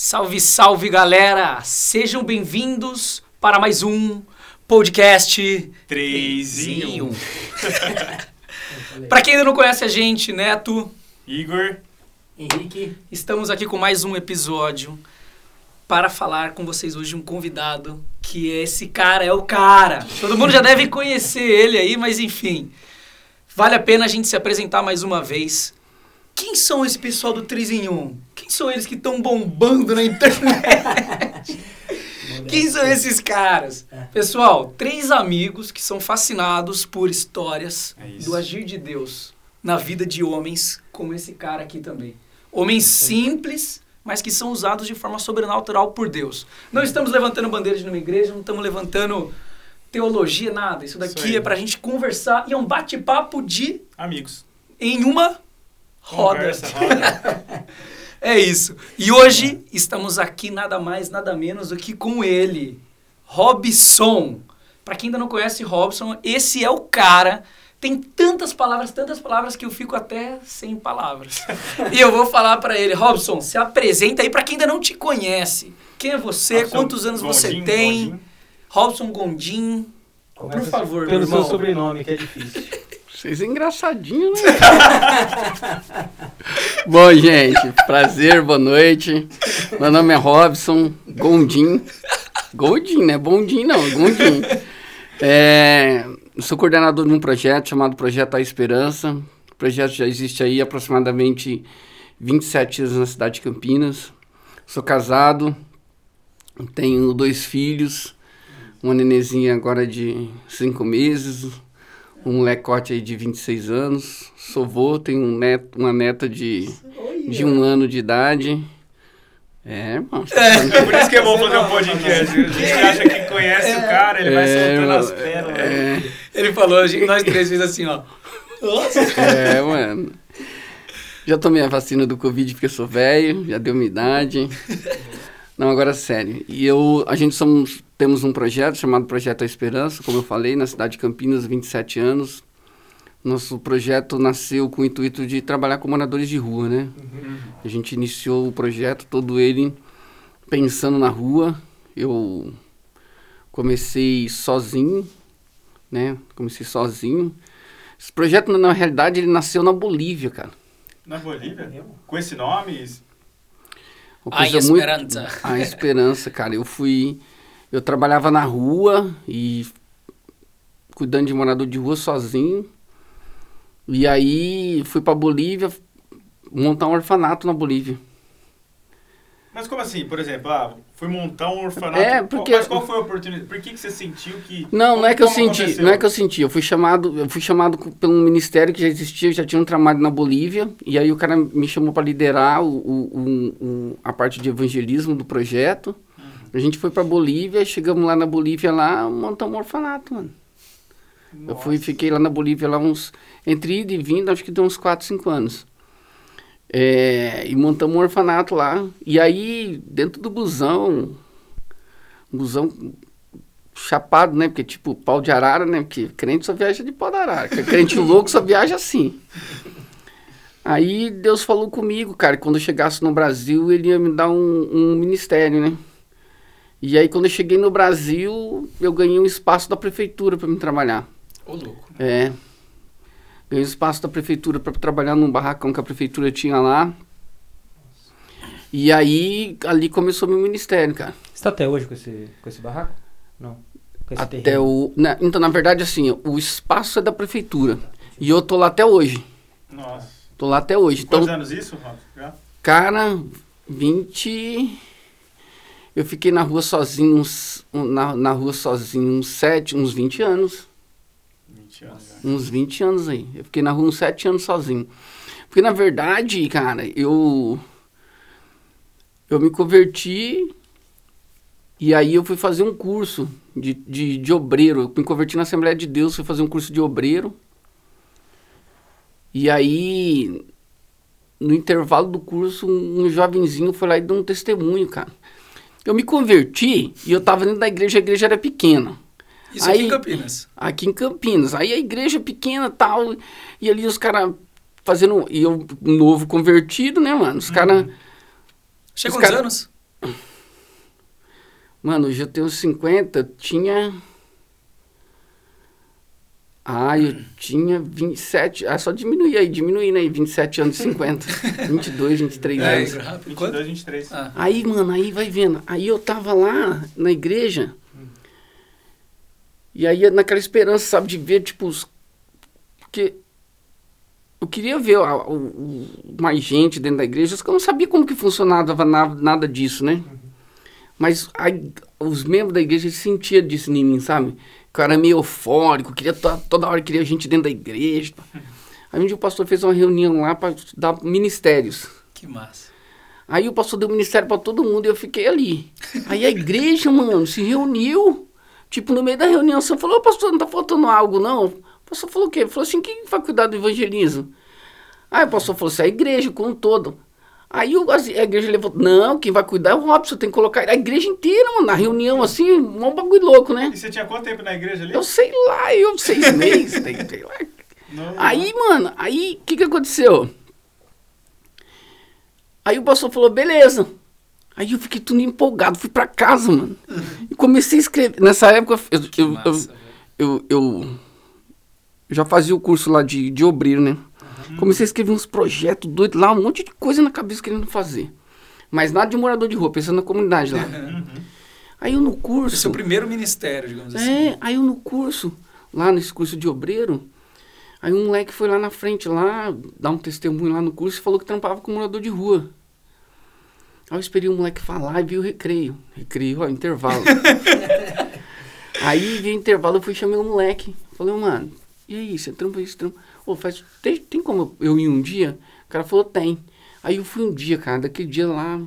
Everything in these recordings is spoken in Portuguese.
Salve, salve galera! Sejam bem-vindos para mais um podcast 3 em 1. Para quem ainda não conhece a gente, Neto, Igor, Henrique. estamos aqui com mais um episódio para falar com vocês hoje um convidado que é esse cara, é o cara. Todo mundo já deve conhecer ele aí, mas enfim. Vale a pena a gente se apresentar mais uma vez. Quem são esse pessoal do 3 em 1? Quem são eles que estão bombando na internet? Quem são esses caras? É. Pessoal, três amigos que são fascinados por histórias É do agir de Deus na vida de homens como esse cara aqui também. Homens simples, mas que são usados de forma sobrenatural por Deus. Não estamos levantando bandeira de nenhuma igreja, não estamos levantando teologia, nada. Isso daqui Isso é pra gente conversar e é um bate-papo de amigos. em uma roda. Conversa, roda. É isso. E hoje estamos aqui nada mais, nada menos do que com ele, Robson. Pra quem ainda não conhece Robson, esse é o cara. Tem tantas palavras, tantas palavras que eu fico até sem palavras. e eu vou falar pra ele, Robson, se apresenta aí pra quem ainda não te conhece. Quem é você? Robson Quantos anos você tem? Gondim. Robson Gondim. Começa Por favor, Pelo meu seu irmão. sobrenome, que é difícil. Vocês é engraçadinho, né? Bom, gente, prazer, boa noite. Meu nome é Robson Gondim. Gondim, né? Bondim não, Gondim. É, sou coordenador de um projeto chamado Projeto A Esperança. O projeto já existe aí aproximadamente 27 anos na cidade de Campinas. Sou casado, tenho dois filhos, uma nenezinha agora de 5 meses, um molecote aí de 26 anos. Sou vô, tenho um neto, uma neta de, de um ano de idade. É, irmão. É por isso que é bom fazer um podcast. A gente acha que conhece o cara, ele vai É, soltando as mano, pérolas. É, Ele falou, a gente- nós três fez assim, ó. Nossa. é, mano. Já tomei a vacina do Covid porque eu sou velho, já deu minha idade. Não, agora sério. E eu, a gente somos, temos um projeto chamado Projeto A Esperança, como eu falei, na cidade de Campinas, 27 anos. Nosso projeto nasceu com o intuito de trabalhar com moradores de rua, né? A gente iniciou o projeto todo ele pensando na rua. Eu comecei sozinho, né? Comecei sozinho. Esse projeto, na realidade, ele nasceu na Bolívia, cara. Na Bolívia? Com esse nome? Uma A coisa muito- esperança. A esperança, cara. Eu fui. Eu trabalhava na rua e cuidando de morador de rua sozinho. E aí fui pra Bolívia montar um orfanato na Bolívia. Mas como assim? Por exemplo, ah, fui montar um orfanato. É, porque- Mas qual foi a oportunidade? Por que, que você sentiu que... Não, não é que eu Como senti, aconteceu? não é que eu senti. Eu fui chamado, eu fui chamado pelo ministério que já existia, já tinha um trabalho na Bolívia, e aí o cara me chamou para liderar o, o- o- a parte de evangelismo do projeto. Uhum. A gente foi para Bolívia, chegamos lá na Bolívia lá, montamos um orfanato, mano. Eu fui, Nossa. fiquei lá na Bolívia lá uns entre ida e vinda, acho que deu uns 4, 5 anos. É, e montamos um orfanato lá. E aí, dentro do busão, um busão chapado, né? Porque, tipo, pau de arara, né? Porque crente só viaja de pau de arara. que Crente louco só viaja assim. Aí Deus falou comigo, cara, que quando eu chegasse no Brasil, ele ia me dar um, um ministério, né? E aí, quando eu cheguei no Brasil, eu ganhei um espaço da prefeitura para me trabalhar. Ô, louco. É. Ganhei espaço da prefeitura para trabalhar num barracão que a prefeitura tinha lá. E aí, ali começou meu ministério, cara. Você tá até hoje com esse, com esse barraco? Não. Com esse Até terreno? o. na- então, na verdade, assim, o espaço é da prefeitura. E eu tô lá até hoje. Nossa. Tô lá até hoje. Então, Quantos anos isso, Rafa? Já? cara, 20. Eu fiquei na rua sozinho, uns, na, na rua sozinho, uns 7, uns 20 anos. 20 anos já. Uns 20 anos aí. Eu fiquei na rua uns 7 anos sozinho. Porque, na verdade, cara, eu. Eu me converti. E aí eu fui fazer um curso de, de, de obreiro. Eu me converti na Assembleia de Deus, fui fazer um curso de obreiro. E aí, no intervalo do curso, um, um jovenzinho foi lá e deu um testemunho, cara. Eu me converti e eu tava dentro da igreja, a igreja era pequena. Isso aqui Aí- em Campinas. Aqui em Campinas. Aí a igreja pequena tal. E ali os caras fazendo. E eu, novo convertido, né, mano? Os caras. Chegou Os uns cara- anos? Mano, hoje eu tenho 50, tinha. Ah, eu tinha 27. Ah, só diminuir aí, diminuindo aí, 27 anos e 50. 22, 23 É, anos. rápido. Quanto? 22, 23. Ah, Aí, mano, aí vai vendo. Aí eu tava lá na igreja. E aí, naquela esperança, sabe, de ver, tipo, os. Porque eu queria ver a- o- o- mais gente dentro da igreja, só que eu não sabia como que funcionava na- nada disso, né? Mas aí, os membros da igreja sentiam disso em mim, sabe? Que eu era meio eufórico, queria to- toda hora queria gente dentro da igreja. Aí um dia o pastor fez uma reunião lá para dar ministérios. que massa. Aí o pastor deu ministério pra todo mundo e eu fiquei ali. Aí a igreja, mano, se reuniu. Tipo, no meio da reunião, você falou, pastor, não tá faltando algo, não? O pastor falou o quê? Ele falou assim, quem vai cuidar do evangelismo? Aí o pastor falou assim, a igreja como um todo. Aí o- a igreja levantou, não, quem vai cuidar é o Robson, tem que colocar a igreja inteira, mano, na reunião, assim, um bagulho louco, né? E você tinha quanto tempo na igreja ali? Eu sei lá, eu seis meses, sei, lá. Não, Aí, mano, aí o que que aconteceu? Aí o pastor falou, beleza. Aí eu fiquei tudo empolgado, fui pra casa, mano. E comecei a escrever. Nessa época, eu, eu, eu, massa, velho. eu, eu já fazia o curso lá de, de obreiro, né? Comecei a escrever uns projetos doidos lá, um monte de coisa na cabeça querendo fazer. Mas nada de morador de rua, pensando na comunidade lá. Aí eu no curso. Esse é o primeiro ministério, digamos assim. É, aí eu no curso, lá nesse curso de obreiro, aí um moleque foi lá na frente, lá, dar um testemunho lá no curso e falou que trampava com morador de rua. Aí eu esperei o moleque falar e vi o recreio. Recreio, ó, intervalo. aí vi o intervalo, eu fui e chamei o moleque. Falei, "Ô, mano, e aí, você trampa isso, trampa? Ô, faz, tem, tem como eu ir um dia? O cara falou, tem. Aí eu fui um dia, cara, daquele dia lá,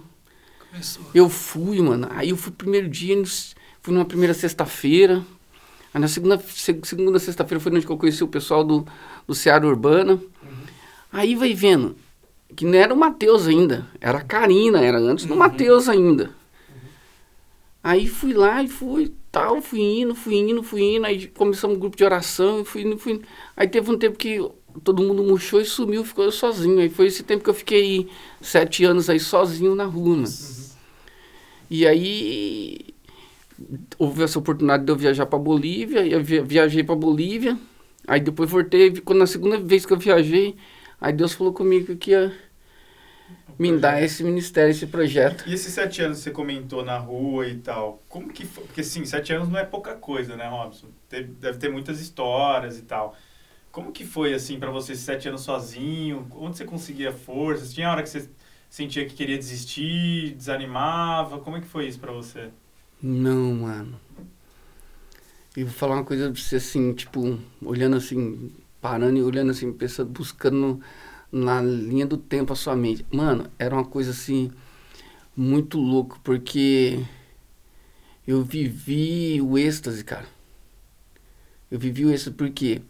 Começou. eu fui, mano. Aí eu fui primeiro dia, fui numa primeira sexta-feira. Aí na segunda, se- segunda sexta-feira foi onde eu conheci o pessoal do, do Seara Urbana. Aí vai vendo, que não era o Matheus ainda, era a Karina, era antes do Matheus ainda. Aí fui lá e fui, tal, fui indo, fui indo, fui indo. Aí começamos um grupo de oração e fui indo, fui indo. Aí teve um tempo que todo mundo murchou e sumiu, ficou eu sozinho. Aí foi esse tempo que eu fiquei sete anos aí sozinho na rua, mano. E aí houve essa oportunidade de eu viajar para Bolívia, eu via- viajei para Bolívia. Aí depois voltei, quando na segunda vez que eu viajei, aí Deus falou comigo que ia me dar esse ministério, esse projeto. E esses sete anos que você comentou na rua e tal, como que foi? Porque, sim, sete anos não é pouca coisa, né, Robson? Teve- deve ter muitas histórias e tal. Como que foi, assim, pra você, esses sete anos sozinho? Onde você conseguia forças? Tinha hora que você sentia que queria desistir, desanimava? Como é que foi isso pra você? Não, mano. E vou falar uma coisa pra você assim, tipo, olhando assim, parando e olhando assim, pensando, buscando na linha do tempo a sua mente. Mano, era uma coisa assim, muito louco, porque eu vivi o êxtase, cara. Eu vivi o êxtase por quê?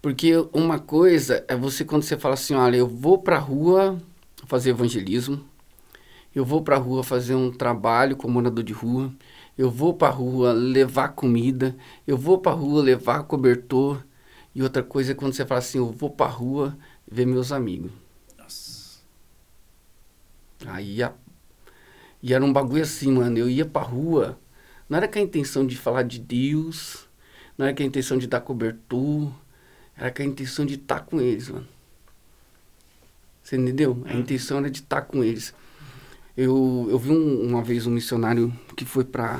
Porque uma coisa é você quando você fala assim, olha, eu vou pra rua fazer evangelismo, eu vou pra rua fazer um trabalho como morador de rua, eu vou pra rua levar comida, eu vou pra rua levar cobertor. E outra coisa é quando você fala assim, eu vou pra rua ver meus amigos. Nossa. Aí a- e era um bagulho assim, mano, eu ia pra rua, não era com a intenção de falar de Deus, não era com a intenção de dar cobertor, era com a intenção de estar com eles, mano. Você entendeu? A intenção era de estar com eles. Eu, eu vi um- uma vez um missionário que foi pra.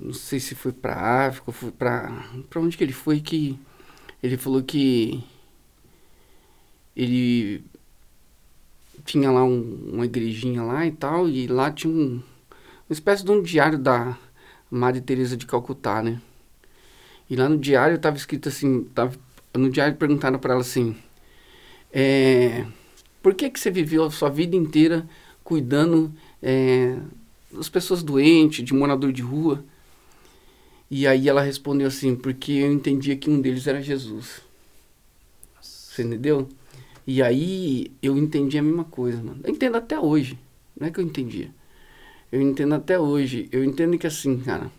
Não sei se foi pra África foi pra. Pra onde que ele foi que. Ele falou que. Ele tinha lá um- uma igrejinha lá e tal, e lá tinha um, uma espécie de um diário da Madre Teresa de Calcutá, né? E lá no diário tava escrito assim, tava, no diário perguntaram para ela assim, é, por que que você viveu a sua vida inteira cuidando é, das pessoas doentes, de morador de rua? E aí ela respondeu assim, porque eu entendia que um deles era Jesus. Você entendeu? E aí eu entendi a mesma coisa, mano. Eu entendo até hoje. Não é que eu entendia. Eu entendo até hoje. Eu entendo que assim, cara,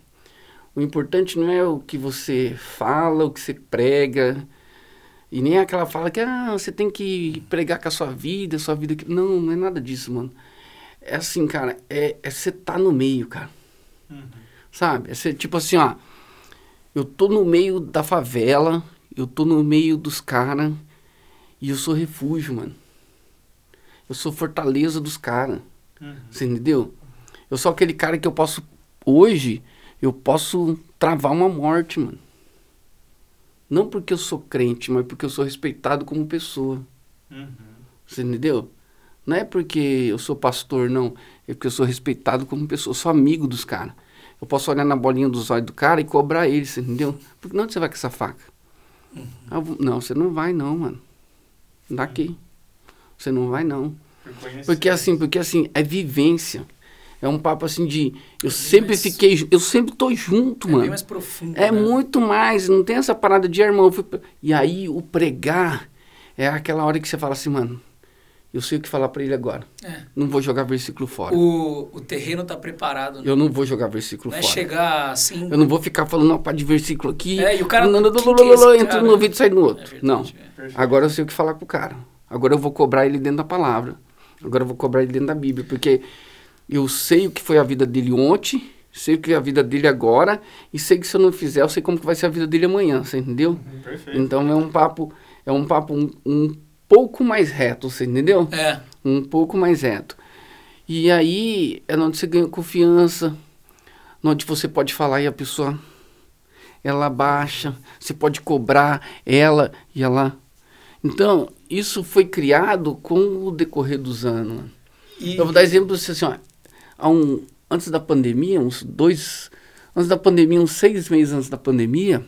o importante não é o que você fala, o que você prega. E nem aquela fala que ah, você tem que pregar com a sua vida, a sua vida. que-" Não, não é nada disso, mano. é assim, cara, é você tá no meio, cara. Uhum. Sabe? É tipo assim, ó. Eu tô no meio da favela, eu tô no meio dos caras e eu sou refúgio, mano. Eu sou fortaleza dos caras. Uhum. Você entendeu? Eu sou aquele cara que eu posso. Hoje, eu posso travar uma morte, mano. Não porque eu sou crente, mas porque eu sou respeitado como pessoa. Uhum. Você entendeu? Não é porque eu sou pastor, não. É porque eu sou respeitado como pessoa. Eu sou amigo dos caras. Eu posso olhar na bolinha dos olhos do cara e cobrar ele, você entendeu? Porque onde você vai com essa faca? Eu vou- não, você não vai não, mano. Daqui. Você não vai não. Porque assim, porque assim, é vivência. É um papo assim de. Eu bem sempre mais- fiquei. Eu sempre tô junto, É mano. bem mais profundo. É né? muito mais, não tem essa parada de "Ah, irmão. eu fui pre-" E aí o pregar é aquela hora que você fala assim, mano, eu sei o que falar pra ele agora. É. Não vou jogar versículo fora. O, o terreno tá preparado. Né? Eu não vou jogar versículo Não é fora. chegar assim. Eu não vou ficar falando uma pá de versículo aqui. É, e o cara- não, não, quem não, que é entra no ouvido e sai no É outro. verdade, não. é. Perfeito. Agora eu sei o que falar com o cara. Agora eu vou cobrar ele dentro da palavra. Agora eu vou cobrar ele dentro da Bíblia. Porque eu sei o que foi a vida dele ontem, sei o que é a vida dele agora, e sei que se eu não fizer, eu sei como que vai ser a vida dele amanhã, você entendeu? Perfeito. Então é um papo, é um papo um, um pouco mais reto, você entendeu? É. Um pouco mais reto. E aí é onde você ganha confiança, onde você pode falar e a pessoa ela baixa, você pode cobrar ela e ela. Então, isso foi criado com o decorrer dos anos. E, Eu vou dar exemplo assim, ó, há um, antes da pandemia, uns dois, antes da pandemia, uns seis meses antes da pandemia,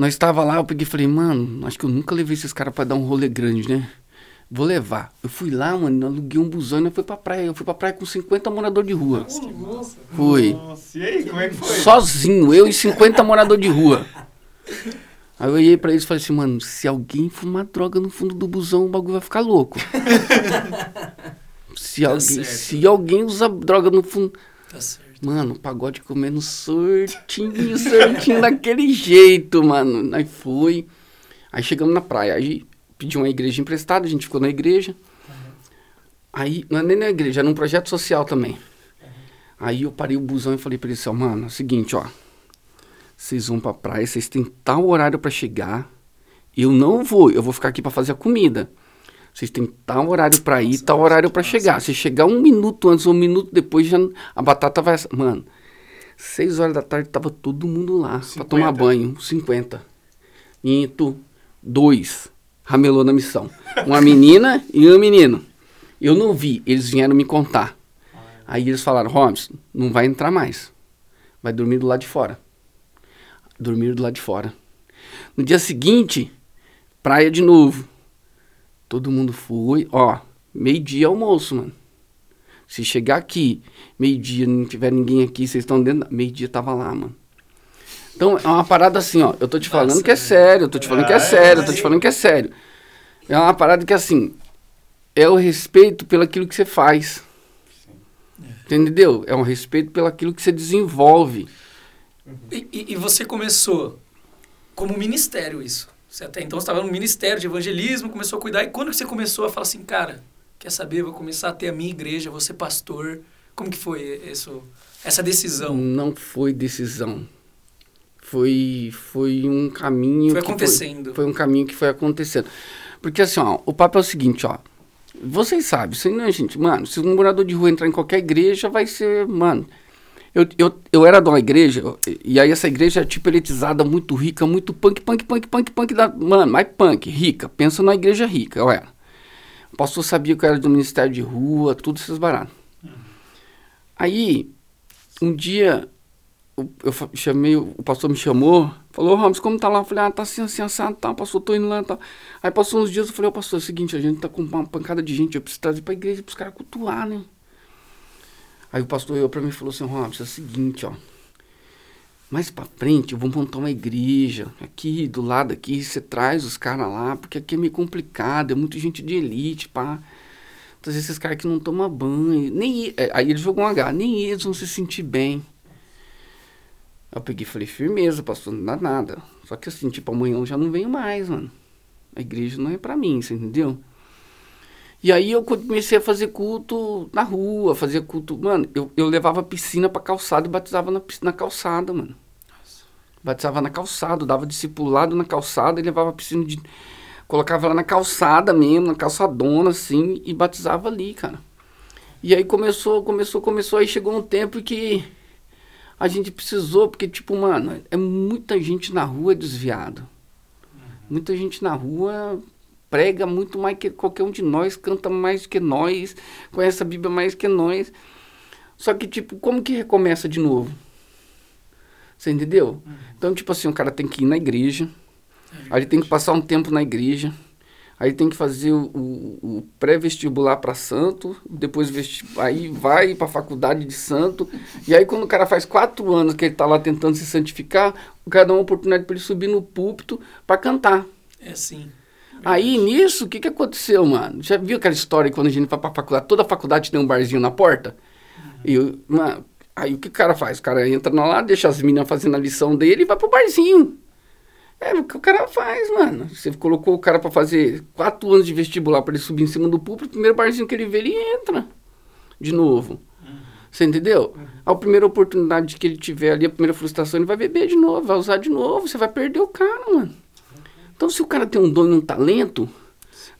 nós estava lá, eu peguei e falei, mano, acho que eu nunca levei esses caras pra dar um rolê grande, né? Vou levar. Eu fui lá, mano, aluguei um busão e nós fui pra praia. Eu fui pra praia com 50 moradores de rua. Fui. Nossa, e aí, como é que foi? Sozinho, eu e 50 moradores de rua. Aí eu olhei pra eles e falei assim, mano, se alguém fumar droga no fundo do busão, o bagulho vai ficar louco. se, Tá alguém, certo. se alguém usar droga no fundo. Tá certo. Mano, pagode comendo sortinho, sortinho daquele jeito, mano. Aí foi. Aí chegamos na praia. Aí pedi uma igreja emprestada, a gente ficou na igreja. Aí, não é nem na igreja, era num projeto social também. Aí eu parei o busão e falei pra eles assim, mano, é o seguinte, ó. Vocês vão pra praia, vocês têm tal horário pra chegar. Eu não vou, eu vou ficar aqui pra fazer a comida. Vocês têm tal horário pra ir, tal horário massa. chegar. Se chegar um minuto antes ou um minuto depois, já a batata vai... Mano, seis horas da tarde tava todo mundo lá pra 50. tomar banho. 50. Into, dois. Ramelou na missão. Uma menina e um menino. Eu não vi, eles vieram me contar. Aí eles falaram, Holmes, não vai entrar mais. Vai dormir do lado de fora. Dormir do lado de fora. No dia seguinte, praia de novo. Todo mundo foi, ó, meio-dia almoço, mano. Se chegar aqui, meio-dia, não tiver ninguém aqui, vocês estão dentro, meio-dia tava lá, mano. Então, é uma parada assim, ó, eu tô te falando Nossa, que é sério, eu tô te falando que é é, sério, eu tô te falando que é sério. É uma parada que assim, é o respeito pelo aquilo que você faz. Entendeu? É um respeito pelo aquilo que você desenvolve. E, e- e você começou como ministério isso. Você até então estava no ministério de evangelismo, começou a cuidar. E quando que você começou a falar assim, cara, quer saber, vou começar a ter a minha igreja, vou ser pastor. Como que foi isso, essa decisão? Não foi decisão. Foi, foi um caminho. Foi que acontecendo. Foi, um caminho que foi acontecendo. Porque assim, ó, o papo é o seguinte, ó. Vocês sabem, isso não é gente. Mano, se um morador de rua entrar em qualquer igreja, vai ser. Mano. Eu, eu, eu era de uma igreja, e aí essa igreja é tipo elitizada, muito rica, muito punk, punk, punk, punk, punk. Da, mano, mais punk, rica. Pensa numa igreja rica, eu era. O pastor sabia que eu era do ministério de rua, tudo esses baratos. Aí, um dia, eu, eu chamei, o pastor me chamou, falou, Ramos, como tá lá? Eu falei, ah, tá assim, assim, assado, tá, pastor, tô indo lá, tá. Aí passou uns dias, eu falei, ô pastor, é o seguinte, a gente tá com uma pancada de gente, eu preciso trazer pra igreja pros caras cultuar, né? Aí o pastor olhou pra mim e falou assim, Ramos, é o seguinte, ó, mais pra frente eu vou montar uma igreja, aqui, do lado aqui, você traz os caras lá, porque aqui é meio complicado, é muita gente de elite, pá. Então, esses caras que não tomam banho, nem é, aí ele jogou um H, nem eles vão se sentir bem. Eu peguei e falei, firmeza, pastor, não dá nada. Só que assim, tipo, amanhã eu já não venho mais, mano. A igreja não é pra mim, você entendeu? E aí eu comecei a fazer culto na rua, fazer culto. Mano, eu, eu levava piscina pra calçada e batizava na, piscina- na calçada, mano. Batizava na calçada, dava discipulado na calçada e levava a piscina de. Colocava lá na calçada mesmo, na calçadona, assim, e batizava ali, cara. E aí começou, começou, começou, aí chegou um tempo que a gente precisou, porque, tipo, mano, é muita gente na rua desviado. Muita gente na rua prega muito mais que qualquer um de nós, canta mais que nós, conhece a Bíblia mais que nós. Só que, tipo, como que recomeça de novo? Você entendeu? Então, tipo assim, o cara tem que ir na igreja, aí ele tem que passar um tempo na igreja, aí tem que fazer o, o- o pré-vestibular para santo, depois aí vai para faculdade de santo, e aí quando o cara faz quatro anos que ele tá lá tentando se santificar, o cara dá uma oportunidade para ele subir no púlpito para cantar. É assim. Aí nisso, o que que aconteceu, mano? Já viu aquela história quando a gente vai pra faculdade, toda faculdade tem um barzinho na porta? E, eu- mano, aí o que o cara faz? O cara entra lá, deixa as meninas fazendo a lição dele e vai pro barzinho. É o que o cara faz, mano. Você colocou o cara pra fazer quatro anos de vestibular pra ele subir em cima do púlpito, o primeiro barzinho que ele vê, ele entra de novo. Você entendeu? A primeira oportunidade que ele tiver ali, a primeira frustração, ele vai beber de novo, vai usar de novo, você vai perder o cara, mano. Então, se o cara tem um dom e um talento,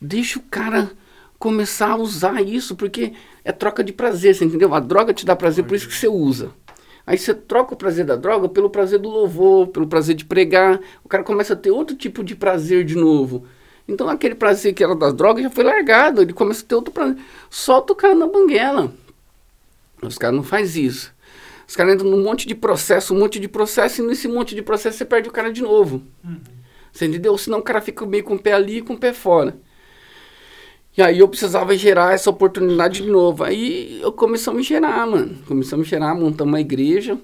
deixa o cara começar a usar isso, porque é troca de prazer, você entendeu? A droga te dá prazer, por isso que você usa. Aí você troca o prazer da droga pelo prazer do louvor, pelo prazer de pregar. O cara começa a ter outro tipo de prazer de novo. Então aquele prazer que era das drogas já foi largado, ele começa a ter outro prazer. Solta o cara na banguela. Os caras não fazem isso. Os caras entram num monte de processo, um monte de processo, e nesse monte de processo você perde o cara de novo. Você entendeu? Senão o cara fica meio com o pé ali e com o pé fora. E aí eu precisava gerar essa oportunidade de novo. Aí eu começamos a gerar, mano. Começamos a gerar, montamos uma igreja.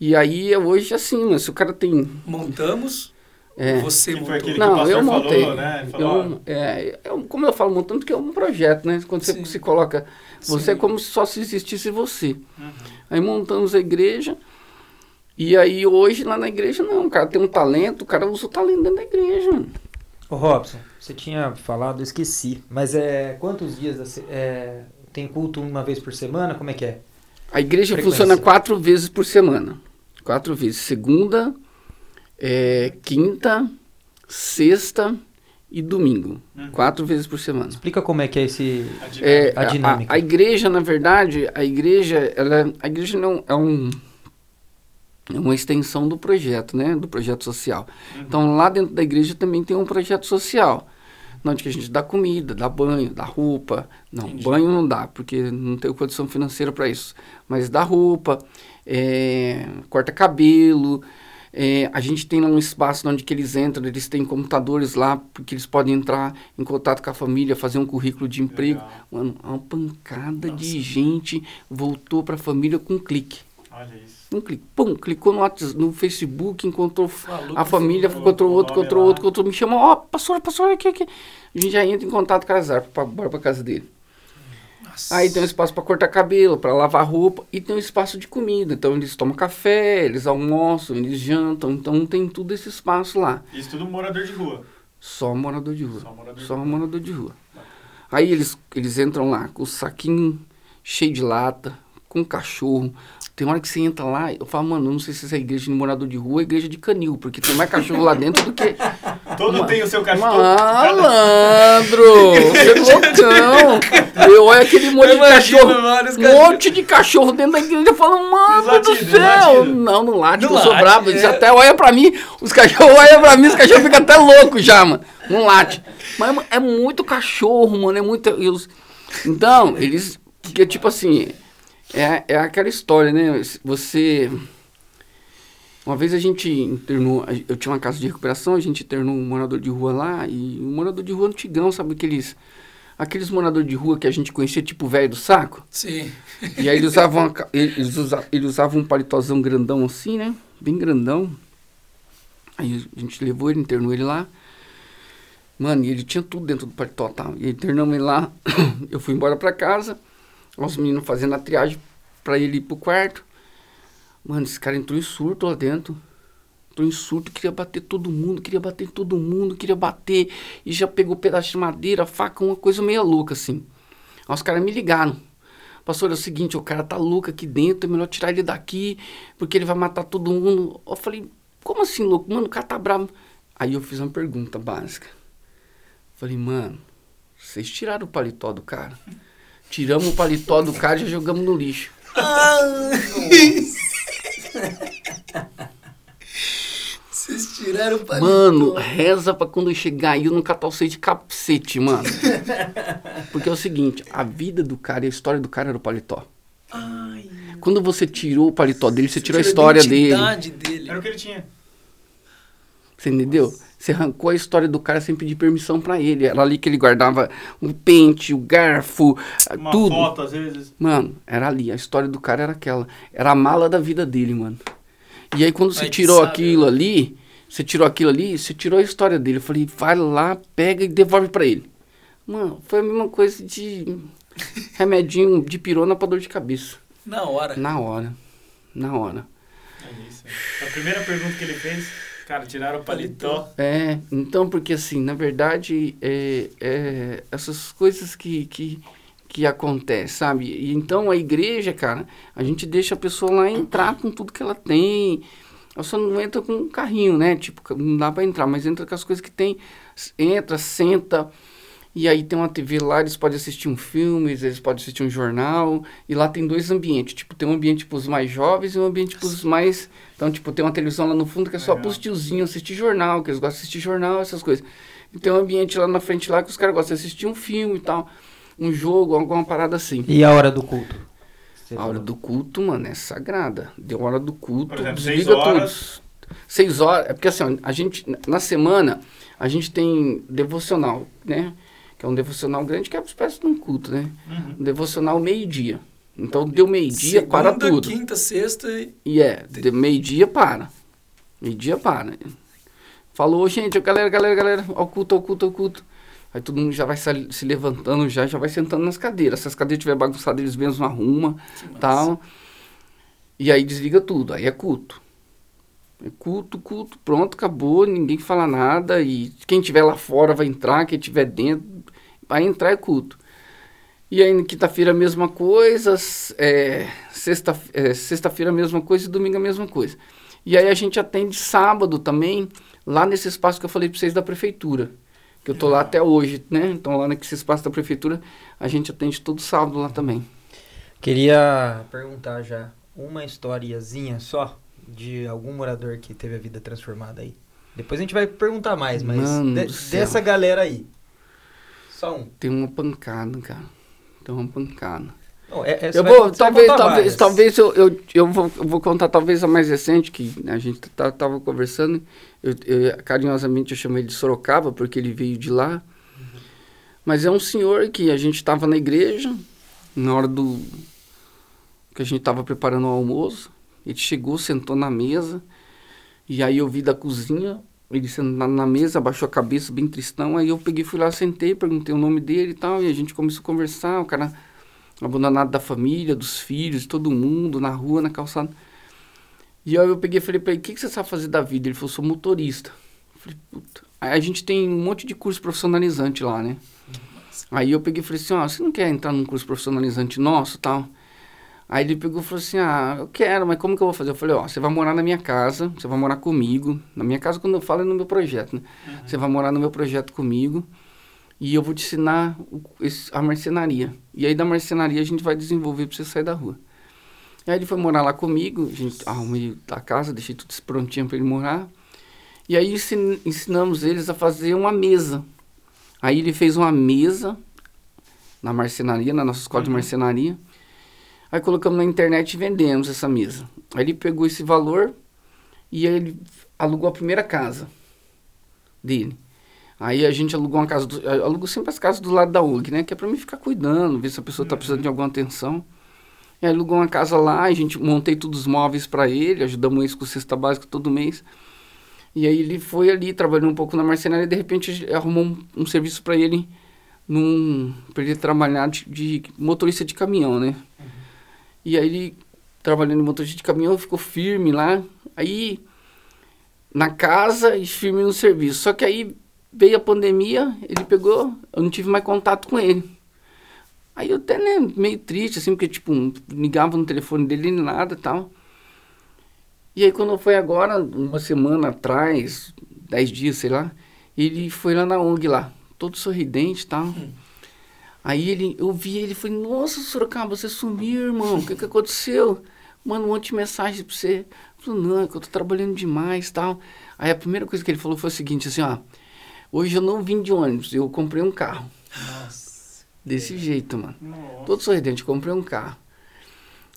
E aí hoje assim, mano, se o cara tem. Montamos. É. Você Que foi montou. aquele- que o Não, eu falou, montei. né? Ele falou, Eu- é, eu- como eu falo montando, porque é um projeto, né? Quando você Sim. se coloca. Você é Sim. como se só se existisse você. Uhum. Aí montamos a igreja. E aí hoje lá na igreja, não, o cara tem um talento, o cara usa o talento dentro da igreja, mano. Ô Robson, você tinha falado, eu esqueci. Mas é quantos dias é, tem culto uma vez por semana? Como é que é? A igreja Frequência. funciona quatro vezes por semana. Quatro vezes. Segunda, é, quinta, sexta e domingo. Uhum. Quatro vezes por semana. Explica como é que é esse. A dinâmica. É, A dinâmica. A, igreja, na verdade, a igreja, ela, a igreja não é um uma extensão do projeto, né? Do projeto social. Uhum. Então, lá dentro da igreja também tem um projeto social. Onde que a gente dá comida, dá banho, dá roupa. Não, Entendi. banho não dá, porque não tenho condição financeira para isso. Mas dá roupa, é, corta cabelo. é, a gente tem um espaço onde que eles entram, eles têm computadores lá, porque eles podem entrar em contato com a família, fazer um currículo de emprego. Legal. Mano, uma pancada Nossa. de gente voltou para a família com um clique. Olha isso. Um clique. Pum, clicou no, WhatsApp, no Facebook, encontrou Falou a com família, encontrou outro, encontrou outro, encontrou, me chama, ó, pastor, pastor, aqui, aqui. A gente já entra em contato com a Azar, pra, bora pra casa dele. Nossa. Aí tem um espaço para cortar cabelo, para lavar roupa e tem um espaço de comida. Então eles tomam café, eles almoçam, eles jantam, então tem tudo esse espaço lá. Isso tudo morador de rua. Só morador de rua. Só morador de Só rua. morador de rua. Aí eles, eles entram lá com o saquinho cheio de lata, com cachorro. Tem hora que você entra lá, eu falo, mano, eu não sei se essa é igreja de morador de rua ou igreja de canil, porque tem mais cachorro lá dentro do que. Todo Ma- tem o seu cachorro. Malandro! Você é loucão! Eu olho aquele monte Eu de cachorro. Um monte de cachorro dentro da igreja. Eu falo, mano latidos, do céu! Não, não late, Não eu sou late, brabo. Eles é. até olham pra mim, os cachorros olham pra mim, os cachorros ficam até loucos já, mano. Não late. Mas é muito cachorro, mano. É muito. Então, eles. Porque, tipo assim. É, é aquela história, né? Você. Uma vez a gente internou, eu tinha uma casa de recuperação, a gente internou um morador de rua lá, e um morador de rua antigão, sabe aqueles, aqueles moradores de rua que a gente conhecia, tipo velho do saco? Sim. E aí eles usavam, uma ca- eles usavam, ele usava um paletózão grandão assim, né? Bem grandão. Aí a gente levou ele, internou ele lá. Mano, e ele tinha tudo dentro do paletó, tá? E internamos ele lá, eu fui embora pra casa, os meninos fazendo a triagem pra ele ir pro quarto. Mano, esse cara entrou em surto lá dentro. Tô em surto, queria bater todo mundo, queria bater todo mundo, queria bater. E já pegou pedaço de madeira, faca, uma coisa meio louca, assim. Aí os caras me ligaram. Pastor, é o seguinte, o cara tá louco aqui dentro, é melhor tirar ele daqui, porque ele vai matar todo mundo. Eu falei, como assim, louco? Mano, o cara tá bravo. Aí eu fiz uma pergunta básica. Falei, mano, vocês tiraram o paletó do cara? Tiramos o paletó do cara e já jogamos no lixo. Vocês tiraram o paletó. Mano, reza pra quando eu chegar aí eu não catar você de capacete, mano. Porque é o seguinte, a vida do cara e a história do cara era o paletó. Ai, Quando você tirou o paletó dele, você tirou a história dele. identidade dele. Era o que ele tinha. Você entendeu? Você arrancou a história do cara sem pedir permissão pra ele. Era ali que ele guardava o pente, o garfo, Uma tudo. foto, às vezes. Mano, era ali. A história do cara era aquela. Era a mala da vida dele, mano. E aí quando você tirou sabe, aquilo né? ali, você tirou aquilo ali, você tirou a história dele. Eu falei, vai lá, pega e devolve pra ele. Mano, foi a mesma coisa de remedinho de pirona pra dor de cabeça. Na hora. Na hora. Na hora. É isso. A primeira pergunta que ele fez, cara, tiraram o paletó. É, então, porque assim, na verdade, é, é, essas coisas que, que, que acontecem, sabe? E então a igreja, cara, a gente deixa a pessoa lá entrar com tudo que ela tem. Ela só não entra com um carrinho, né? Tipo, não dá pra entrar, mas entra com as coisas que tem. Entra, senta. E aí tem uma TV lá, eles podem assistir um filme, eles podem assistir um jornal. E lá tem dois ambientes. Tipo, tem um ambiente pros mais jovens e um ambiente pros mais. Então, tipo, tem uma televisão lá no fundo que é só Legal. pros tiozinhos assistir jornal, que eles gostam de assistir jornal, essas coisas. E tem um ambiente lá na frente lá que os caras gostam de assistir um filme e tal. Um jogo, alguma parada assim. E a hora do culto? Você A hora falou. do culto, mano, é sagrada. Deu hora do culto, exemplo, seis desliga horas. tudo. Seis horas, é porque assim, ó, a gente, na semana, a gente tem devocional, né? Que é um devocional grande, que é uma espécie de um culto, né? Uhum. Um devocional meio-dia. Então, deu meio-dia, para tudo. quinta, sexta e... E é, de meio-dia para. Meio-dia para. Falou, gente, galera, galera, galera, ao culto, ao culto, ao culto. Aí todo mundo já vai se, levantando, já, já vai sentando nas cadeiras. Se as cadeiras estiverem bagunçadas, eles mesmos arrumam, tal. E aí desliga tudo, aí é culto. É culto, culto, pronto, acabou, ninguém fala nada. E quem tiver lá fora vai entrar, quem tiver dentro vai entrar é culto. E aí, quinta-feira, a mesma coisa, s- é, sexta, é, sexta-feira, a mesma coisa e domingo, a mesma coisa. E aí, a gente atende sábado também, lá nesse espaço que eu falei para vocês da prefeitura. Que eu tô lá até hoje, né? Então, lá nesse espaço da prefeitura, a gente atende todo sábado lá também. Queria perguntar já uma historiazinha só de algum morador que teve a vida transformada aí. Depois a gente vai perguntar mais, mas de- dessa galera aí. Só um. Tem uma pancada, cara. Tem uma pancada. Não, é- é- Eu vou, vai talvez, talvez, talvez eu, eu, eu, vou, eu vou contar talvez a mais recente, que a gente tá, tava conversando, eu, eu- carinhosamente eu chamei de Sorocaba, porque ele veio de lá, mas é um senhor que a gente estava na igreja, na hora do, que a gente estava preparando o almoço, ele chegou, sentou na mesa, e aí eu vi da cozinha, ele sentado na mesa, abaixou a cabeça, bem tristão, aí eu peguei, fui lá, sentei, perguntei o nome dele e tal, e a gente começou a conversar, o cara abandonado da família, dos filhos, de todo mundo, na rua, na calçada. E aí eu peguei e falei pra ele, o que, que você sabe fazer da vida? Ele falou, sou motorista. Eu falei, puta. Aí a gente tem um monte de curso profissionalizante lá, né? Aí eu peguei e falei assim, ó, você não quer entrar num curso profissionalizante nosso tal? Aí ele pegou e falou assim, ah, eu quero, mas como que eu vou fazer? Eu falei, ó, você vai morar na minha casa, você vai morar comigo. Na minha casa, quando eu falo, é no meu projeto, né? Você vai morar no meu projeto comigo e eu vou te ensinar a marcenaria. E aí da marcenaria a gente vai desenvolver pra você sair da rua. Aí ele foi morar lá comigo, a gente arrumei a casa, deixei tudo prontinho para ele morar. E aí ensin- ensinamos eles a fazer uma mesa. Aí ele fez uma mesa na marcenaria, na nossa escola de Uhum. marcenaria. Aí colocamos na internet e vendemos essa mesa. Aí ele pegou esse valor e aí ele alugou a primeira casa dele. Aí a gente alugou uma casa, do, alugou sempre as casas do lado da UG, né? Que é pra mim ficar cuidando, ver se a pessoa tá precisando de alguma atenção. E aí alugou uma casa lá, a gente montei todos os móveis para ele, ajudamos eles com cesta básica todo mês. E aí ele foi ali, trabalhou um pouco na marcenaria e de repente arrumou um, um serviço para ele, num, pra ele trabalhar de, de motorista de caminhão, né? E aí ele, trabalhando de motorista de caminhão, ficou firme lá. Aí na casa e firme no serviço. Só que aí veio a pandemia, ele pegou, eu não tive mais contato com ele. Aí eu até, né, meio triste, assim, porque, tipo, não ligava no telefone dele nem nada tal. E aí quando foi agora, uma semana atrás, dez dias, sei lá, ele foi lá na ONG lá, todo sorridente e tal. Aí ele, eu vi ele e falei, nossa, Sorocaba, você sumiu, irmão, o que que aconteceu? Mano, um monte de mensagem pra você. Eu falei, não, é que eu tô trabalhando demais e tal. Aí a primeira coisa que ele falou foi o seguinte, assim, ó, hoje eu não vim de ônibus, eu comprei um carro. Nossa. Desse jeito, mano. Nossa. Todo sorridente, comprei um carro.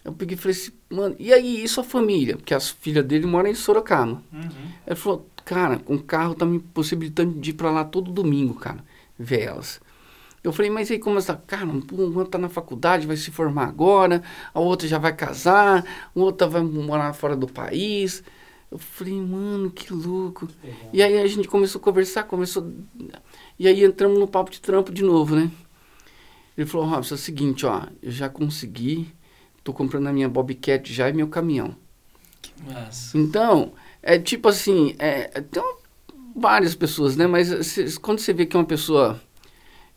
Eu peguei e falei assim, mano, e aí, e sua família? Porque as filhas dele moram em Sorocaba. Uhum. Ele falou, cara, com o carro tá me possibilitando de ir pra lá todo domingo, cara, ver elas. Eu falei, mas aí como essa, cara, uma tá na faculdade, vai se formar agora, a outra já vai casar, a outra vai morar fora do país. Eu falei, mano, que louco. E aí a gente começou a conversar, começou. E aí entramos no papo de trampo de novo, né? Ele falou, Robson, é o seguinte, ó, eu já consegui, tô comprando a minha Bobcat já e meu caminhão. Que massa. Então, é tipo assim, é, tem várias pessoas, né? Mas cê- quando você vê que uma pessoa,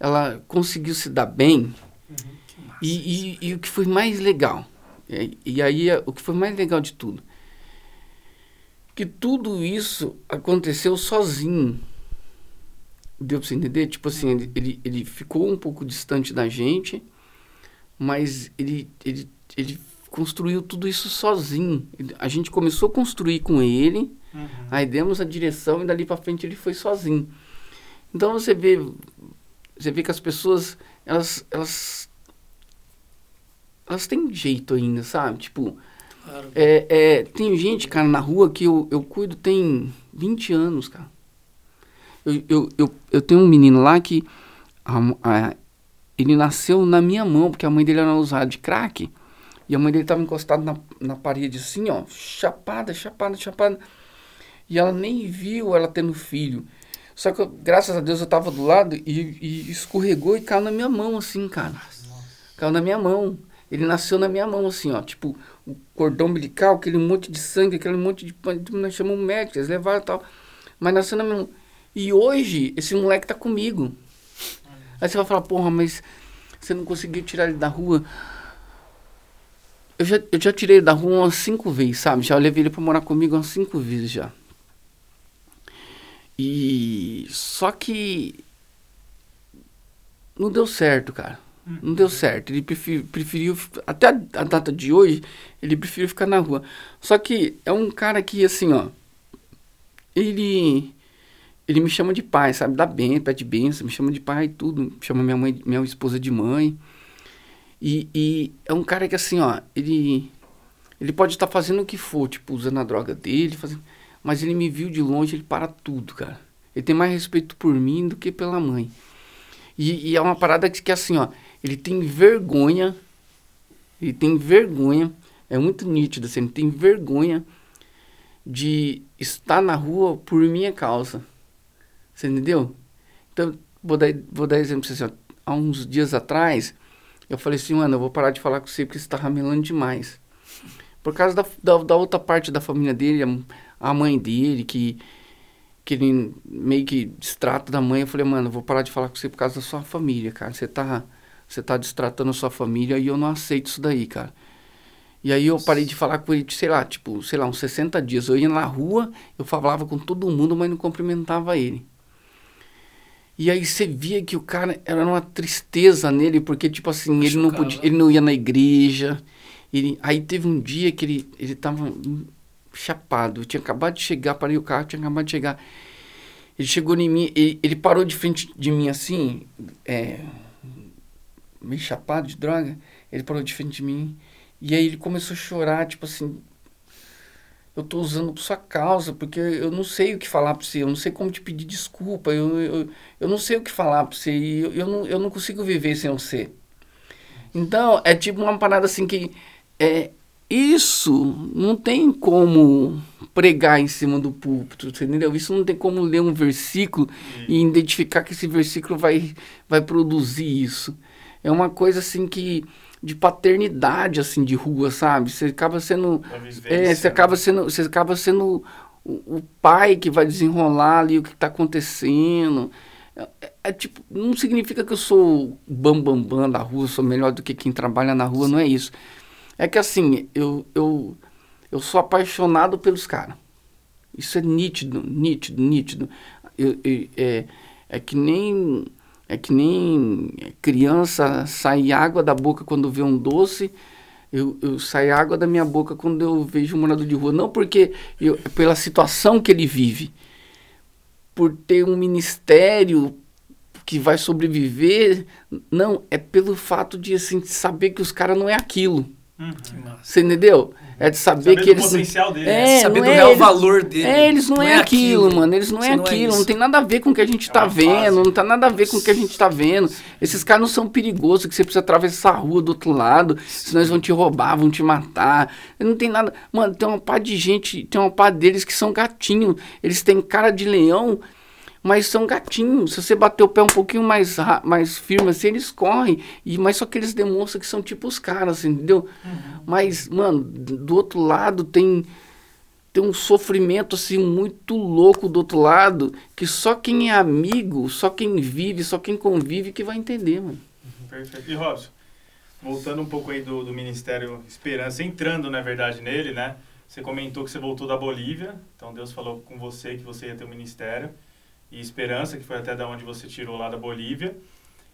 ela conseguiu se dar bem, massa. e, e, e o que foi mais legal, e, e aí é- o que foi mais legal de tudo, que tudo isso aconteceu sozinho. Deu pra você entender? Tipo assim, ele, ele, ele ficou um pouco distante da gente, mas ele, ele, ele construiu tudo isso sozinho. A gente começou a construir com ele, Uhum. aí demos a direção e dali pra frente ele foi sozinho. Então você vê, você vê que as pessoas, elas, elas, elas têm jeito ainda, sabe? Tipo, Claro. é, é, tem gente, cara, na rua que eu, eu cuido tem 20 anos, cara. Eu, eu, eu, eu tenho um menino lá que a a- ele nasceu na minha mão, porque a mãe dele era usuária de crack. E a mãe dele tava encostada na, na parede assim, ó, chapada, chapada, chapada. E ela nem viu ela tendo filho. Só que, eu, graças a Deus, eu tava do lado e, e escorregou e caiu na minha mão, assim, cara. Caiu na minha mão. Ele nasceu na minha mão, assim, ó. Tipo, o cordão umbilical, aquele monte de sangue, aquele monte de. pan- Nós chamamos médico, eles levaram e tal. Mas nasceu na minha mão. E hoje, esse moleque tá comigo. Aí você vai falar, porra, mas você não conseguiu tirar ele da rua. Eu já, eu já tirei ele da rua umas cinco vezes, sabe? Já levei ele pra morar comigo umas cinco vezes já. E. Só que. Não deu certo, cara. Não deu certo. Ele preferiu. Até a, data de hoje, ele preferiu ficar na rua. Só que é um cara que, assim, ó. Ele. Ele me chama de pai, sabe? Dá bem, pede benção, me chama de pai e tudo. Chama minha mãe, minha esposa de mãe. E, e é um cara que, assim, ó. Ele. Ele pode estar fazendo o que for, tipo, usando a droga dele, fazendo. Mas ele me viu de longe, ele para tudo, cara. Ele tem mais respeito por mim do que pela mãe. E, e é uma parada que, que assim, ó, ele tem vergonha, ele tem vergonha, é muito nítido, assim, ele tem vergonha de estar na rua por minha causa. Você entendeu? Então, vou dar, vou dar exemplo pra você, assim, ó, há uns dias atrás, eu falei assim, mano, eu vou parar de falar com você porque você tá ramelando demais. Por causa da, da, da outra parte da família dele, a, a mãe dele, que, que ele meio que distrata da mãe. Eu falei, mano, eu vou parar de falar com você por causa da sua família, cara. Você tá, você tá distratando a sua família e eu não aceito isso daí, cara. E aí eu parei de falar com ele, sei lá, tipo, sei lá, uns 60 dias. Eu ia na rua, eu falava com todo mundo, mas não cumprimentava ele. E aí você via que o cara era uma tristeza nele, porque, tipo assim, ele não, podia, ele não ia na igreja. Ele, aí teve um dia que ele, ele tava chapado. Tinha acabado de chegar, parei o carro, tinha acabado de chegar. Ele chegou em mim, ele, ele parou de frente de mim assim, é, meio chapado de droga. Ele parou de frente de mim. E aí ele começou a chorar, tipo assim, eu tô usando por sua causa, porque eu não sei o que falar pra você, eu não sei como te pedir desculpa, eu, eu, eu não sei o que falar pra você, e eu, eu, não, eu não consigo viver sem você. Então, é tipo uma parada assim que é isso não tem como pregar em cima do púlpito, você entendeu? Isso não tem como ler um versículo e identificar que esse versículo vai, vai produzir isso. É uma coisa assim que de paternidade assim de rua, sabe? Você acaba sendo vivência, é, você né? acaba sendo, você acaba sendo o, o pai que vai desenrolar ali o que está acontecendo. É, é, tipo, não significa que eu sou bambambam bam, bam da rua, sou melhor do que quem trabalha na rua, não é isso. É que assim, eu, eu, eu sou apaixonado pelos caras. Isso é nítido, nítido, nítido. Eu, eu, é, é que nem é que nem criança sai água da boca quando vê um doce. Eu, eu sai água da minha boca quando eu vejo um morador de rua. Não porque eu, pela situação que ele vive, por ter um ministério que vai sobreviver. Não, é pelo fato de assim, saber que os caras não é aquilo. Uhum. Você entendeu? É de saber, Saber que eles. potencial dele. É, Saber não do é real eles- valor dele. É, eles não, é, aquilo, mano. Eles não Você é não é aquilo. Não, tem nada a ver com o que a gente É tá uma vendo. fase. Não tem nada a ver com o que a gente tá vendo. Esses caras não são perigosos, que você precisa atravessar a rua do outro lado, senão eles vão te roubar, vão te matar. Não tem nada. Mano, tem uma pá de gente, tem uma pá deles que são gatinhos. Eles têm cara de leão, mas são gatinhos. Se você bater o pé um pouquinho mais, mais firme assim, eles correm. E, mas só que eles demonstram que são tipo os caras, entendeu? Mas, mano, do outro lado tem tem um sofrimento assim muito louco do outro lado que só quem é amigo, só quem vive, só quem convive que vai entender, mano. Perfeito. E Robson, voltando um pouco aí do, do Ministério Esperança, entrando na verdade nele, né? Você comentou que você voltou da Bolívia, então Deus falou com você que você ia ter um ministério. E Esperança, que foi até da onde você tirou lá da Bolívia.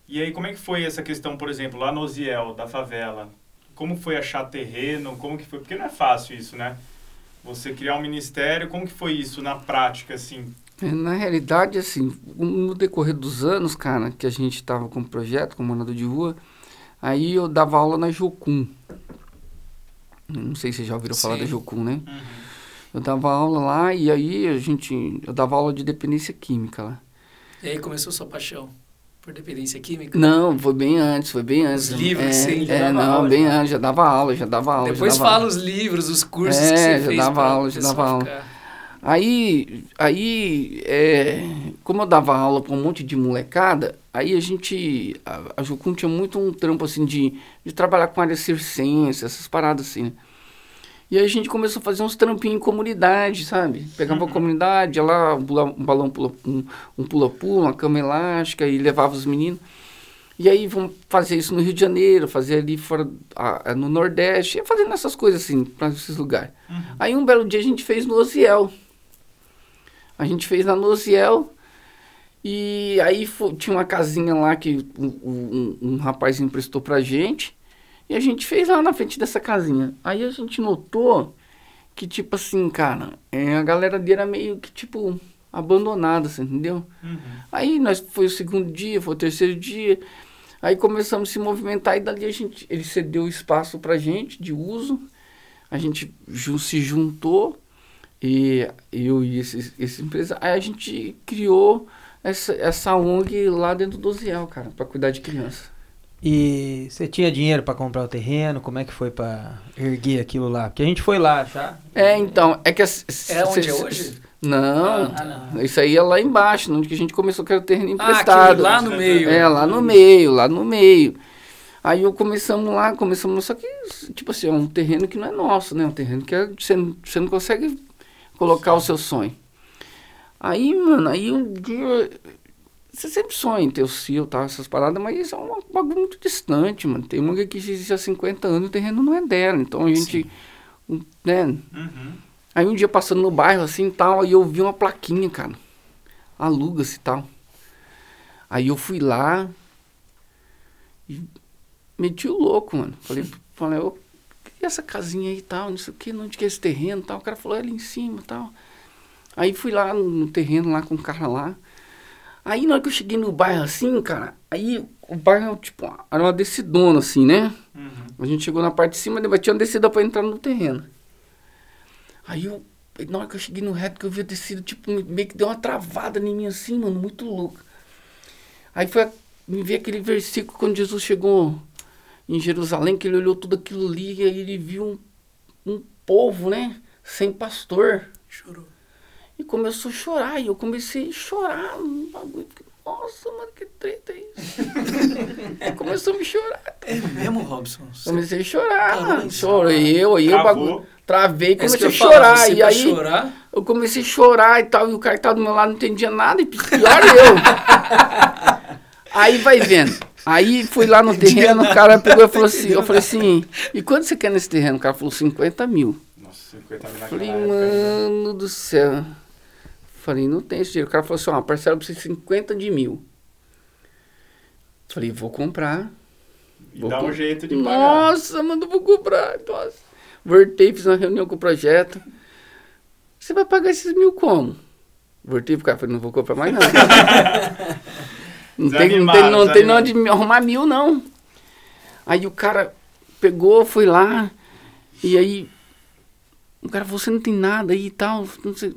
E aí, como é que foi essa questão, por exemplo, lá no Osiel, da favela? Como foi achar terreno? Como que foi? Porque não é fácil isso, né? Você criar um ministério, como que foi isso na prática, assim? É, Na realidade, assim, no decorrer dos anos, cara, que a gente tava com o projeto, com o morador de rua, aí eu dava aula na Jocum. Não sei se vocês já ouviram falar Sim. da Jocum, né? Uhum. Eu dava aula lá e aí a gente. Eu dava aula de dependência química lá. E aí começou sua paixão por dependência química? Não, foi bem antes, foi bem antes. Os livros é, que você já É, dava não, aula, bem já. antes, já dava aula, já dava aula. já Depois dava fala aula. os livros, os cursos É, que você já fez dava aula, já dava aula. ficar- Aí, aí é, como eu dava aula para um monte de molecada, aí a gente, a, a Jucum tinha muito um trampo assim de, de trabalhar com área circense, essas paradas assim, né? E aí a gente começou a fazer uns trampinhos em comunidade, sabe? Pegava a comunidade, ia lá, um, pula- um balão pula, um, um pula-pula, uma cama elástica e levava os meninos. E aí vamos fazer isso no Rio de Janeiro, fazer ali fora, ah, no Nordeste, ia fazendo essas coisas assim, para esses lugares. Uhum. Aí um belo dia a gente fez no Osiel. A gente fez lá no Osiel. E aí fo- tinha uma casinha lá que um, um, um rapaz emprestou pra gente. E a gente fez lá na frente dessa casinha. Aí a gente notou que, tipo assim, cara, é, a galera dele era meio que, tipo, abandonada, você entendeu? Uhum. Aí nós foi o segundo dia, foi o terceiro dia. Aí começamos a se movimentar e dali a gente, ele cedeu espaço pra gente de uso. A gente se juntou e eu e esse, esse empresa, aí a gente criou essa, essa ONG lá dentro do Ziel, cara, pra cuidar de criança. E você tinha dinheiro pra comprar o terreno? Como é que foi pra erguer aquilo lá? Porque a gente foi lá já. É, então, é que as- É onde cê- é hoje? Não, Ah, não. isso aí é lá embaixo, onde que a gente começou que era o terreno Ah, emprestado. aqui, lá no meio. É, lá no meio, lá no meio. Aí eu começamos lá, começamos, só que, tipo assim, é um terreno que não é nosso, né? Um terreno que é- você, não- você não consegue colocar o seu sonho. Aí, mano, aí um dia. Você sempre sonha em ter o seu, tal, essas paradas, mas isso é um bagulho muito distante, mano. Tem uma que existe há 50 anos e o terreno não é dela. Então a gente. um, Né? Uhum. Aí um dia passando no bairro assim e tal, aí eu vi uma plaquinha, cara. Aluga-se e tal. Aí eu fui lá e meti o louco, mano. Falei, falei, ô, e essa casinha aí e tal, não sei o que, onde que é esse terreno e tal. O cara falou, é ali em cima e tal. Aí fui lá no, no terreno lá com o cara lá. Aí na hora que eu cheguei no bairro assim, cara, aí o bairro, tipo, era uma descidona assim, né? Uhum. A gente chegou na parte de cima, depois tinha uma descida pra entrar no terreno. Aí eu, na hora que eu cheguei no reto, que eu vi a descida, tipo, meio que deu uma travada em mim assim, mano, muito louco. Aí foi, me veio aquele versículo quando Jesus chegou em Jerusalém, que ele olhou tudo aquilo ali, e aí ele viu um, um povo, né, sem pastor. Chorou. E começou a chorar, e eu comecei a chorar, um bagulho. Nossa, mano, que treta é isso? Começou a me chorar. É mesmo, Robson? Você- Comecei a chorar. Chorei eu, aí o Travou. bagulho. Travei, É que comecei a eu chorar. você E aí, chorar? Eu comecei a chorar e tal, e o cara que tava do meu lado não entendia nada, e pior eu. Aí vai vendo. Aí fui lá no terreno, o cara pegou e falou assim, eu falei assim, e quanto você quer nesse terreno? O cara falou 50 mil. Nossa, 50 mil Falei, naquela época. ainda. mano do céu. Falei, não tem esse dinheiro. O cara falou assim, ó, parcela pra você 50 de mil. Falei, vou comprar. E Vou dá com- um jeito de pagar. Nossa, mano, vou comprar. Nossa. Voltei, fiz uma reunião com o projeto. Você vai pagar esses mil como? Voltei pro cara, falei, não vou comprar mais não. não, tem, não, tem, não tem onde arrumar mil, não. Aí o cara pegou, foi lá, e aí o cara falou, você não tem nada aí e tal. Não sei.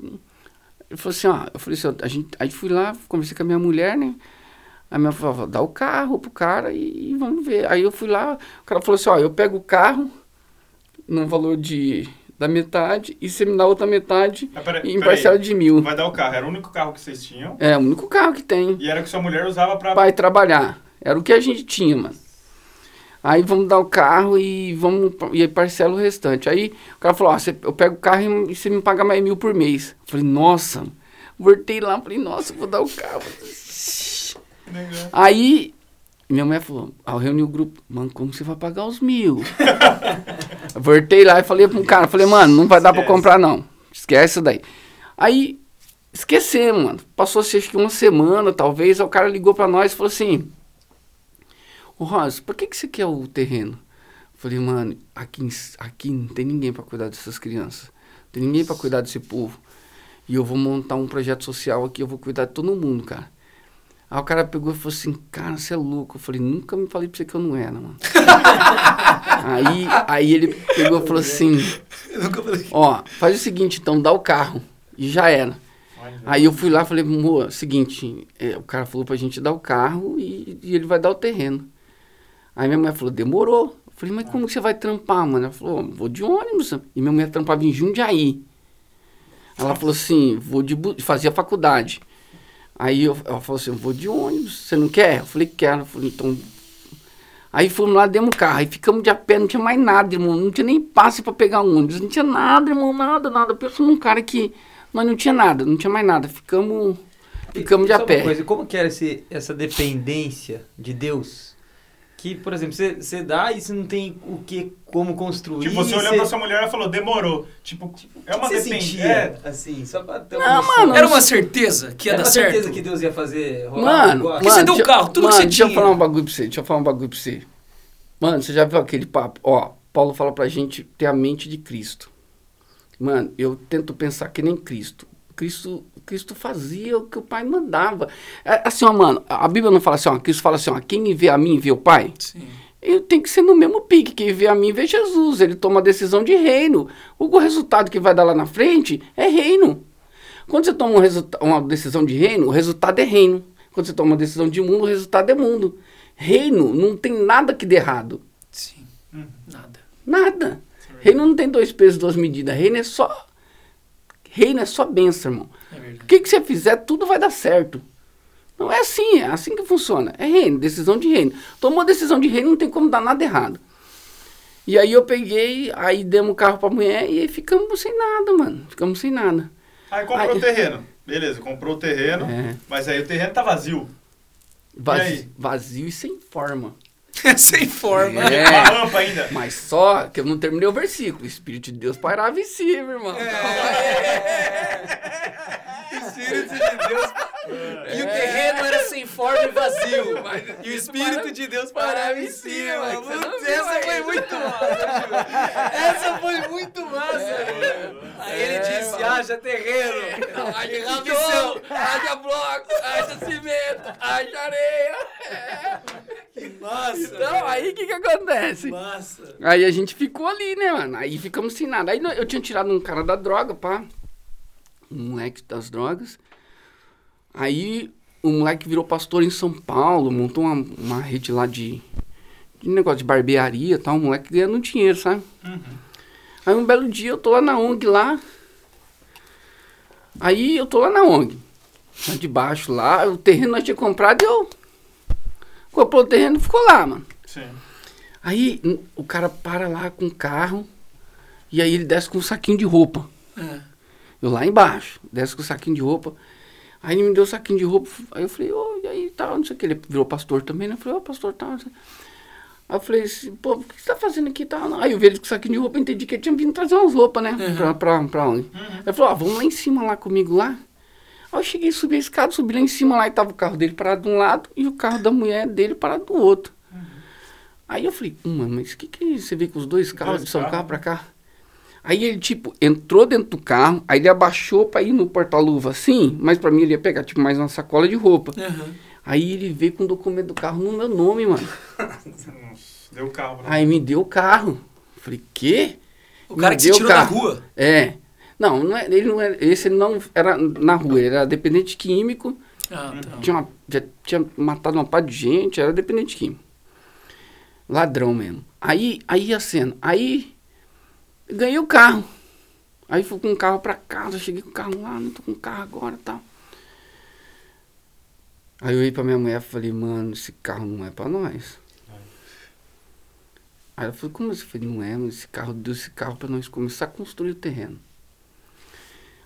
Ele falou assim, ó, eu falei assim, ó, a gente, aí fui lá, conversei com a minha mulher, né? A minha falou, dá o carro pro cara e, e vamos ver. Aí eu fui lá, o cara falou assim, ó, eu pego o carro no valor de da metade e você me dá outra metade pera- em parcela de mil. Vai dar o carro. Era o único carro que vocês tinham. É, o único carro que tem. E era o que sua mulher usava pra. Pai trabalhar. Era o que a gente tinha, mano. Aí vamos dar o carro e vamos e aí parcela o restante. Aí o cara falou, ó, você- eu pego o carro e você me paga mais mil por mês. Eu falei, nossa. Voltei lá, falei, nossa, vou dar o carro. Aí minha mulher falou, ao reunir o grupo, mano, como você vai pagar os mil? Voltei lá e falei pro cara, falei, mano, não vai dar pra Esquece. comprar não. Esquece isso daí. Aí, esquecemos, mano. Passou-se acho que uma semana, talvez, aí o cara ligou pra nós e falou assim, ô Rosa, por que, que você quer o terreno? Eu falei, mano, aqui, aqui não tem ninguém pra cuidar dessas crianças. Não tem ninguém pra cuidar desse povo. E eu vou montar um projeto social aqui, eu vou cuidar de todo mundo, cara. Aí o cara pegou e falou assim, cara, você é louco. Eu falei, nunca me falei pra você que eu não era, mano. aí, aí ele pegou e falou assim, ó, faz o seguinte, então, dá o carro. E já era. Aí eu fui lá e falei, moa, seguinte, é, o cara falou pra gente dar o carro e, e ele vai dar o terreno. Aí minha mulher falou, demorou. Eu falei, mas como que você vai trampar, mano? Ela falou, vou de ônibus. E minha mulher trampava em Jundiaí. Ela falou assim, vou de fazia faculdade. Aí eu, ela falou assim, vou de ônibus, você não quer? Eu falei, quero. Eu falei, então. Aí fomos lá, demos o carro, aí ficamos de a pé, não tinha mais nada, irmão. Não tinha nem passe pra pegar ônibus, não tinha nada, irmão, nada, nada. Pensa num cara que. Mas não tinha nada, não tinha mais nada. Ficamos. Ficamos de Só a pé. Coisa, como que era esse, essa dependência de Deus? Que, por exemplo, você, você dá e você não tem o que, como construir. Tipo, você olhou você, pra sua mulher e falou, demorou. Tipo, é uma dependência. sentia, É, assim, só pra ter Não, noção. mano, Era uma certeza que ia Era dar uma certeza certo. que Deus ia fazer rolar um Mano? Porque você deu o deixa- carro, tudo que você deixa eu tinha. falar um bagulho pra você, deixa eu falar um bagulho pra você. Mano, você já viu aquele papo? Ó, Paulo fala pra gente ter a mente de Cristo. Mano, eu tento pensar que nem Cristo. Cristo, Cristo fazia o que o Pai mandava. É, assim, ó, mano, a Bíblia não fala assim, ó, Cristo fala assim, ó, quem me vê a mim, vê o Pai. Sim. Ele tem que ser no mesmo pique. Quem vê a mim, vê Jesus. Ele toma a decisão de reino. O resultado que vai dar lá na frente é reino. Quando você toma um uma decisão de reino, o resultado é reino. Quando você toma uma decisão de mundo, o resultado é mundo. Reino não tem nada que dê errado. Sim. Uhum. Nada. Nada. Reino não tem dois pesos, duas medidas. Reino é só. Reino é só benção, irmão. É O que, que você fizer, tudo vai dar certo. Não é assim, é assim que funciona. É reino, decisão de reino. Tomou decisão de reino, não tem como dar nada errado. E aí eu peguei, aí demos o carro pra mulher e aí ficamos sem nada, mano. Ficamos sem nada. Aí comprou Aí- o terreno. Beleza, comprou o terreno, É. mas aí o terreno tá vazio. Vazio, aí? vazio e sem forma. Sem forma. É. Uma rampa ainda. Mas só que eu não terminei o versículo. O Espírito de Deus pairava em cima, irmão. Espírito de Deus. E o terreno era sem forma e vazio. E o Espírito de Deus parava em cima. Putz, viu essa foi muito massa. Essa foi muito massa. Aí ele disse, haja terreno. Haja rabisão, haja bloco, haja cimento, haja areia. Que massa. Então, aí o que que acontece? Massa. Aí a gente ficou ali, né, mano? Aí ficamos sem nada. Aí eu tinha tirado um cara da droga, pá. Um moleque das drogas. Aí o moleque virou pastor em São Paulo, montou uma, uma rede lá de, de negócio de barbearia e tal. O moleque ganhando dinheiro, sabe? Aí um belo dia eu tô lá na ONG lá. Aí eu tô lá na ONG. Lá de baixo lá, o terreno nós tínhamos comprado e eu. Comprou o terreno e ficou lá, mano. Sim. Aí o cara para lá com o carro e aí ele desce com um saquinho de roupa. É. Eu lá embaixo, desce com o saquinho de roupa. Aí ele me deu o saquinho de roupa. Aí eu falei, ô, e aí tal, não sei o que. Ele virou pastor também, né? Eu falei, ô, pastor, tal. sei. Aí eu falei assim, pô, o que você tá fazendo aqui tal? Aí eu vi ele com o saquinho de roupa, entendi que ele tinha vindo trazer umas roupas, né? Uhum. Pra, pra, pra onde? Ele falou, ó, vamos lá em cima lá comigo lá. Aí eu cheguei, subi a escada, subi lá em cima lá e tava o carro dele parado de um lado e o carro da mulher dele parado do outro. Aí eu falei, hum, mas o que que você vê com os dois carros de São Carro pra cá? Aí ele, tipo, entrou dentro do carro, aí ele abaixou pra ir no porta-luva assim, mas pra mim ele ia pegar, tipo, mais uma sacola de roupa. Uhum. Aí ele veio com o documento do carro no meu nome, mano. Deu o carro pra Aí me deu o carro. Falei, quê? O cara Me que se tirou da carro. rua. É. Não, não é, ele não era, esse não era na rua, ele era dependente químico, Ah, tá. tinha uma- já tinha matado uma par de gente, era dependente químico. Ladrão mesmo. Aí, aí a cena, aí ganhei o carro. Aí fui com o carro pra casa, cheguei com o carro lá, não tô com o carro agora e tal. Aí eu olhei pra minha mulher e falei, mano, esse carro não é pra nós. Aí ela falou, como assim? Eu falei, não é, mas esse carro deu esse carro pra nós começar a construir o terreno.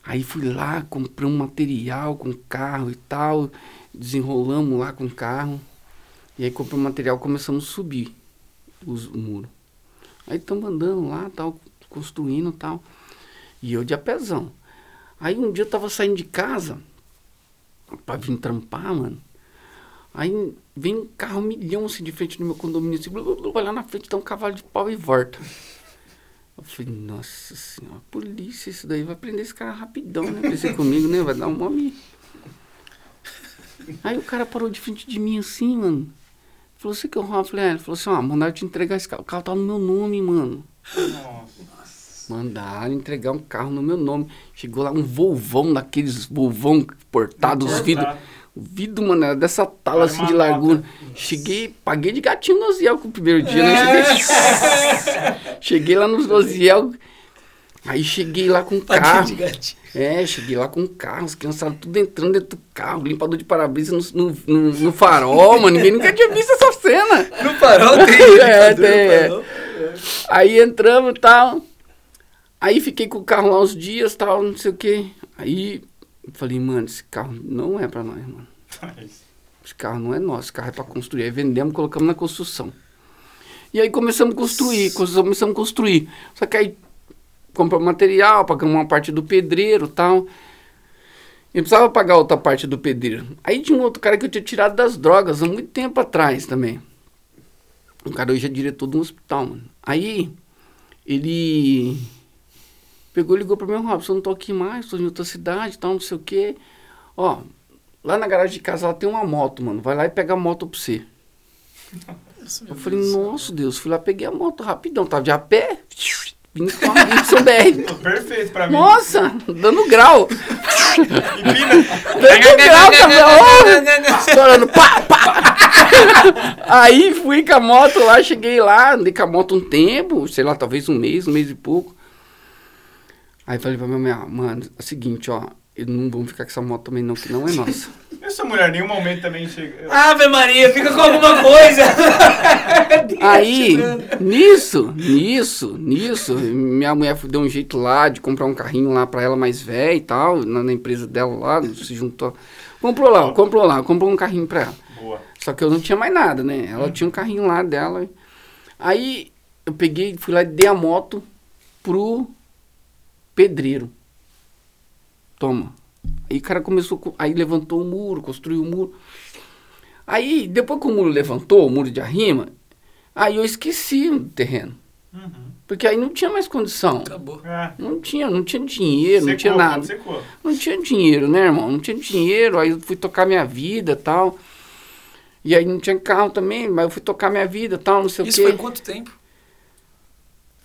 Aí fui lá, comprei um material com carro e tal, desenrolamos lá com o carro. E aí comprei um material começamos a subir os, o muro. Aí estamos andando lá, tal, construindo e tal. E eu de apesão. Aí um dia eu tava saindo de casa pra vir trampar, mano. Aí vem um carro milhão assim de frente no meu condomínio, assim, blu, blu, blu, vai lá na frente, dá um cavalo de pau e volta. Eu falei, nossa senhora, polícia, isso daí vai prender esse cara rapidão, né? Pensei comigo, né? Vai dar um nome. Aí o cara parou de frente de mim assim, mano. Falou, você que é o Ron? Eu falei, é. Ele falou assim, ó, mandaram te entregar esse carro. O carro tá no meu nome, mano. Nossa. Mandaram entregar um carro no meu nome. Chegou lá um volvão daqueles volvão portados, os vidros. O vidro, mano, era dessa tala assim de largura. Cheguei, paguei de gatinho no Osiel com o primeiro dia, né? Cheguei, cheguei lá nos Osiel. Aí cheguei lá com o carro. É, cheguei lá com o carro, as crianças tudo entrando dentro do carro, limpador de para-brisa no, no, no- farol, mano. Ninguém nunca tinha visto essa cena. No farol tem. É, tem, é. Aí entramos e tal. Aí fiquei com o carro lá uns dias tal, não sei o quê. Aí falei, mano, esse carro não é pra nós, mano. Esse carro não é nosso, esse carro é pra construir. Aí vendemos, colocamos na construção. E aí começamos a construir, começamos a construir. Só que aí compramos material, pagamos uma parte do pedreiro e tal. E precisava pagar outra parte do pedreiro. Aí tinha um outro cara que eu tinha tirado das drogas há muito tempo atrás também. O cara hoje é diretor de um hospital, mano. Aí ele pegou e ligou pra mim, Robson, eu não tô aqui mais, tô em outra cidade, tal, não sei o quê. Ó, lá na garagem de casa lá tem uma moto, mano. Vai lá e pega a moto pra você. Nossa, Eu falei, Deus. nossa Deus, fui lá, peguei a moto rapidão, tava de a pé, vindo com a YBR. Perfeito pra mim. Nossa, dando grau. Dando grau, caminhão. Estourando, pá, pá. Aí fui com a moto lá, cheguei lá, andei com a moto um tempo, sei lá, talvez um mês, um mês e pouco. Aí falei pra minha mulher, mano, é o seguinte, ó, eu não vamos ficar com essa moto também não, que não é nossa. Essa mulher em nenhum momento também chega. Ave Maria, fica com alguma coisa. Aí, nisso, nisso, nisso, minha mulher deu um jeito lá de comprar um carrinho lá pra ela mais velha e tal, na, na empresa dela lá, se juntou. Comprou lá, comprou lá, comprou um carrinho pra ela. Boa. Só que eu não tinha mais nada, né? Ela tinha um carrinho lá dela. Aí eu peguei, fui lá e dei a moto pro pedreiro. Toma. Aí o cara começou, co- aí levantou o muro, construiu o muro. Aí, depois que o muro levantou, o muro de arrima, aí eu esqueci o terreno. Uhum. Porque aí não tinha mais condição. Acabou. É. Não tinha, não tinha dinheiro, não tinha Secou, nada. Secou. Não tinha dinheiro, né, irmão? Não tinha dinheiro, aí eu fui tocar minha vida tal. E aí não tinha carro também, mas eu fui tocar minha vida tal, não sei Isso o foi quê. em quanto tempo?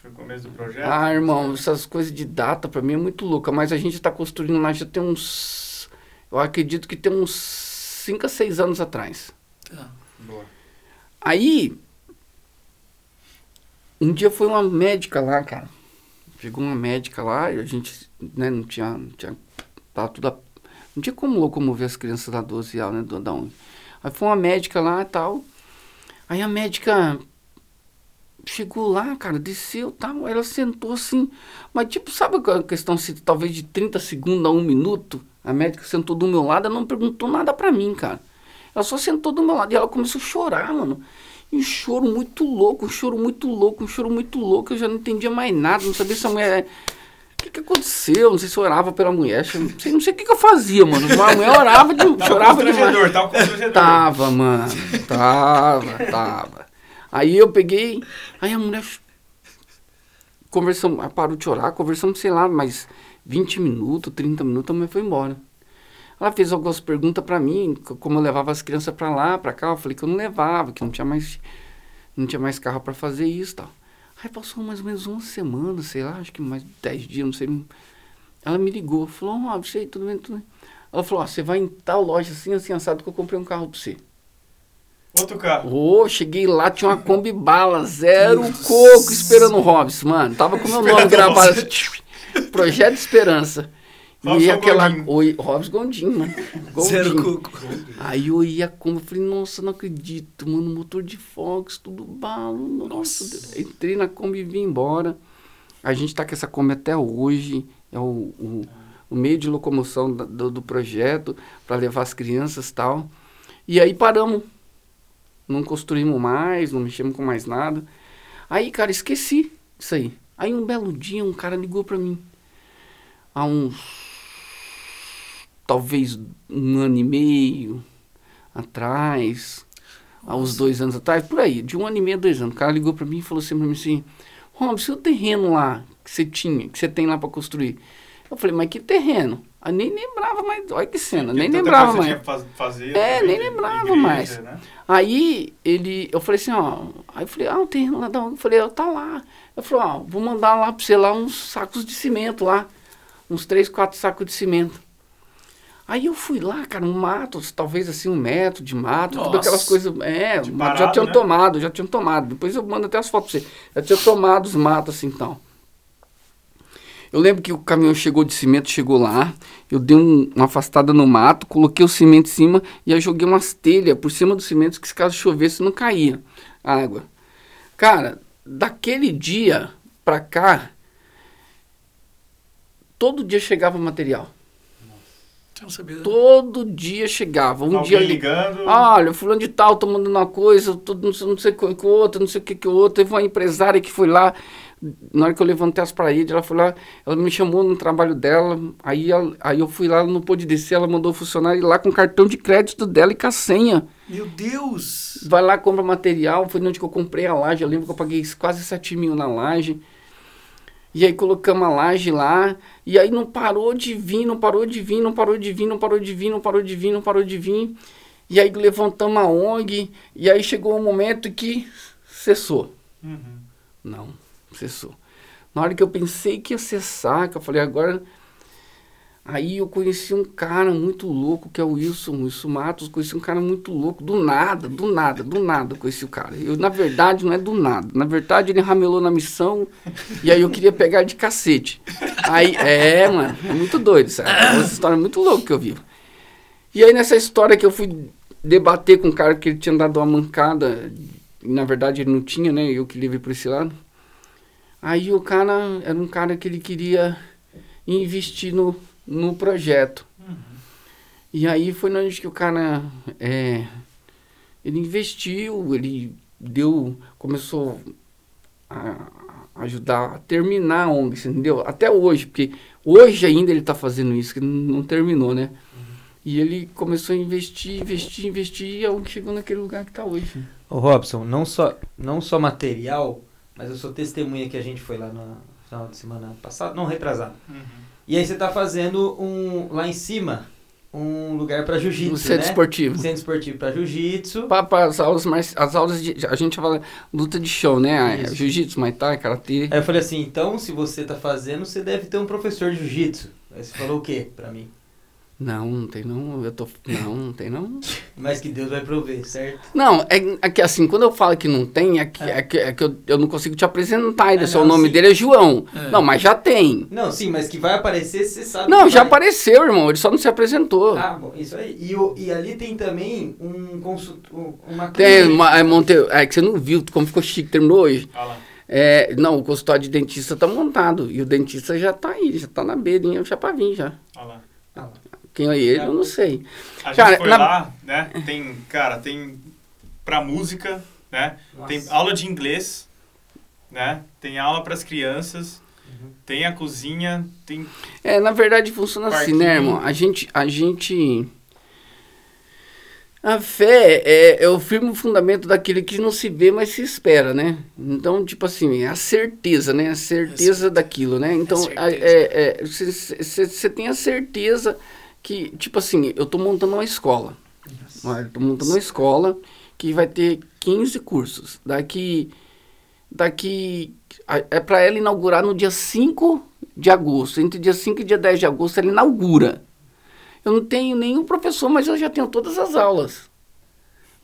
Foi o começo do projeto. Ah, irmão, essas coisas de data pra mim é muito louca, mas a gente tá construindo lá já tem uns. Eu acredito que tem uns 5 a 6 anos atrás. Tá. Boa. Aí, um dia foi uma médica lá, cara. Chegou uma médica lá e a gente, né, não tinha, não tinha, tava tudo, a- não tinha como locomover as crianças da 12 anos, né, do- da onde. Aí foi uma médica lá e tal. Aí a médica chegou lá, cara, desceu, tal, ela sentou assim, mas tipo, sabe a questão, se talvez de 30 segundos a um minuto, a médica sentou do meu lado, ela não perguntou nada pra mim, cara. Ela só sentou do meu lado e ela começou a chorar, mano. E um choro muito louco, um choro muito louco, um choro muito louco. Eu já não entendia mais nada, não sabia se a mulher. O que, que aconteceu? Não sei se eu orava pela mulher. Não sei, não sei o que, que eu fazia, mano. A mulher orava, de, Tava chorava demais. tava. Tava, mano. Tava, tava. Aí eu peguei. Aí a mulher. Conversamos, ela parou de chorar, conversamos, sei lá, mais 20 minutos, 30 minutos, a mulher foi embora. Ela fez algumas perguntas pra mim, co- como eu levava as crianças pra lá, pra cá. Eu falei que eu não levava, que não tinha mais, não tinha mais carro pra fazer isso tal. Aí passou mais ou menos uma semana, sei lá, acho que mais 10 dias, não sei. Ela me ligou, falou, ó, você aí, tudo bem, tudo bem. Ela falou, ó, você vai em tal loja assim, assim, assado, que eu comprei um carro pra você. Outro carro. Ô, cheguei lá, tinha uma Kombi Bala, zero coco, esperando o Robson, mano. Tava com meu nome gravado. assim, Projeto Esperança. Robson E aquela. Oi, Robson Gondim, mano. Zero cuco. Aí eu ia como, eu falei, nossa, não acredito, mano, motor de Fox, tudo balo, nossa. Nossa. Entrei na Kombi e vim embora. A gente tá com essa Kombi até hoje, é o, o, o meio de locomoção do, do projeto, para levar as crianças e tal. E aí paramos. Não construímos mais, não mexemos com mais nada. Aí, cara, esqueci isso aí. Aí um belo dia um cara ligou pra mim. Há uns talvez um ano e meio atrás, há uns dois anos atrás, por aí, de um ano e meio a dois anos. O cara ligou pra mim e falou assim pra mim assim, Rob, seu terreno lá que você tinha, que você tem lá pra construir. Eu falei, mas que terreno? Eu nem lembrava mais, olha que cena, nem lembrava mais. É, também nem lembrava igreja, mais. né? Aí ele, eu falei assim, ó, aí eu falei, ah, o terreno lá da onde? Eu falei, ó, tá lá. Eu falei, ó, vou mandar lá pra você lá uns sacos de cimento lá, uns três, quatro sacos de cimento. Aí eu fui lá, cara, um mato, talvez assim um metro de mato, tudo Nossa. aquelas coisas, é, mas já parado, tinham né? tomado, já tinham tomado. Depois eu mando até as fotos pra você. Já tinha tomado os matos assim, então. Eu lembro que o caminhão chegou de cimento, chegou lá, eu dei um- uma afastada no mato, coloquei o cimento em cima e aí joguei umas telhas por cima do cimento que se caso chovesse não caía a água. Cara, daquele dia pra cá, todo dia chegava material. Sabia. Todo dia chegava. Um Alguém dia li- ligando. Olha, fulano de tal, tô mandando uma coisa, tô, não sei, não sei o que que o outro, não sei o que que o outro. Teve uma empresária que foi lá, na hora que eu levantei as paredes, ela foi lá, ela me chamou no trabalho dela, aí, ela- aí eu fui lá, ela não pôde descer, ela mandou o funcionário ir lá com o cartão de crédito dela e com a senha. Meu Deus! Vai lá, compra material, foi onde que eu comprei a laje, eu lembro que eu paguei quase 7 mil na laje. E aí colocamos a laje lá, e aí não parou de vir, não parou de vir, não parou de vir, não parou de vir, não parou de vir, não parou de vir. E aí levantamos a ONG, e aí chegou um momento que cessou. Uhum. Não, cessou. Na hora que eu pensei que ia cessar, que eu falei, agora. Aí eu conheci um cara muito louco, que é o Wilson, Wilson Matos. Conheci um cara muito louco, do nada, do nada, do nada conheci o cara. Eu, na verdade, não é do nada. Na verdade, ele ramelou na missão e aí eu queria pegar de cacete. Aí, é, mano, é muito doido, sabe? Essa história é muito louca que eu vivo. E aí, nessa história que eu fui debater com um cara que ele tinha dado uma mancada, na verdade ele não tinha, né? Eu que levei por esse lado. Aí o cara era um cara que ele queria investir no, no projeto. E aí foi onde que o cara é, ele investiu, ele deu, começou a ajudar a terminar a ONG, entendeu? Até hoje, porque hoje ainda ele está fazendo isso, que não, terminou, né? E ele começou a investir, investir, investir, e a ONG chegou naquele lugar que está hoje. Ô Robson, não só, não só material, mas eu sou testemunha que a gente foi lá no final de semana passada, não, retrasado. Uhum. E aí você tá fazendo um, lá em cima, um lugar pra No jiu-jitsu, centro né? esportivo. Centro esportivo pra jiu-jitsu. Para as aulas mais as aulas de a gente fala luta de chão, né? Ah, Isso. Jiu-jitsu, Muay Thai, karatê. Aí eu falei assim, então se você tá fazendo, você deve ter um professor de jiu-jitsu. Aí você falou o quê pra mim? Não, não tem não. Eu tô. Não, não tem não. Mas que Deus vai prover, certo? Não, é, é que assim, quando eu falo que não tem, é que, é. que, é que eu, eu não consigo te apresentar ainda. Ah, só o não, nome sim. dele é João. É. Não, mas já tem. Não, sim, mas que vai aparecer, você sabe. Não, que já vai. apareceu, irmão. Ele só não se apresentou. Ah, bom, isso aí. E, o- e ali tem também um consultor, uma Tem, uma, é, Monte, é que você não viu como ficou chique, terminou hoje. Olha lá. É, não, o consultório de dentista tá montado. E o dentista já tá aí, já tá na beirinha, já pra vir já. Olha lá. Ah, lá. Quem é ele, eu não sei. A gente Cara, foi na- lá, né? Tem, cara, tem pra música, né? Nossa. Tem aula de inglês, né? Tem aula pras crianças, Uhum. tem a cozinha, tem É, na verdade funciona assim, né, irmão? A gente, a gente... A fé é, é o firme fundamento daquele que não se vê, mas se espera, né? Então, tipo assim, é a certeza, né? A certeza daquilo, né? Então, certeza. você tem a certeza que, tipo assim, eu tô montando uma escola. Olha, eu tô montando uma escola que vai ter 15 cursos. Daqui, daqui, é para ela inaugurar no dia 5 de agosto. Entre dia 5 e dia 10 de agosto ela inaugura. Eu não tenho nenhum professor, mas eu já tenho todas as aulas.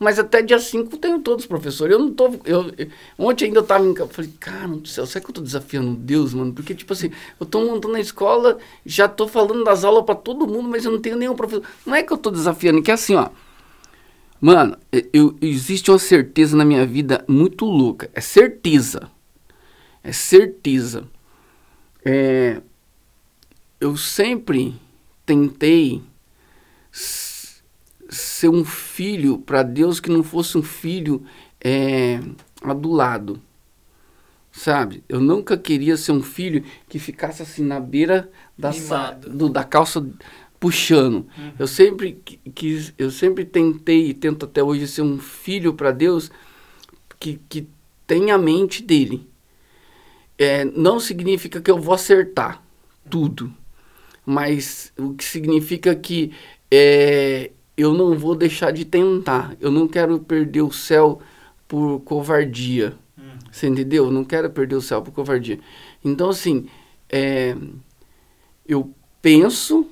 Mas até dia 5 eu tenho todos os professores. Eu não tô. Eu, eu- ontem ainda eu tava em casa. Falei, cara do céu, será que eu tô desafiando Deus, mano? Porque, tipo assim, eu tô montando a escola, já tô falando das aulas para todo mundo, mas eu não tenho nenhum professor. Não é que eu tô desafiando, é que é assim, ó. Mano, eu, existe uma certeza na minha vida muito louca. É certeza. É certeza. É, eu sempre tentei ser um filho para Deus que não fosse um filho é, adulado. Sabe? Eu nunca queria ser um filho que ficasse assim na beira da, sa- do- da calça puxando. Eu sempre qui- quis, eu sempre tentei e tento até hoje ser um filho para Deus que, que tem a mente dele. É, não significa que eu vou acertar tudo, mas o que significa que é, eu não vou deixar de tentar. Eu não quero perder o céu por covardia. Hum. Você entendeu? Eu não quero perder o céu por covardia. Então, assim, é, eu penso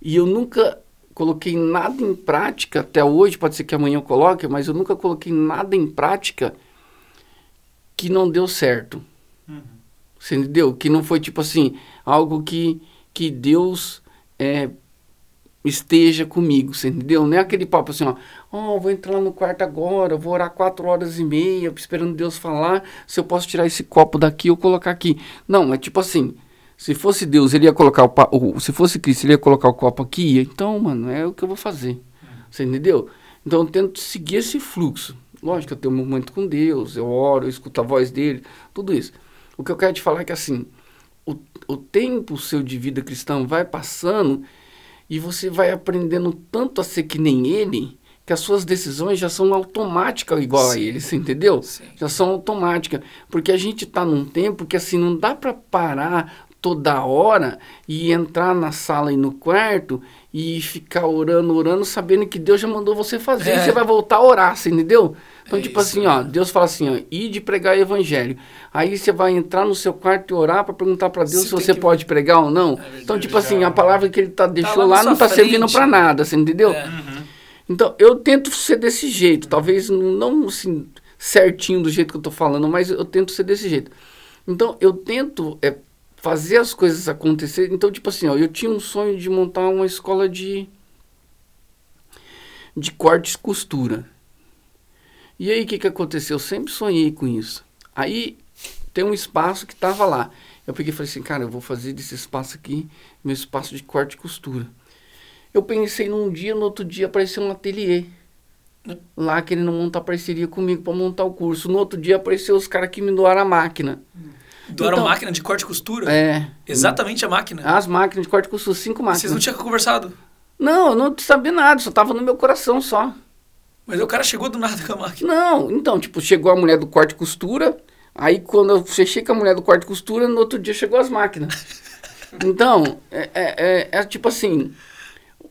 e eu nunca coloquei nada em prática até hoje. Pode ser que amanhã eu coloque, mas eu nunca coloquei nada em prática que não deu certo. Uhum. Você entendeu? Que não foi tipo assim, algo que, que Deus é, esteja comigo, você entendeu? Não é aquele papo assim, ó, ó, vou entrar no quarto agora, vou orar quatro horas e meia, esperando Deus falar, se eu posso tirar esse copo daqui ou colocar aqui. Não, é tipo assim, se fosse Deus, ele ia colocar o, se fosse Cristo, ele ia colocar o copo aqui, então, mano, é o que eu vou fazer. Você entendeu? Então eu tento seguir esse fluxo. Lógico eu tenho um momento com Deus, eu oro, eu escuto a voz dele, tudo isso. O que eu quero te falar é que assim, o, o tempo seu de vida cristã vai passando e você vai aprendendo tanto a ser que nem ele, que as suas decisões já são automáticas igual a Sim. ele, você entendeu? Sim. Já são automáticas. Porque a gente tá num tempo que assim, não dá para parar toda hora e entrar na sala e no quarto e ficar orando, orando, sabendo que Deus já mandou você fazer É. e você vai voltar a orar, você entendeu? Então, É tipo isso, assim, ó, Deus fala assim, ó, ide pregar o evangelho. Aí você vai entrar no seu quarto e orar para perguntar para Deus Você se você que- pode pregar ou não. verdade. então, tipo Já- assim, a palavra que ele tá, deixou lá na lá não tá servindo frente. para nada, você entendeu? É. Uhum. Então, eu tento ser desse jeito. Talvez não- assim, certinho do jeito que eu tô falando, mas eu tento ser desse jeito. Então, eu tento é, fazer as coisas acontecer. Então, tipo assim, ó, eu tinha um sonho de montar uma escola de, de corte e costura. E aí, o que, que aconteceu? Eu sempre sonhei com isso. Aí, tem um espaço que tava lá. Eu peguei e falei assim, cara, eu vou fazer desse espaço aqui meu espaço de corte e costura. Eu pensei num dia, no outro dia apareceu um ateliê. Lá querendo montar parceria comigo para montar o curso. No outro dia apareceu os caras que me doaram a máquina. Doaram Então- máquina de corte e costura? É. Exatamente a máquina. As máquinas de corte e costura, cinco máquinas. Vocês não tinham conversado. Não, eu não sabia nada, só tava no meu coração só. Mas o cara chegou do nada com a máquina. Não, então, tipo, chegou a mulher do corte e costura, aí quando eu fechei com a mulher do corte e costura, no outro dia chegou as máquinas. Então, é, é, é- é tipo assim,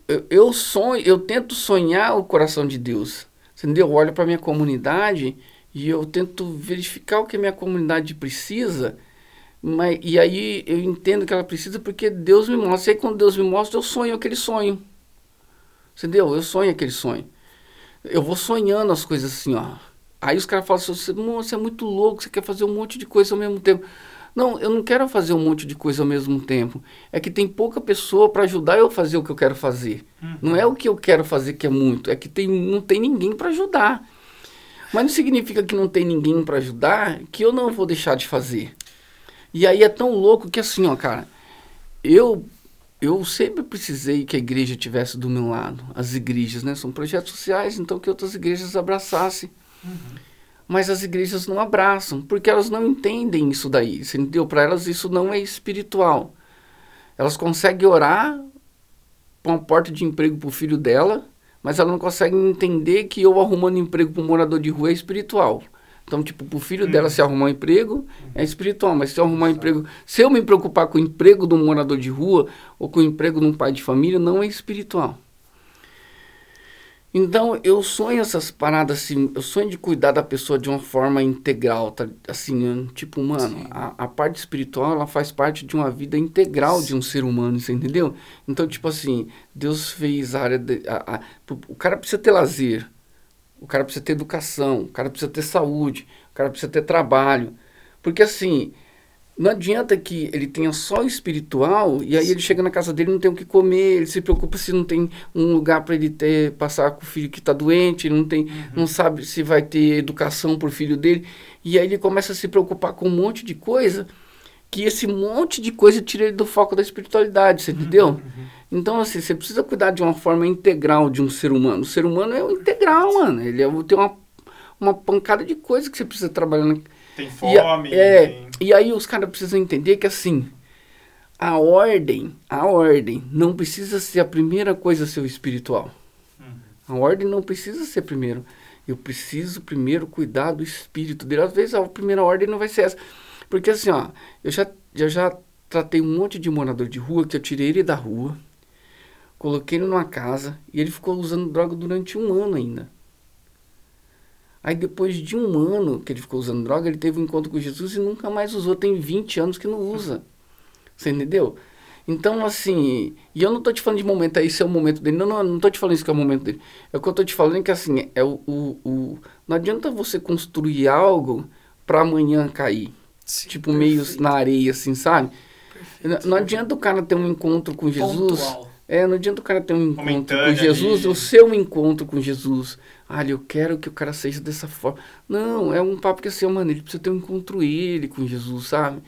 eu, eu sonho, eu tento sonhar o coração de Deus, entendeu? Eu olho para minha comunidade e eu tento verificar o que a minha comunidade precisa Mas, e aí eu entendo que ela precisa porque Deus me mostra. E aí quando Deus me mostra, eu sonho aquele sonho. Entendeu? Eu sonho aquele sonho. Eu vou sonhando as coisas assim, ó. Aí os caras falam assim, você, é muito louco, você quer fazer um monte de coisa ao mesmo tempo. Não, eu não quero fazer um monte de coisa ao mesmo tempo. É que tem pouca pessoa para ajudar eu a fazer o que eu quero fazer. Uhum. Não é o que eu quero fazer que é muito, é que tem, não tem ninguém para ajudar. Mas não significa que não tem ninguém para ajudar que eu não vou deixar de fazer. E aí é tão louco que assim, ó, cara, eu eu sempre precisei que a igreja tivesse do meu lado. As igrejas, né, são projetos sociais, então que outras igrejas abraçassem. Mas as igrejas não abraçam, porque elas não entendem isso daí, você entendeu? Para elas isso não é espiritual. Elas conseguem orar para uma porta de emprego para o filho dela, mas elas não conseguem entender que eu arrumando emprego para um morador de rua é espiritual. Então, tipo, pro filho dela se arrumar um emprego, é espiritual. Mas se eu arrumar um emprego... Se eu me preocupar com o emprego de um morador de rua ou com o emprego de um pai de família, não é espiritual. Então, eu sonho essas paradas assim, eu sonho de cuidar da pessoa de uma forma integral, tá? Assim, tipo, mano, a, a parte espiritual, ela faz parte de uma vida integral de um ser humano, você entendeu? Então, tipo assim, Deus fez a área, de, a, a, o cara precisa ter lazer, o cara precisa ter educação, o cara precisa ter saúde, o cara precisa ter trabalho, porque assim, não adianta que ele tenha só o espiritual e aí ele chega na casa dele e não tem o que comer, ele se preocupa se não tem um lugar para ele ter passar com o filho que está doente, não tem, não sabe se vai ter educação para o filho dele. E aí ele começa a se preocupar com um monte de coisa que esse monte de coisa tira ele do foco da espiritualidade, você entendeu? Então assim, você precisa cuidar de uma forma integral de um ser humano. O ser humano é o integral, mano. Ele é, tem uma uma pancada de coisa que você precisa trabalhar na Tem e, fome, é, tem... e aí os caras precisam entender que assim, a ordem, a ordem não precisa ser a primeira coisa o espiritual. Uhum. A ordem não precisa ser primeiro. Eu preciso primeiro cuidar do espírito dele. Às vezes a primeira ordem não vai ser essa. Porque assim, ó, eu já, eu já tratei um monte de morador de rua que eu tirei ele da rua, coloquei ele numa casa e ele ficou usando droga durante um ano ainda. Aí depois de um ano que ele ficou usando droga, ele teve um encontro com Jesus e nunca mais usou. Tem 20 anos que não usa. Você entendeu? Então, assim, e eu não tô te falando de momento, aí esse é o momento dele. Não, não, não tô te falando isso que é o momento dele. É o que eu tô te falando é que, assim, é o, o, o- não adianta você construir algo para amanhã cair. Sim, tipo, meio perfeito, na areia, assim, sabe? perfeito. Não, não adianta o cara ter um encontro com Jesus. Pontual. É, não adianta o cara ter um encontro com Jesus, ali. o seu encontro com Jesus. Ah, eu quero que o cara seja dessa forma. Não, é um papo que assim, mano, ele precisa ter um encontro ele com Jesus, sabe?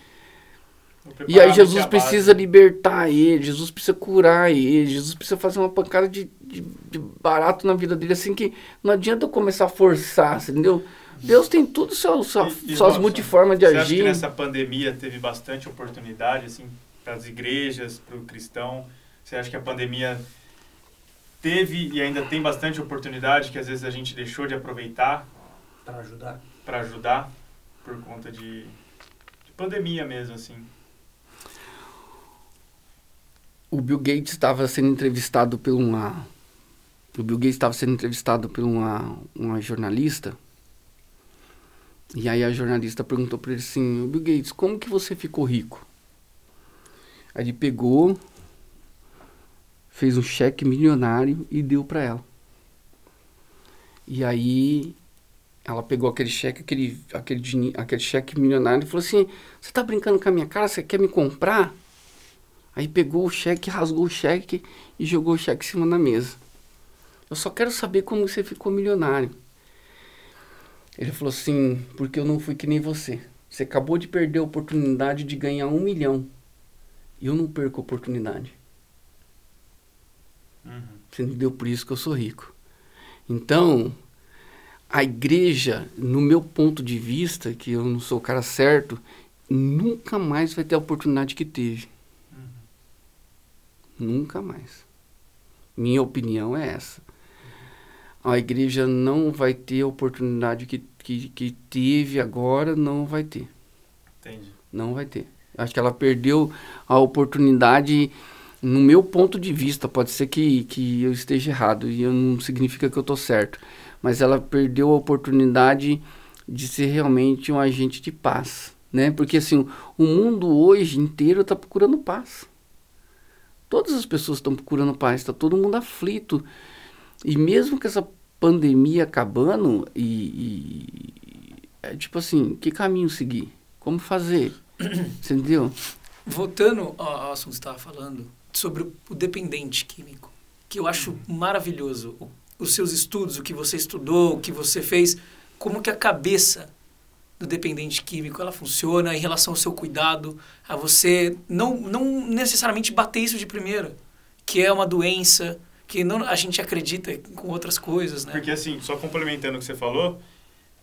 E aí Jesus precisa libertar ele, Jesus precisa curar ele, Jesus precisa fazer uma pancada de, de, de barato na vida dele, assim que não adianta eu começar a forçar, entendeu? Deus tem tudo seu, sua, E- suas multiformas de Você acha que agir. nessa pandemia teve bastante oportunidade, assim, para as igrejas, para o cristão? Você acha que a pandemia teve e ainda tem bastante oportunidade que às vezes a gente deixou de aproveitar Para ajudar. para ajudar por conta de, de pandemia mesmo, assim? o Bill Gates estava sendo entrevistado por uma o Bill Gates estava sendo entrevistado por uma, uma jornalista e aí a jornalista perguntou para ele assim Bill Gates como que você ficou rico aí ele pegou fez um cheque milionário e deu para ela e aí ela pegou aquele cheque aquele aquele aquele cheque milionário e falou assim você tá brincando com a minha cara você quer me comprar Aí pegou o cheque, rasgou o cheque e jogou o cheque em cima da mesa. Eu só quero saber como você ficou milionário. Ele falou assim, porque eu não fui que nem você. Você acabou de perder a oportunidade de ganhar um milhão. E eu não perco a oportunidade. Uhum. Entendeu? Por isso que eu sou rico. Então, a igreja, no meu ponto de vista, que eu não sou o cara certo, nunca mais vai ter a oportunidade que teve. Nunca mais. Minha opinião é essa. A igreja não vai ter a oportunidade que, que, que teve agora, não vai ter. Entendi. Não vai ter. Acho que ela perdeu a oportunidade, no meu ponto de vista, pode ser que, que eu esteja errado, e não significa que eu estou certo, mas ela perdeu a oportunidade de ser realmente um agente de paz né? Porque assim, o mundo hoje inteiro está procurando paz. Todas as pessoas estão procurando paz, está todo mundo aflito. E mesmo com essa pandemia acabando, e, e é tipo assim, que caminho seguir? Como fazer? Entendeu? Voltando ao assunto que você estava falando, sobre o dependente químico, que eu acho maravilhoso. Os seus estudos, o que você estudou, o que você fez, como que a cabeça do dependente químico ela funciona em relação ao seu cuidado, a você não, não necessariamente bater isso de primeira, que é uma doença, que não, a gente acredita com outras coisas, né? Porque assim, só complementando o que você falou,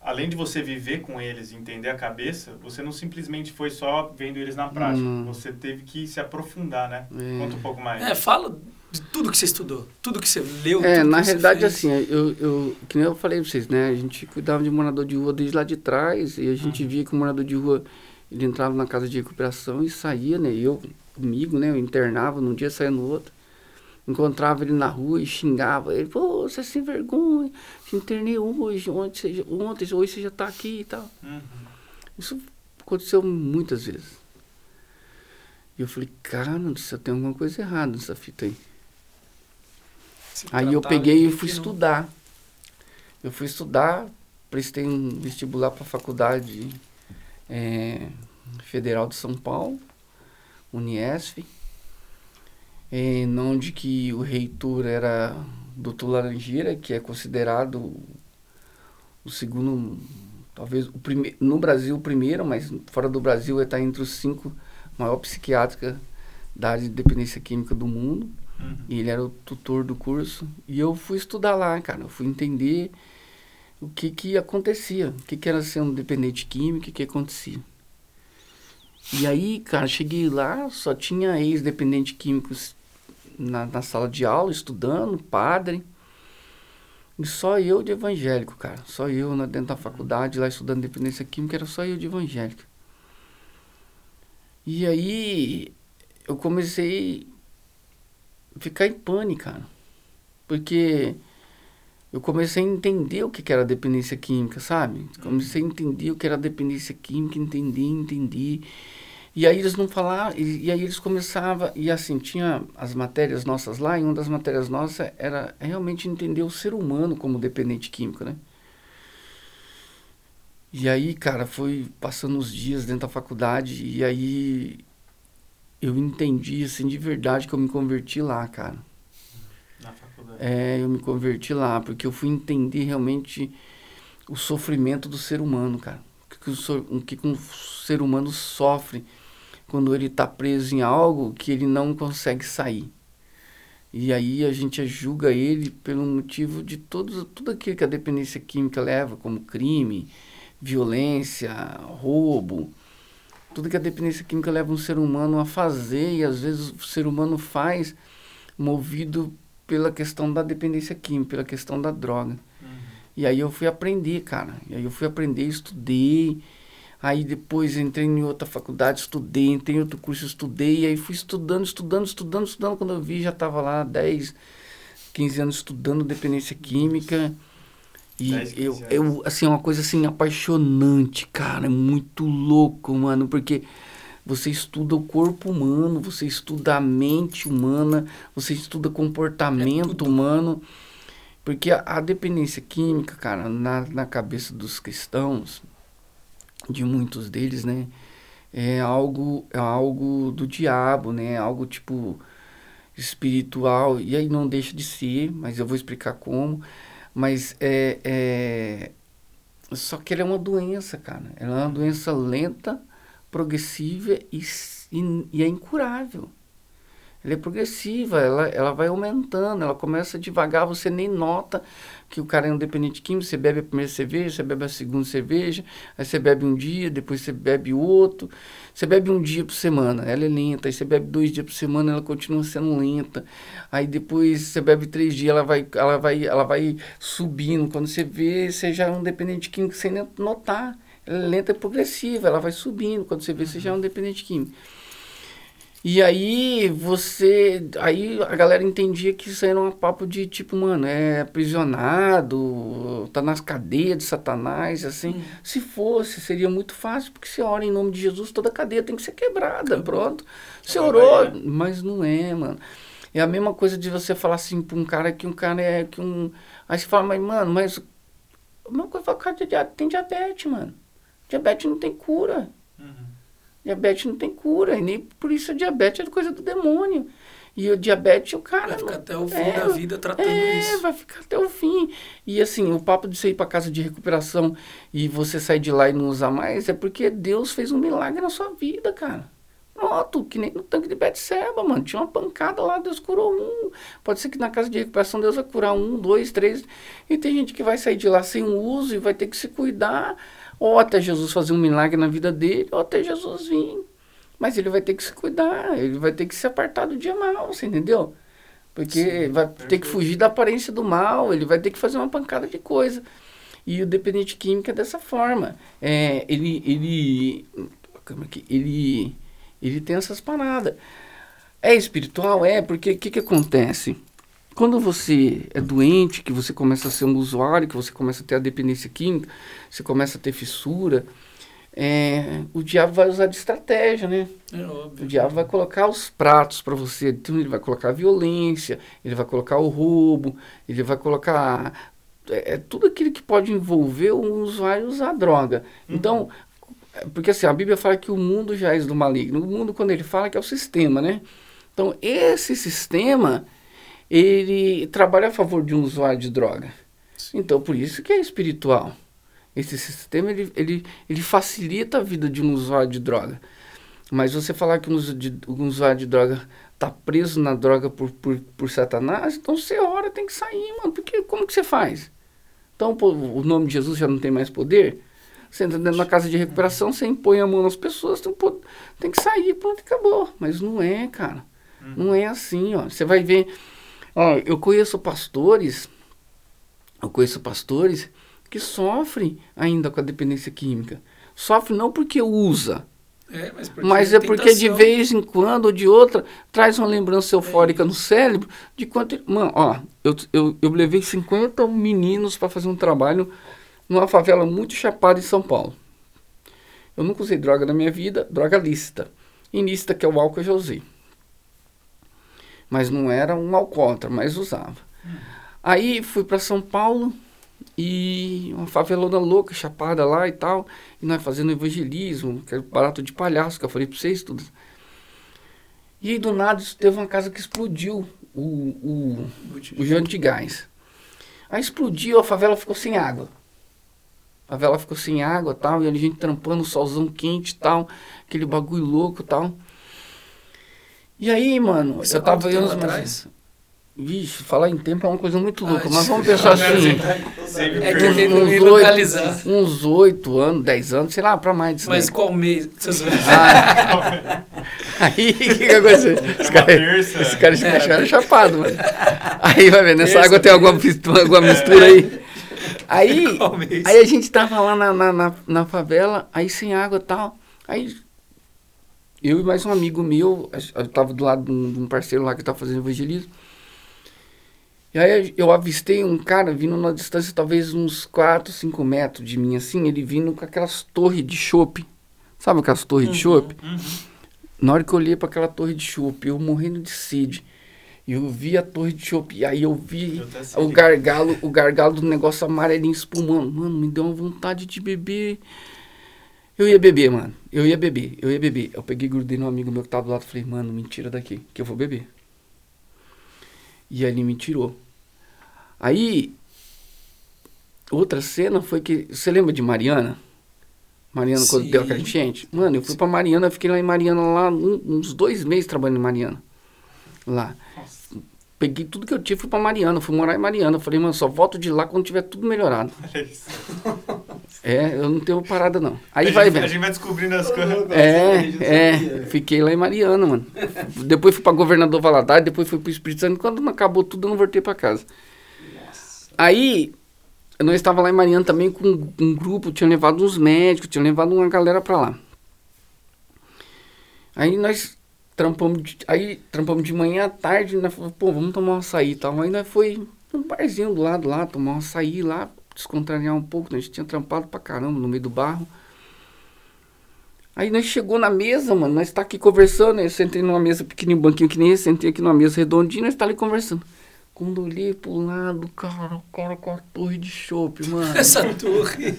além de você viver com eles e entender a cabeça, você não simplesmente foi só vendo eles na prática. Hum. Você teve que se aprofundar, né? É. Conta um pouco mais. É, fala de tudo que você estudou, tudo que você leu, É, na realidade, assim, eu, eu, que nem eu falei pra vocês, né? A gente cuidava de morador de rua desde lá de trás e a gente via que o morador de rua, ele entrava na casa de recuperação e saía, né? Eu, comigo, né? Eu internava num dia, saía no outro. Encontrava ele na rua e xingava ele. Pô, você é sem vergonha, te internei hoje, ontem, você ontem, hoje você já tá aqui e tal. Uhum. Isso aconteceu muitas vezes. E eu falei, cara, céu, tem alguma coisa errada nessa fita aí. Se Aí eu peguei e fui não- estudar. Eu fui estudar, prestei um vestibular para a faculdade eh, Federal de São Paulo, Uniesf, eh, onde que o reitor era Dr. Laranjeira, que é considerado o segundo, talvez o primeiro, no Brasil o primeiro, mas fora do Brasil ele está entre os cinco maior psiquiátrica da área de dependência química do mundo. Uhum. E ele era o tutor do curso. E eu fui estudar lá, cara. Eu fui entender o que que acontecia. O que que era ser um dependente químico, o que que acontecia. E aí, cara, cheguei lá, só tinha ex-dependente químicos na, na sala de aula, estudando, padre. E só eu de evangélico, cara. Só eu na, dentro da faculdade, lá estudando dependência química, era só eu de evangélico. E aí, eu comecei ficar em pânico, cara. Porque eu comecei a entender o que era dependência química, sabe? Comecei a entender o que era dependência química, entender, entender. E aí eles não falavam, e, e aí eles começavam, e assim, tinha as matérias nossas lá, e uma das matérias nossas era realmente entender o ser humano como dependente químico, né? E aí, cara, foi passando os dias dentro da faculdade, e aí eu entendi, assim, de verdade que eu me converti lá, cara. Na faculdade. É, eu me converti lá, porque eu fui entender realmente o sofrimento do ser humano, cara. O que, que o, o que um ser humano sofre quando ele está preso em algo que ele não consegue sair. E aí a gente julga ele pelo motivo de todos, tudo aquilo que a dependência química leva, como crime, violência, roubo. Tudo que a dependência química leva um ser humano a fazer, e às vezes o ser humano faz movido pela questão da dependência química, pela questão da droga. Uhum. E aí eu fui aprender, cara. E aí eu fui aprender, estudei. Aí depois entrei em outra faculdade, estudei, entrei em outro curso, estudei. Aí fui estudando, estudando, estudando, estudando. Quando eu vi, já estava lá 10, 15 anos estudando dependência química. E 10, 15 eu, anos. eu, assim, é uma coisa assim apaixonante, cara. É muito louco, mano, porque você estuda o corpo humano, você estuda a mente humana, você estuda comportamento tudo. humano. Porque a, a dependência química, cara, na, na cabeça dos cristãos, de muitos deles, né, é algo, é algo do diabo, né, algo tipo espiritual, e aí não deixa de ser, mas eu vou explicar como, mas é, é só que ela é uma doença, cara, ela é uma doença lenta, progressiva e, e, e é incurável. Ela é progressiva, ela, ela vai aumentando, ela começa devagar, você nem nota que o cara é um dependente químico, você bebe a primeira cerveja, você bebe a segunda cerveja, aí você bebe um dia, depois você bebe outro, você bebe um dia por semana, ela é lenta, aí você bebe dois dias por semana, ela continua sendo lenta, aí depois você bebe três dias, ela vai, ela vai, ela vai subindo, quando você vê, você já é um dependente químico sem notar, ela é lenta e progressiva, ela vai subindo, quando você vê, você já é um dependente químico. E aí você. Aí a galera entendia que isso era um papo de tipo, mano, é aprisionado, tá nas cadeias de Satanás, assim. Hum. Se fosse, seria muito fácil, porque você ora em nome de Jesus, toda cadeia tem que ser quebrada, pronto. Você Ela orou, né? mas não é, mano. É a mesma coisa de você falar assim pra um cara que um cara é que um. Aí você fala, mas, mano, mas. A mesma coisa fala, cara, tem diabetes, mano. Diabetes não tem cura. Diabetes não tem cura. E nem por isso a diabetes é coisa do demônio. E o diabetes, o cara. Vai ficar até o fim é, da vida tratando é, isso. vai ficar até o fim. E assim, o papo de você ir pra casa de recuperação e você sair de lá e não usar mais é porque Deus fez um milagre na sua vida, cara. Pronto, que nem no tanque de Betseba, mano. Tinha uma pancada lá, Deus curou um. Pode ser que na casa de recuperação Deus vai curar um, dois, três. E tem gente que vai sair de lá sem uso e vai ter que se cuidar. Ou até Jesus fazer um milagre na vida dele, ou até Jesus vir. Mas ele vai ter que se cuidar, ele vai ter que se apartar do dia mal, você entendeu? Porque Sim, vai ter que perfeito. fugir da aparência do mal, ele vai ter que fazer uma pancada de coisa. E o dependente químico é dessa forma. É, ele, ele, ele, ele tem essas paradas. É espiritual? É, porque o que, que acontece? Quando você é doente, que você começa a ser um usuário, que você começa a ter a dependência química, você começa a ter fissura, é, o diabo vai usar de estratégia, né? É O óbvio. diabo vai colocar os pratos para você. Então ele vai colocar a violência, ele vai colocar o roubo, ele vai colocar é, é tudo aquilo que pode envolver o usuário usar droga. Então, é, porque assim, a Bíblia fala que o mundo já é do maligno. O mundo, quando ele fala que é o sistema, né? Então, esse sistema, ele trabalha a favor de um usuário de droga. Então, por isso que é espiritual. Esse sistema, ele, ele, ele facilita a vida de um usuário de droga. Mas você falar que um, de- um usuário de droga tá preso na droga por, por, por Satanás, então você ora, tem que sair, mano. Porque como que você faz? Então pô, o nome de Jesus já não tem mais poder? Você entra dentro da casa de recuperação, você impõe a mão nas pessoas, tem, pô- tem que sair, pronto, acabou. Mas não é, cara. Não é assim, ó. Você vai ver. Ó, eu conheço pastores, eu conheço pastores que sofrem ainda com a dependência química. Sofre não porque usa, É, mas porque mas é porque de vez em quando ou de outra traz uma lembrança eufórica no cérebro de quanto. Mano, ó, eu, eu, eu levei 50 meninos para fazer um trabalho numa favela muito chapada em São Paulo. Eu nunca usei droga na minha vida, droga lícita. Ilícita, que é o álcool, eu já usei. Mas não era um alcoólatra, mas usava. Aí fui para São Paulo e uma favelona louca, chapada lá e tal. E nós fazendo evangelismo, que era barato de palhaço, que eu falei pra vocês tudo. E aí do nada teve uma casa que explodiu o, o, o janto de gás. Aí explodiu, a favela ficou sem água. A favela ficou sem água tal, e a gente trampando, solzão quente tal, aquele bagulho louco tal. E aí, mano, há eu tava vendo atrás? Vixe, falar em tempo é uma coisa muito louca, Ah, mas vamos pensar assim. É que ele uns não oito- localizar. Uns 8 anos, 10 anos, sei lá, pra mais disso. Mas daí. qual mês? Ah, aí, o que, que aconteceu? Esse Uma cara, se É. deixaram chapado, mano. Aí, vai ver, nessa Terça, água tem alguma, mistura- alguma mistura aí. Aí, Qual mês? aí a gente tava lá na, na, na, na favela, aí sem água e tal. Aí, eu e mais um amigo meu, eu tava do lado de um, de um parceiro lá que tava fazendo evangelismo. E aí eu avistei um cara vindo na distância, talvez uns 4, 5 metros de mim, assim, ele vindo com aquelas torres de chope. Sabe aquelas torres de chope? Uhum. Na hora que eu olhei para aquela torre de chope, eu morrendo de sede. E eu vi a torre de chope, e aí eu vi Eu o gargalo, o gargalo do negócio amarelinho espumando. Mano, me deu uma vontade de beber. Eu ia beber, mano. Eu ia beber, eu ia beber. Eu peguei e grudei no amigo meu que tava do lado e falei, mano, me tira daqui, que eu vou beber. E ele me tirou. Aí, outra cena foi que. Você lembra de Mariana? Mariana, quando Sim. deu aquela enchente? Mano, eu fui pra Mariana, fiquei lá em Mariana lá um- uns dois meses trabalhando em Mariana. Lá. Peguei tudo que eu tinha e fui pra Mariana, fui morar em Mariana. Falei, mano, só volto de lá quando tiver tudo melhorado. Olha isso. É, eu não tenho parada não. Aí a vai gente, vendo. A gente vai descobrindo as coisas. É, é, fiquei lá em Mariana, mano. Depois fui pra Governador Valadares, depois fui pro Espírito Santo. Quando não acabou tudo, eu não voltei pra casa. Aí, nós estava lá em Mariana também com um grupo, tinha levado uns médicos, tinha levado uma galera pra lá. Aí nós trampamos, de, aí trampamos de manhã à tarde, né? Falei, Pô, vamos tomar um açaí e tal. Aí nós foi um barzinho do lado lá, tomar um açaí lá, descontrair um pouco, né? A gente tinha trampado pra caramba no meio do barro. Aí nós chegou na mesa, mano, nós tá aqui conversando, eu sentei numa mesa pequenininha, um banquinho que nem esse, sentei aqui numa mesa redondinha, nós tá ali conversando. Quando olhei pro lado, cara, o cara com a torre de chopp, mano. Essa torre.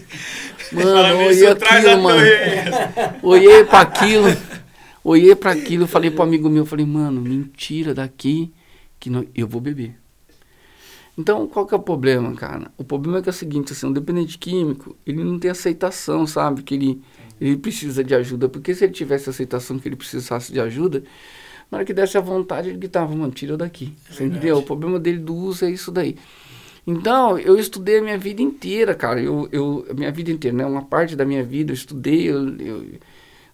Mano, olhei aquilo, mano. Olhei pra aquilo, olhei pra aquilo, falei pro amigo meu, falei, mano, mentira daqui que eu vou beber. Então, qual que é o problema, cara? O problema é que é o seguinte, assim, um dependente químico, ele não tem aceitação, sabe? Que ele, ele precisa de ajuda. Porque se ele tivesse aceitação que ele precisasse de ajuda, na hora que desse a vontade, ele gritava, mano, tira daqui. É Você entendeu? O problema dele do uso é isso daí. Então, eu estudei a minha vida inteira, cara. Eu, eu, a minha vida inteira, né? Uma parte da minha vida eu estudei. Eu, eu-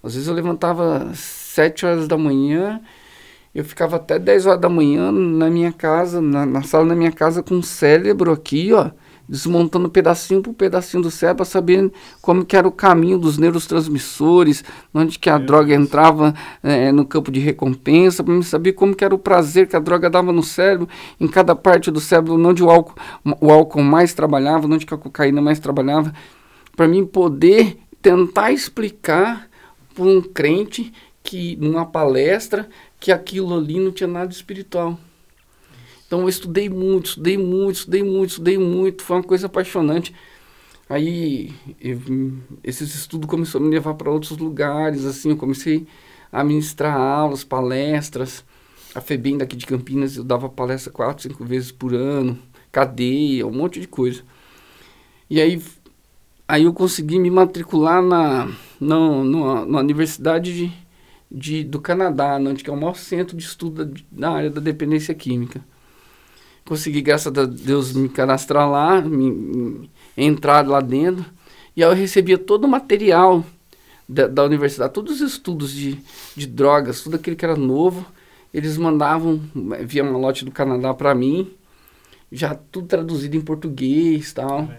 às vezes eu levantava 7 horas da manhã, eu ficava até 10 horas da manhã na minha casa, na, na sala da minha casa, com o cérebro aqui, ó, desmontando pedacinho por pedacinho do cérebro, pra saber como que era o caminho dos neurotransmissores, onde que a Meu droga entrava eh, no campo de recompensa, para saber como que era o prazer que a droga dava no cérebro, em cada parte do cérebro, onde o álcool, o álcool mais trabalhava, onde que a cocaína mais trabalhava, para mim poder tentar explicar para um crente que numa palestra que aquilo ali não tinha nada espiritual. Então eu estudei muito, estudei muito, estudei muito, estudei muito, foi uma coisa apaixonante. Aí esses estudos começaram a me levar para outros lugares, assim, eu comecei a ministrar aulas, palestras. A FEBEM daqui de Campinas eu dava palestra quatro, cinco vezes por ano, cadeia, um monte de coisa. E aí, aí eu consegui me matricular na, na, na, na Universidade de, de, do Canadá, onde que é o maior centro de estudo na área da dependência química. Consegui, graças a Deus, me cadastrar lá, me, me- entrar lá dentro. E aí eu recebia todo o material da, da universidade, todos os estudos de, de drogas, tudo aquilo que era novo, eles mandavam eh, via malote do Canadá para mim, já tudo traduzido em português tal.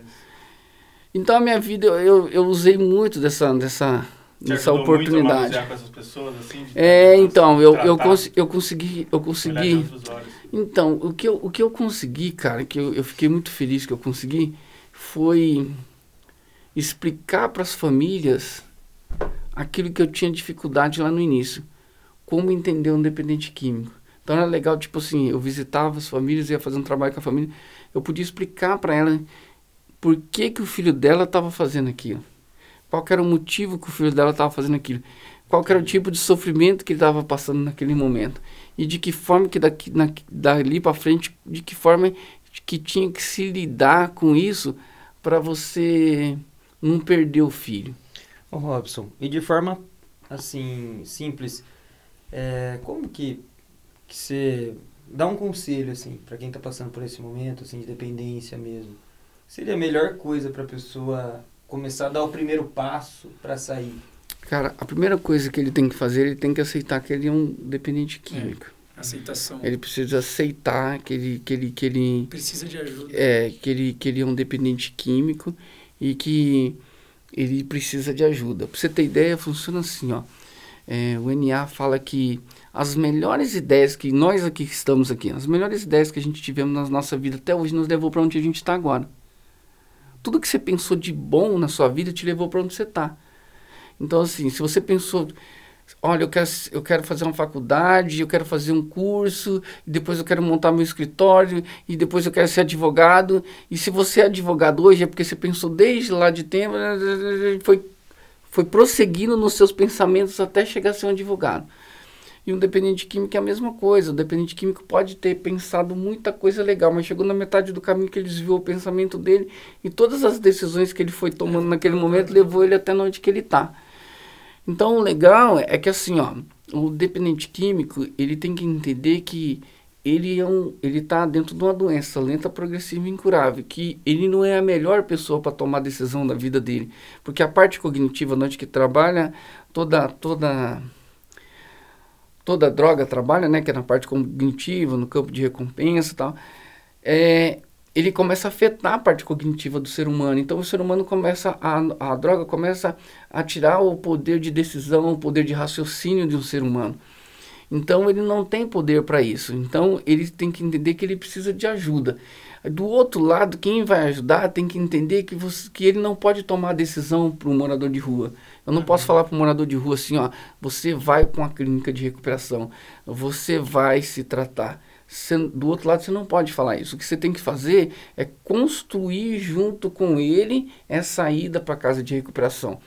Então a minha vida, eu, eu, eu usei muito dessa, dessa, Te dessa ajudou muito a oportunidade. manusear com essas pessoas, assim? É, então, eu, eu, cons eu consegui, eu consegui. Então, o que eu, o que eu consegui, cara, que eu, eu fiquei muito feliz que eu consegui, foi explicar para as famílias aquilo que eu tinha dificuldade lá no início. Como entender um dependente químico. Então era legal, tipo assim, eu visitava as famílias, ia fazer um trabalho com a família, eu podia explicar para ela por que, que o filho dela estava fazendo aquilo. Qual era o motivo que o filho dela estava fazendo aquilo. Qual era o tipo de sofrimento que ele estava passando naquele momento. E de que forma que daqui, na, dali para frente, de que forma que tinha que se lidar com isso para você não perder o filho. Ô Robson, e de forma assim, simples, é, como que, que você dá um conselho assim para quem tá passando por esse momento assim de dependência mesmo? Seria a melhor coisa para a pessoa começar a dar o primeiro passo para sair? Cara, a primeira coisa que ele tem que fazer, ele tem que aceitar que ele é um dependente químico. Aceitação. Ele precisa aceitar que ele, que ele, que ele Precisa de ajuda. é, que ele, que ele é um dependente químico e que ele precisa de ajuda. Pra você ter ideia, funciona assim, ó. É, o NA fala que as melhores ideias que nós aqui que estamos aqui, as melhores ideias que a gente tivemos na nossa vida até hoje nos levou para onde a gente está agora. Tudo que você pensou de bom na sua vida te levou para onde você está. Então, assim, se você pensou, olha, eu quero, eu quero fazer uma faculdade, eu quero fazer um curso, depois eu quero montar meu escritório, e depois eu quero ser advogado. E se você é advogado hoje, é porque você pensou desde lá de tempo, foi, foi prosseguindo nos seus pensamentos até chegar a ser um advogado. E um dependente químico é a mesma coisa. O dependente químico pode ter pensado muita coisa legal, mas chegou na metade do caminho que ele desviou o pensamento dele e todas as decisões que ele foi tomando naquele momento levou ele até onde que ele está. Então o legal é que assim, ó, o dependente químico, ele tem que entender que ele é um, ele tá dentro de uma doença lenta, progressiva e incurável, que ele não é a melhor pessoa para tomar decisão da vida dele, porque a parte cognitiva onde que trabalha toda toda toda droga trabalha, né, que é na parte cognitiva, no campo de recompensa e tal. É, ele começa a afetar a parte cognitiva do ser humano. Então o ser humano começa a a droga começa a tirar o poder de decisão, o poder de raciocínio de um ser humano. Então ele não tem poder para isso. Então ele tem que entender que ele precisa de ajuda. Do outro lado, quem vai ajudar tem que entender que, você, que ele não pode tomar decisão para um morador de rua. Eu não posso falar para um morador de rua assim, ó, você vai com a clínica de recuperação, você vai se tratar. Você, do outro lado, você não pode falar isso. O que você tem que fazer é construir junto com ele essa ida para a casa de recuperação.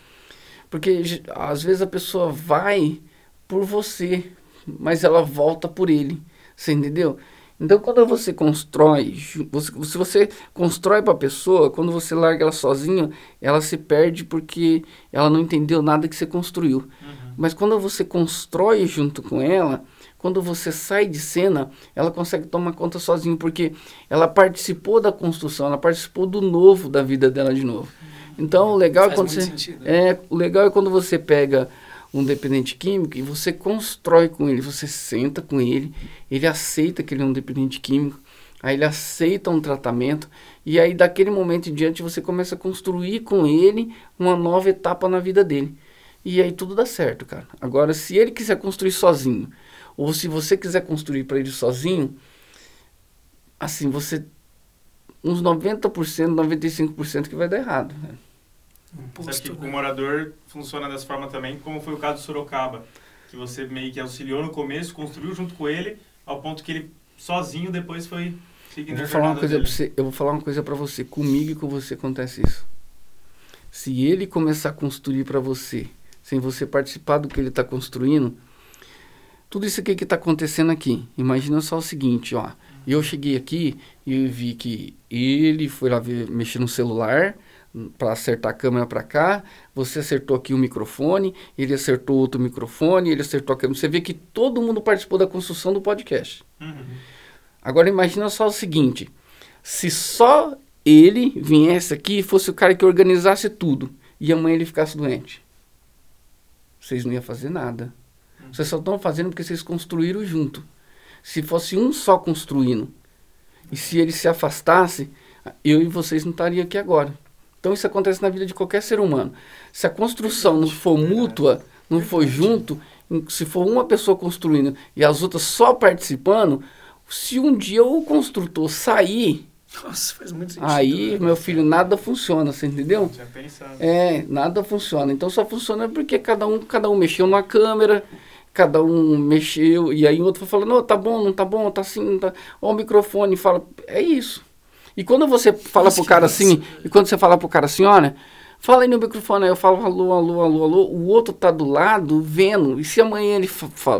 Porque às vezes a pessoa vai por você, mas ela volta por ele. Você entendeu? Então, quando você constrói, você, se você constrói para a pessoa, quando você larga ela sozinha, ela se perde porque ela não entendeu nada que você construiu. Uhum. Mas quando você constrói junto com ela, quando você sai de cena, ela consegue tomar conta sozinha, porque ela participou da construção, ela participou do novo da vida dela de novo. Então, o legal é quando você sentido. é o legal é quando você pega um dependente químico e você constrói com ele, você senta com ele, ele aceita que ele é um dependente químico, aí ele aceita um tratamento e aí daquele momento em diante você começa a construir com ele uma nova etapa na vida dele. E aí tudo dá certo, cara. Agora, se ele quiser construir sozinho, ou se você quiser construir para ele sozinho, assim, você uns 90%, 95% que vai dar errado. Né? Você acha que né? o morador funciona dessa forma também, como foi o caso do Sorocaba? Que você meio que auxiliou no começo, construiu junto com ele, ao ponto que ele sozinho depois foi seguindo eu vou falar uma coisa pra você, Eu vou falar uma coisa para você. Comigo e com você acontece isso. Se ele começar a construir para você, sem você participar do que ele está construindo, tudo isso aqui que está acontecendo aqui. Imagina só o seguinte, ó. Eu cheguei aqui e vi que ele foi lá ver, mexer no celular, para acertar a câmera para cá, você acertou aqui o microfone, ele acertou outro microfone, ele acertou a câmera. Você vê que todo mundo participou da construção do podcast. Uhum. Agora imagina só o seguinte: se só ele viesse aqui e fosse o cara que organizasse tudo e amanhã ele ficasse doente, vocês não iam fazer nada. Uhum. Vocês só estão fazendo porque vocês construíram junto. Se fosse um só construindo e se ele se afastasse, eu e vocês não estariam aqui agora. Então isso acontece na vida de qualquer ser humano. Se a construção não for mútua, não for junto, se for uma pessoa construindo e as outras só participando, se um dia o construtor sair, nossa, faz muito sentido. Aí, né? meu filho, nada funciona, você entendeu? Já pensado. É, nada funciona. Então só funciona porque cada um, cada um mexeu numa câmera, cada um mexeu, e aí o outro falando, não, tá bom, não tá bom, tá assim, não tá. Ó, o microfone fala, é isso. E quando você fala Nossa, pro cara assim, e quando você fala pro cara assim, olha, fala aí no microfone, aí eu falo alô, alô, alô, alô, o outro tá do lado vendo, e se amanhã ele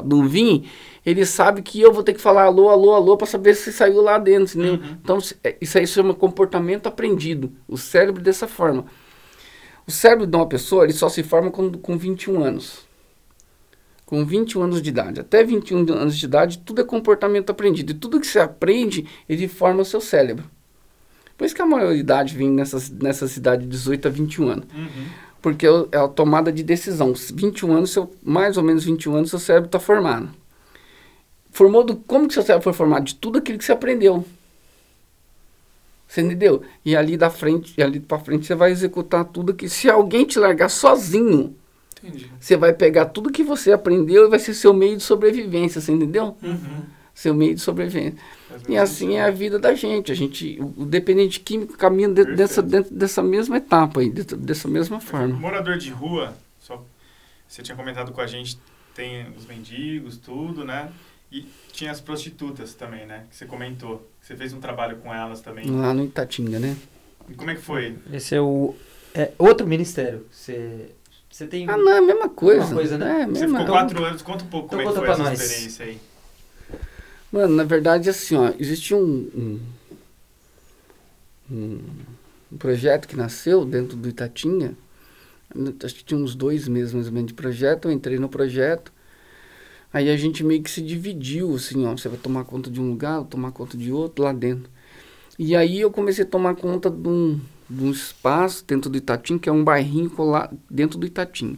não vir, ele sabe que eu vou ter que falar alô, alô, alô, para saber se saiu lá dentro, entendeu? Uhum. Então, é, isso aí chama comportamento aprendido, o cérebro dessa forma. O cérebro de uma pessoa, ele só se forma com, com 21 anos. Com 21 anos de idade. Até 21 anos de idade, tudo é comportamento aprendido. E tudo que você aprende, ele forma o seu cérebro. Por isso que a maioridade vem nessas, nessa cidade de 18 a 21 anos. Uhum. Porque é a tomada de decisão. 21 anos, seu, mais ou menos 21 anos, seu cérebro está formado. Formou do. Como que seu cérebro foi formado? De tudo aquilo que você aprendeu. Você entendeu? E ali da frente, e ali para frente você vai executar tudo que. Se alguém te largar sozinho, Entendi. você vai pegar tudo que você aprendeu e vai ser seu meio de sobrevivência, você entendeu? Uhum. Seu meio de sobrevivência. E assim é a vida da gente. A gente, o dependente químico caminha dentro dessa, dentro dessa mesma etapa aí, dentro, dessa mesma forma. Morador de rua, só você tinha comentado com a gente, tem os mendigos, tudo, né? E tinha as prostitutas também, né? Que você comentou. Você fez um trabalho com elas também. Lá no Itatinga, né? E como é que foi? Esse é o é outro ministério. Você você tem Ah, não, é a mesma coisa. Mesma coisa, né? É, você ficou quatro anos, conta um pouco então como é que foi essa nós. experiência aí. Mano, na verdade, assim, ó, existe um, um, um, projeto que nasceu dentro do Itatinha, acho que tinha uns dois meses mais ou menos de projeto, eu entrei no projeto, aí a gente meio que se dividiu, assim, ó, você vai tomar conta de um lugar, tomar conta de outro lá dentro. E aí eu comecei a tomar conta de um, de um espaço dentro do Itatinha, que é um bairrinho lá dentro do Itatinha.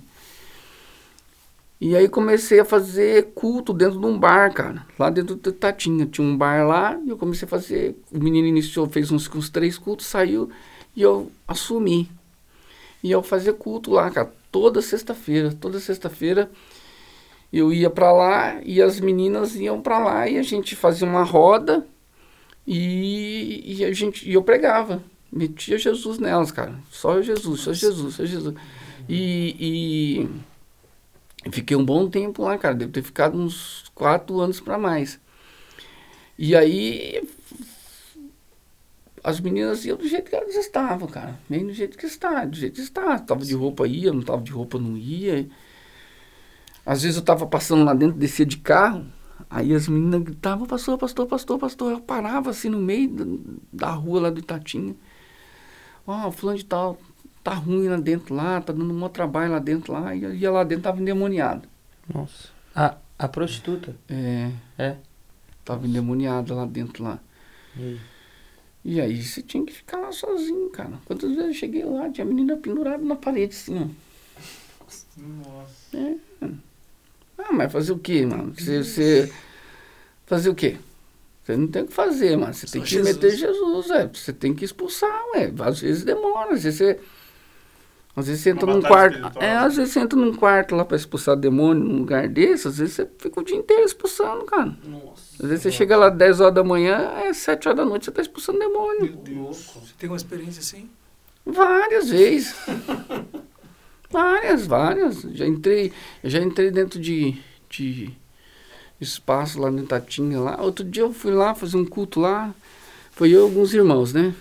E aí comecei a fazer culto dentro de um bar, cara. Lá dentro do Tatinha. Tinha um bar lá e eu comecei a fazer. O menino iniciou, fez uns, uns três cultos, saiu e eu assumi. E eu fazia culto lá, cara. Toda sexta-feira. Toda sexta-feira eu ia pra lá e as meninas iam pra lá e a gente fazia uma roda e, e a gente e eu pregava. Metia Jesus nelas, cara. Só Jesus, só Jesus, só Jesus. E, e fiquei um bom tempo lá, cara. Devo ter ficado uns quatro anos pra mais. E aí as meninas iam do jeito que elas estavam, cara. Bem do jeito que está, do jeito que está. Tava de roupa ia, não tava de roupa não ia. Às vezes eu tava passando lá dentro, descia de carro, aí as meninas gritavam, pastor, pastor, pastor, pastor. Eu parava assim no meio da, da rua lá do Itatinha. Ó, oh, fulano de tal, tá ruim lá dentro lá, tá dando um maior trabalho lá dentro lá. E eu ia lá dentro, tava endemoniado. Nossa. A, a prostituta? É. É. Tava endemoniada lá dentro lá. E aí? E aí você tinha que ficar lá sozinho, cara. Quantas vezes eu cheguei lá, tinha a menina pendurada na parede, assim, ó. Nossa. É. Ah, mas fazer o quê, mano? Você, você... Fazer o quê? Você não tem o que fazer, mano. Você Só tem que Jesus. meter Jesus, é. Você tem que expulsar, ué. Às vezes demora, às vezes você... Às vezes você entra Uma num quarto... espiritual. É, às vezes você entra num quarto lá pra expulsar demônio, num lugar desse, às vezes você fica o dia inteiro expulsando, cara. Nossa. Às vezes você chega lá 10 horas da manhã, é 7 horas da noite, você tá expulsando demônio. Meu Deus. Você tem uma experiência assim? Várias vezes. várias, várias. Já entrei, eu já entrei dentro de, de espaço lá no Tatinha lá. Outro dia eu fui lá fazer um culto lá. Foi eu e alguns irmãos, né?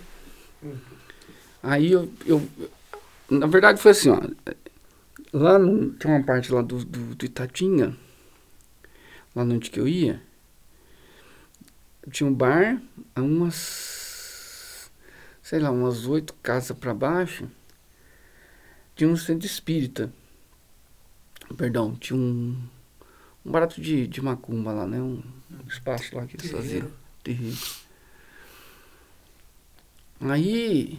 Aí eu, eu na verdade foi assim, ó. Lá no, tem uma parte lá do, do, do Itatinha, lá onde que eu ia, tinha um bar, a umas, sei lá, umas oito casas para baixo, tinha um centro espírita. Perdão, tinha um, um barato de, de macumba lá, né? Um espaço lá que eles faziam. Terreiro. Aí,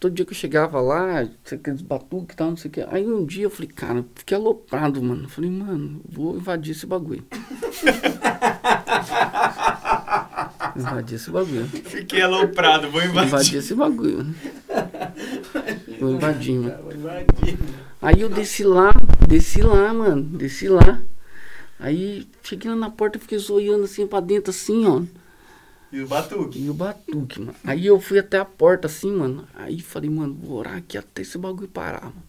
todo dia que eu chegava lá, aqueles batuques e tal, não sei o que. Aí um dia eu falei, cara, fiquei aloprado, mano. Eu falei, mano, vou invadir esse bagulho. invadir esse bagulho. Fiquei aloprado, vou Vou invadir. invadir esse bagulho. Vou invadir, mano. Aí eu desci lá, desci lá, mano, desci lá. Aí cheguei lá na porta, fiquei zoiando assim pra dentro, assim, ó. E o batuque. E o batuque, mano. Aí eu fui até a porta assim, mano. Aí falei, mano, vou orar aqui até esse bagulho parar, mano.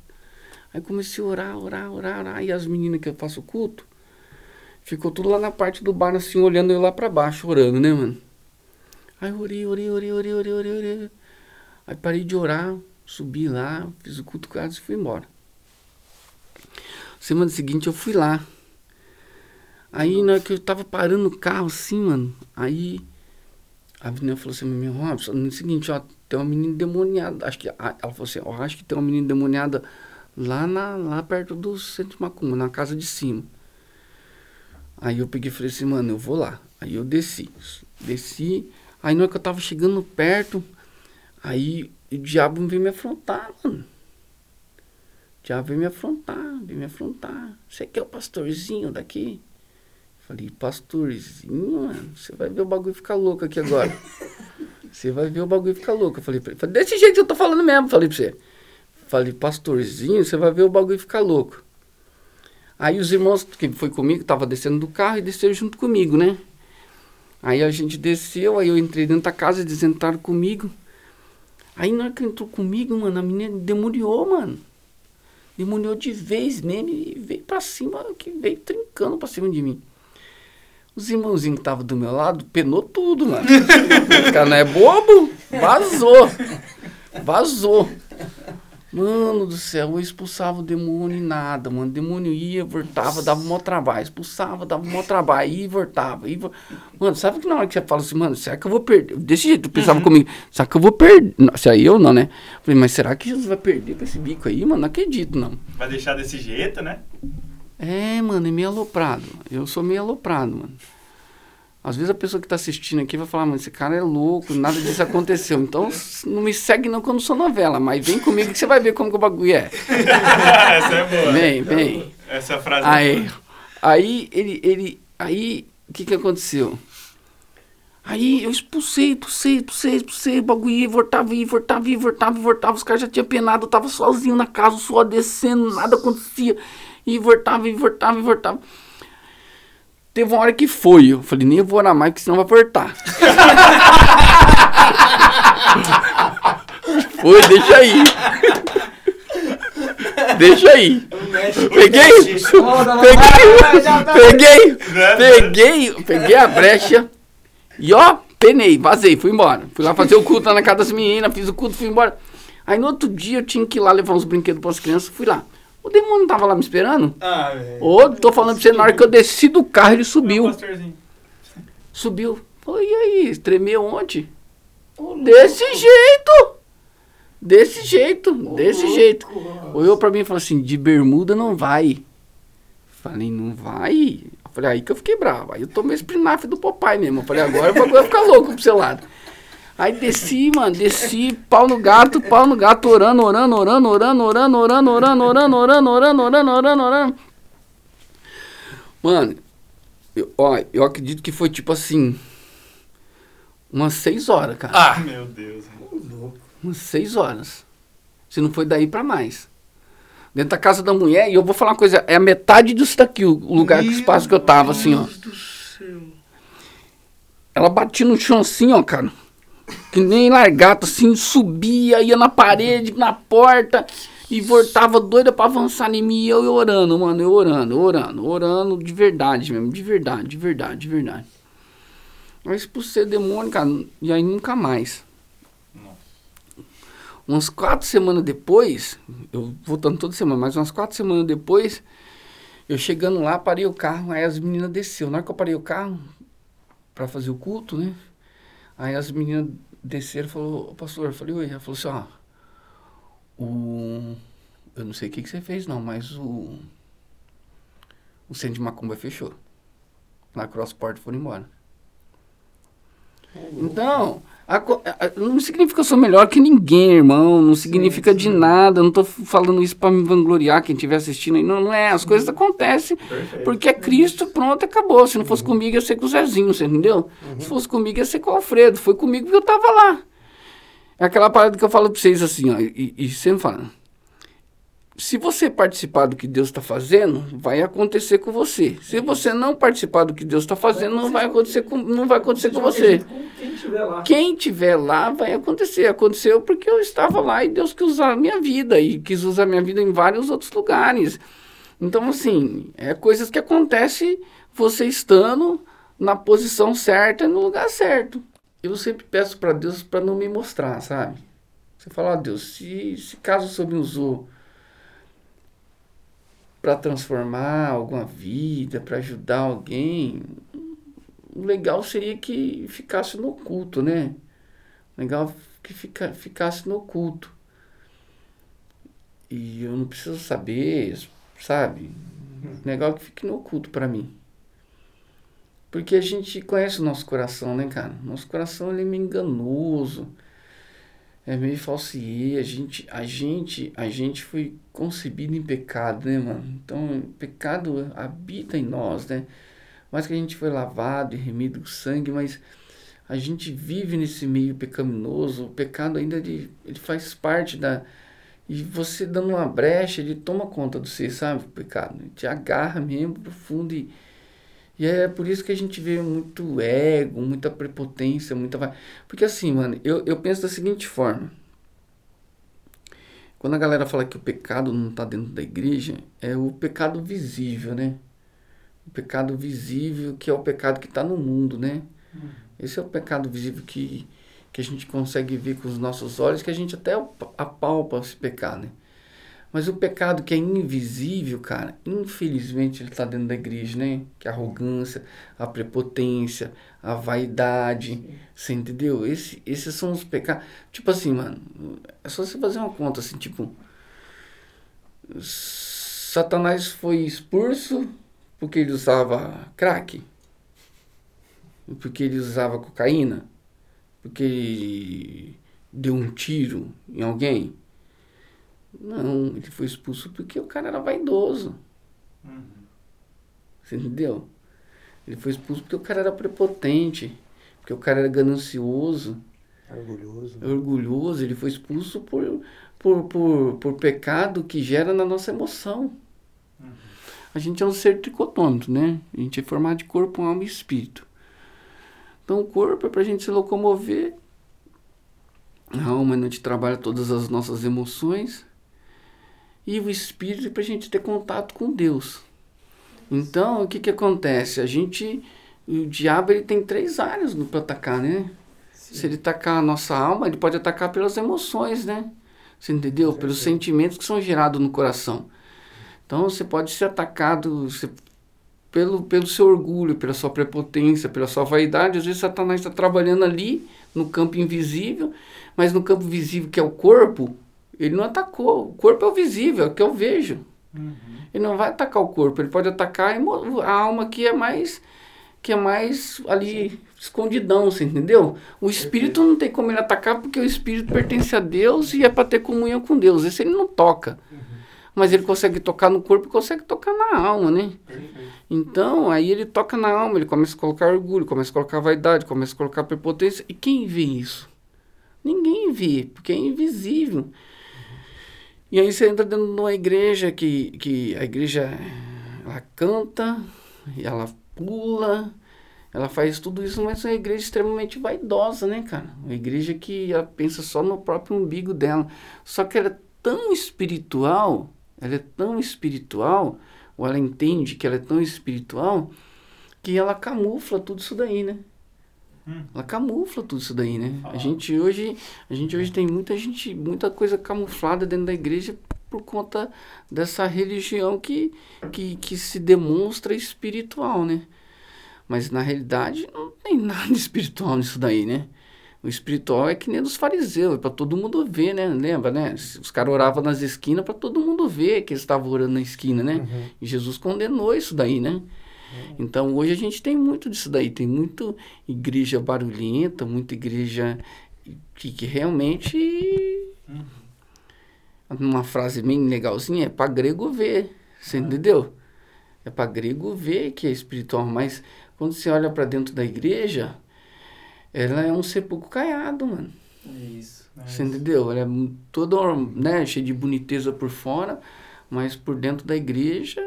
Aí comecei a orar, orar, orar, orar. E as meninas que eu faço culto, ficou tudo lá na parte do bar, assim, olhando eu lá pra baixo, orando, né, mano? Aí orei, orei, orei, orei, orei, orei, orei. Aí parei de orar, subi lá, fiz o culto com elas e fui embora. Semana seguinte eu fui lá. Aí na hora que eu tava parando o carro assim, mano, aí a menina falou assim, meu Robson, no seguinte, ó, tem uma menina demoniada. Acho que, ela falou assim, ó, acho que tem uma menina demoniada lá, na, lá perto do centro de Macumba, na casa de cima. Aí eu peguei e falei assim, mano, eu vou lá. Aí eu desci. Desci. Aí na hora que eu tava chegando perto, aí o diabo veio me afrontar, mano. O diabo veio me afrontar, veio me afrontar. Você que é o pastorzinho daqui? Falei, pastorzinho, mano, você vai ver o bagulho ficar louco aqui agora. Você vai ver o bagulho ficar louco. Eu falei, pra ele, falei, desse jeito eu tô falando mesmo, falei pra você. Falei, pastorzinho, você vai ver o bagulho ficar louco. Aí os irmãos que foi comigo, tava descendo do carro e desceram junto comigo, né? Aí a gente desceu, aí eu entrei dentro da casa, eles entraram comigo. Aí na hora que entrou comigo, mano, a menina demoniou, mano. Demoniou de vez mesmo e veio pra cima, que veio trincando pra cima de mim. Os irmãozinhos que estavam do meu lado penou tudo, mano. Esse cara não é bobo? Vazou. Vazou. Mano do céu, eu expulsava o demônio e nada, mano. O demônio ia, voltava, dava um maior trabalho. Expulsava, dava um maior trabalho, ia e voltava. Ia, Mano, sabe que na hora que você fala assim, mano, será que eu vou perder? Desse jeito, eu pensava comigo, será que eu vou perder? Se aí eu não, né? Falei, mas será que Jesus vai perder pra esse bico aí, mano? Não acredito, não. Vai deixar desse jeito, né? É, mano, é meio aloprado. Eu sou meio aloprado, mano. Às vezes a pessoa que tá assistindo aqui vai falar, mano, esse cara é louco, nada disso aconteceu. Então não me segue não não sou novela, mas vem comigo que você vai ver como que o bagulho é. Essa é boa. Vem, vem. Essa frase é Aí, boa. aí ele, ele, aí, o que que aconteceu? Aí eu expulsei, expulsei, expulsei, expulsei, o bagulho ia, voltava, ia, voltava, ia, voltava, voltava, os caras já tinham penado, eu tava sozinho na casa, o suor descendo, nada acontecia. E voltava, e voltava, e voltava. Teve uma hora que foi. Eu falei, nem vou orar mais, porque senão vai voltar. foi, deixa aí. Deixa aí. Peguei, peguei, peguei, peguei, peguei a brecha e ó, penei, vazei, fui embora. Fui lá fazer o culto na casa das meninas, fiz o culto, fui embora. Aí no outro dia eu tinha que ir lá levar uns brinquedos para as crianças, fui lá. O demônio tava lá me esperando. Ah, velho. Ô, tô falando pra você, na hora que eu desci do carro, ele subiu. Meu pastorzinho. Subiu. Falei, e aí, tremeu ontem? Desse jeito! Desse jeito, desse jeito. Olhou pra mim e falou assim, de bermuda não vai. Falei, não vai? Eu falei, aí que eu fiquei bravo. Aí eu tomei esse espinafre do papai mesmo. Eu falei, agora o bagulho vai ficar louco pro seu lado. Aí desci, mano, desci, pau no gato, pau no gato, orando, orando, orando, orando, orando, orando, orando, orando, orando, orando, orando, orando, orando. Mano, eu, ó, eu acredito que foi tipo assim, umas seis horas, cara. Ah, Meu Deus. Umas seis horas. Se não foi daí pra mais. Dentro da casa da mulher, e eu vou falar uma coisa, é a metade disso daqui, o o lugar, o espaço que eu tava, assim, ó. Deus do céu. Ela batia no chão assim, ó, cara. Que nem largato, assim, subia, ia na parede, na porta, e voltava doida pra avançar em mim, e eu orando, mano, eu orando, orando, orando de verdade mesmo, de verdade, de verdade, de verdade. Aí expulsei o demônio, cara, e aí nunca mais. Umas quatro semanas depois, eu voltando toda semana, mas umas quatro semanas depois, eu chegando lá, parei o carro, aí as meninas desceu. Na hora que eu parei o carro, pra fazer o culto, né? Aí as meninas desceram e falou, "Ô, pastor, eu falei, oi. Ela falou assim, ó, o... Eu não sei o que, que você fez não, mas o... O centro de Macumba fechou. Na Crossport foram embora. Então, a- a- não significa que eu sou melhor que ninguém, irmão. Não significa de nada. Eu não f- falando isso pra me vangloriar quem estiver assistindo aí. Não, não é. As coisas acontecem porque é Cristo, pronto, acabou. Se não fosse comigo, ia ser com o Zezinho, você entendeu? Se fosse comigo, ia ser com o Alfredo. Foi comigo porque eu tava lá. É aquela parada que eu falo pra vocês assim, ó, e, e sempre falando. Se você participar do que Deus está fazendo, vai acontecer com você. Se você não participar do que Deus está fazendo, não vai acontecer com, não vai acontecer com você. Quem estiver lá. Quem tiver lá vai acontecer. Aconteceu porque eu estava lá e Deus quis usar a minha vida e quis usar a minha vida em vários outros lugares. Então, assim, é coisas que acontecem você estando na posição certa, no lugar certo. Eu sempre peço para Deus para não me mostrar, sabe? Você fala, ó Deus, se, se caso o Senhor me usou para transformar alguma vida, para ajudar alguém, o legal seria que ficasse no culto, né? Legal que fica, ficasse no culto. E eu não preciso saber, sabe? Legal que fique no culto para mim. Porque a gente conhece o nosso coração, né, cara? Nosso coração ele é meio enganoso. É meio falsier. A gente, a gente, a gente foi concebido em pecado, né, mano? Então, pecado habita em nós, né? Mas que a gente foi lavado e remido com sangue, mas a gente vive nesse meio pecaminoso. O pecado ainda ele, ele faz parte da. E você dando uma brecha, ele toma conta de você, sabe? O pecado. Ele te agarra mesmo profundo e. E é por isso que a gente vê muito ego, muita prepotência, muita. Porque assim, mano, eu, eu penso da seguinte forma. Quando a galera fala que o pecado não está dentro da igreja, é o pecado visível, né? O pecado visível, que é o pecado que está no mundo, né? Esse é o pecado visível que, que a gente consegue ver com os nossos olhos, que a gente até ap- apalpa esse pecado, né? Mas o pecado que é invisível, cara, infelizmente ele está dentro da igreja, né? Que é a arrogância, a prepotência, a vaidade, você entendeu? Esse, esses são os pecados. Tipo assim, mano, é só você fazer uma conta assim, tipo. Satanás foi expulso porque ele usava crack, porque ele usava cocaína, porque ele deu um tiro em alguém. Não, ele foi expulso porque o cara era vaidoso. Você entendeu? Ele foi expulso porque o cara era prepotente, porque o cara era ganancioso, Orgulhoso. orgulhoso. Ele foi expulso por, por, por, por pecado que gera na nossa emoção. a gente é um ser tricotômico, né? A gente é formado de corpo, alma e espírito. Então o corpo é para a gente se locomover, a alma a gente trabalha todas as nossas emoções e o espírito para a gente ter contato com Deus. Então o que que acontece? A gente, o diabo ele tem três áreas para atacar, né? Se ele atacar a nossa alma, ele pode atacar pelas emoções, né? Você entendeu? Pelos sentimentos que são gerados no coração. Então você pode ser atacado você, pelo, pelo seu orgulho, pela sua prepotência, pela sua vaidade. Às vezes Satanás está trabalhando ali no campo invisível, mas no campo visível que é o corpo, ele não atacou. O corpo é o visível, é o que eu vejo. Uhum. Ele não vai atacar o corpo, ele pode atacar a alma que é mais que é mais ali escondidão, você entendeu? O espírito não tem como ele atacar porque o espírito pertence a Deus e é para ter comunhão com Deus. Esse ele não toca. Mas ele consegue tocar no corpo e consegue tocar na alma, né? Perfeito. Então, aí ele toca na alma, ele começa a colocar orgulho, começa a colocar vaidade, começa a colocar prepotência. E quem vê isso? Ninguém vê, porque é invisível. E aí você entra dentro de uma igreja que, que a igreja ela canta, ela pula, ela faz tudo isso, mas é uma igreja extremamente vaidosa, né, cara? Uma igreja que ela pensa só no próprio umbigo dela. Só que ela é tão espiritual, ela é tão espiritual, ou ela entende que ela é tão espiritual, que ela camufla tudo isso daí, né? Ela camufla tudo isso daí, né? A Ah. gente hoje, a gente hoje tem muita gente, muita coisa camuflada dentro da igreja por conta dessa religião que, que, que se demonstra espiritual, né? Mas na realidade não tem nada espiritual nisso daí, né? O espiritual é que nem dos fariseus, é para todo mundo ver, né? Lembra, né? Os caras oravam nas esquinas para todo mundo ver que eles estavam orando na esquina, né? Uhum. E Jesus condenou isso daí, né? Então hoje a gente tem muito disso daí, tem muito igreja barulhenta, muita igreja que, que realmente, Uhum. uma frase bem legalzinha, é para grego ver, você entendeu? É para grego ver que é espiritual, mas quando você olha para dentro da igreja, ela é um sepulcro caiado, mano. É isso. É Você isso. entendeu? Ela é toda né, cheia de boniteza por fora, mas por dentro da igreja,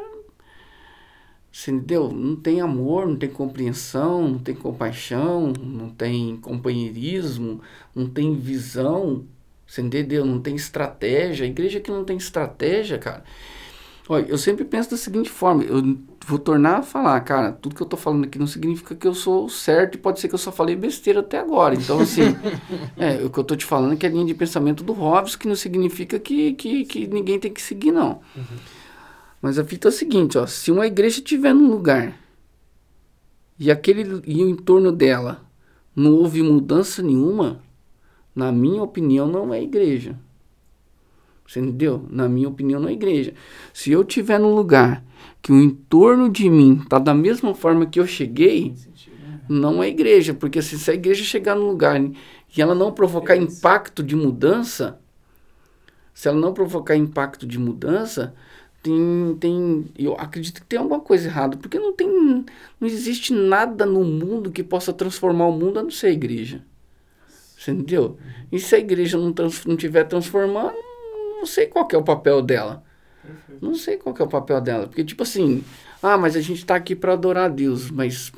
você entendeu? Não tem amor, não tem compreensão, não tem compaixão, não tem companheirismo, não tem visão, você entendeu? Não tem estratégia. A igreja que não tem estratégia, cara. Olha, eu sempre penso da seguinte forma, eu vou tornar a falar, cara, tudo que eu tô falando aqui não significa que eu sou certo e pode ser que eu só falei besteira até agora. Então, assim, é, o que eu tô te falando é que é a linha de pensamento do Hobbes, que não significa que, que, que ninguém tem que seguir, não. Mas a fita é a seguinte, ó, se uma igreja estiver num lugar e aquele e o entorno dela não houve mudança nenhuma, na minha opinião, não é igreja. Você entendeu? Na minha opinião, não é igreja. Se eu estiver num lugar que o entorno de mim tá da mesma forma que eu cheguei, não é igreja, porque se, se a igreja chegar num lugar e ela não provocar impacto de mudança, se ela não provocar impacto de mudança, tem, tem, eu acredito que tem alguma coisa errada, porque não tem, não existe nada no mundo que possa transformar o mundo a não ser a igreja. Você entendeu? E se a igreja não, trans, não estiver transformando, não sei qual é o papel dela. Não sei qual é o papel dela. Porque, tipo assim, ah, mas a gente tá aqui para adorar a Deus, mas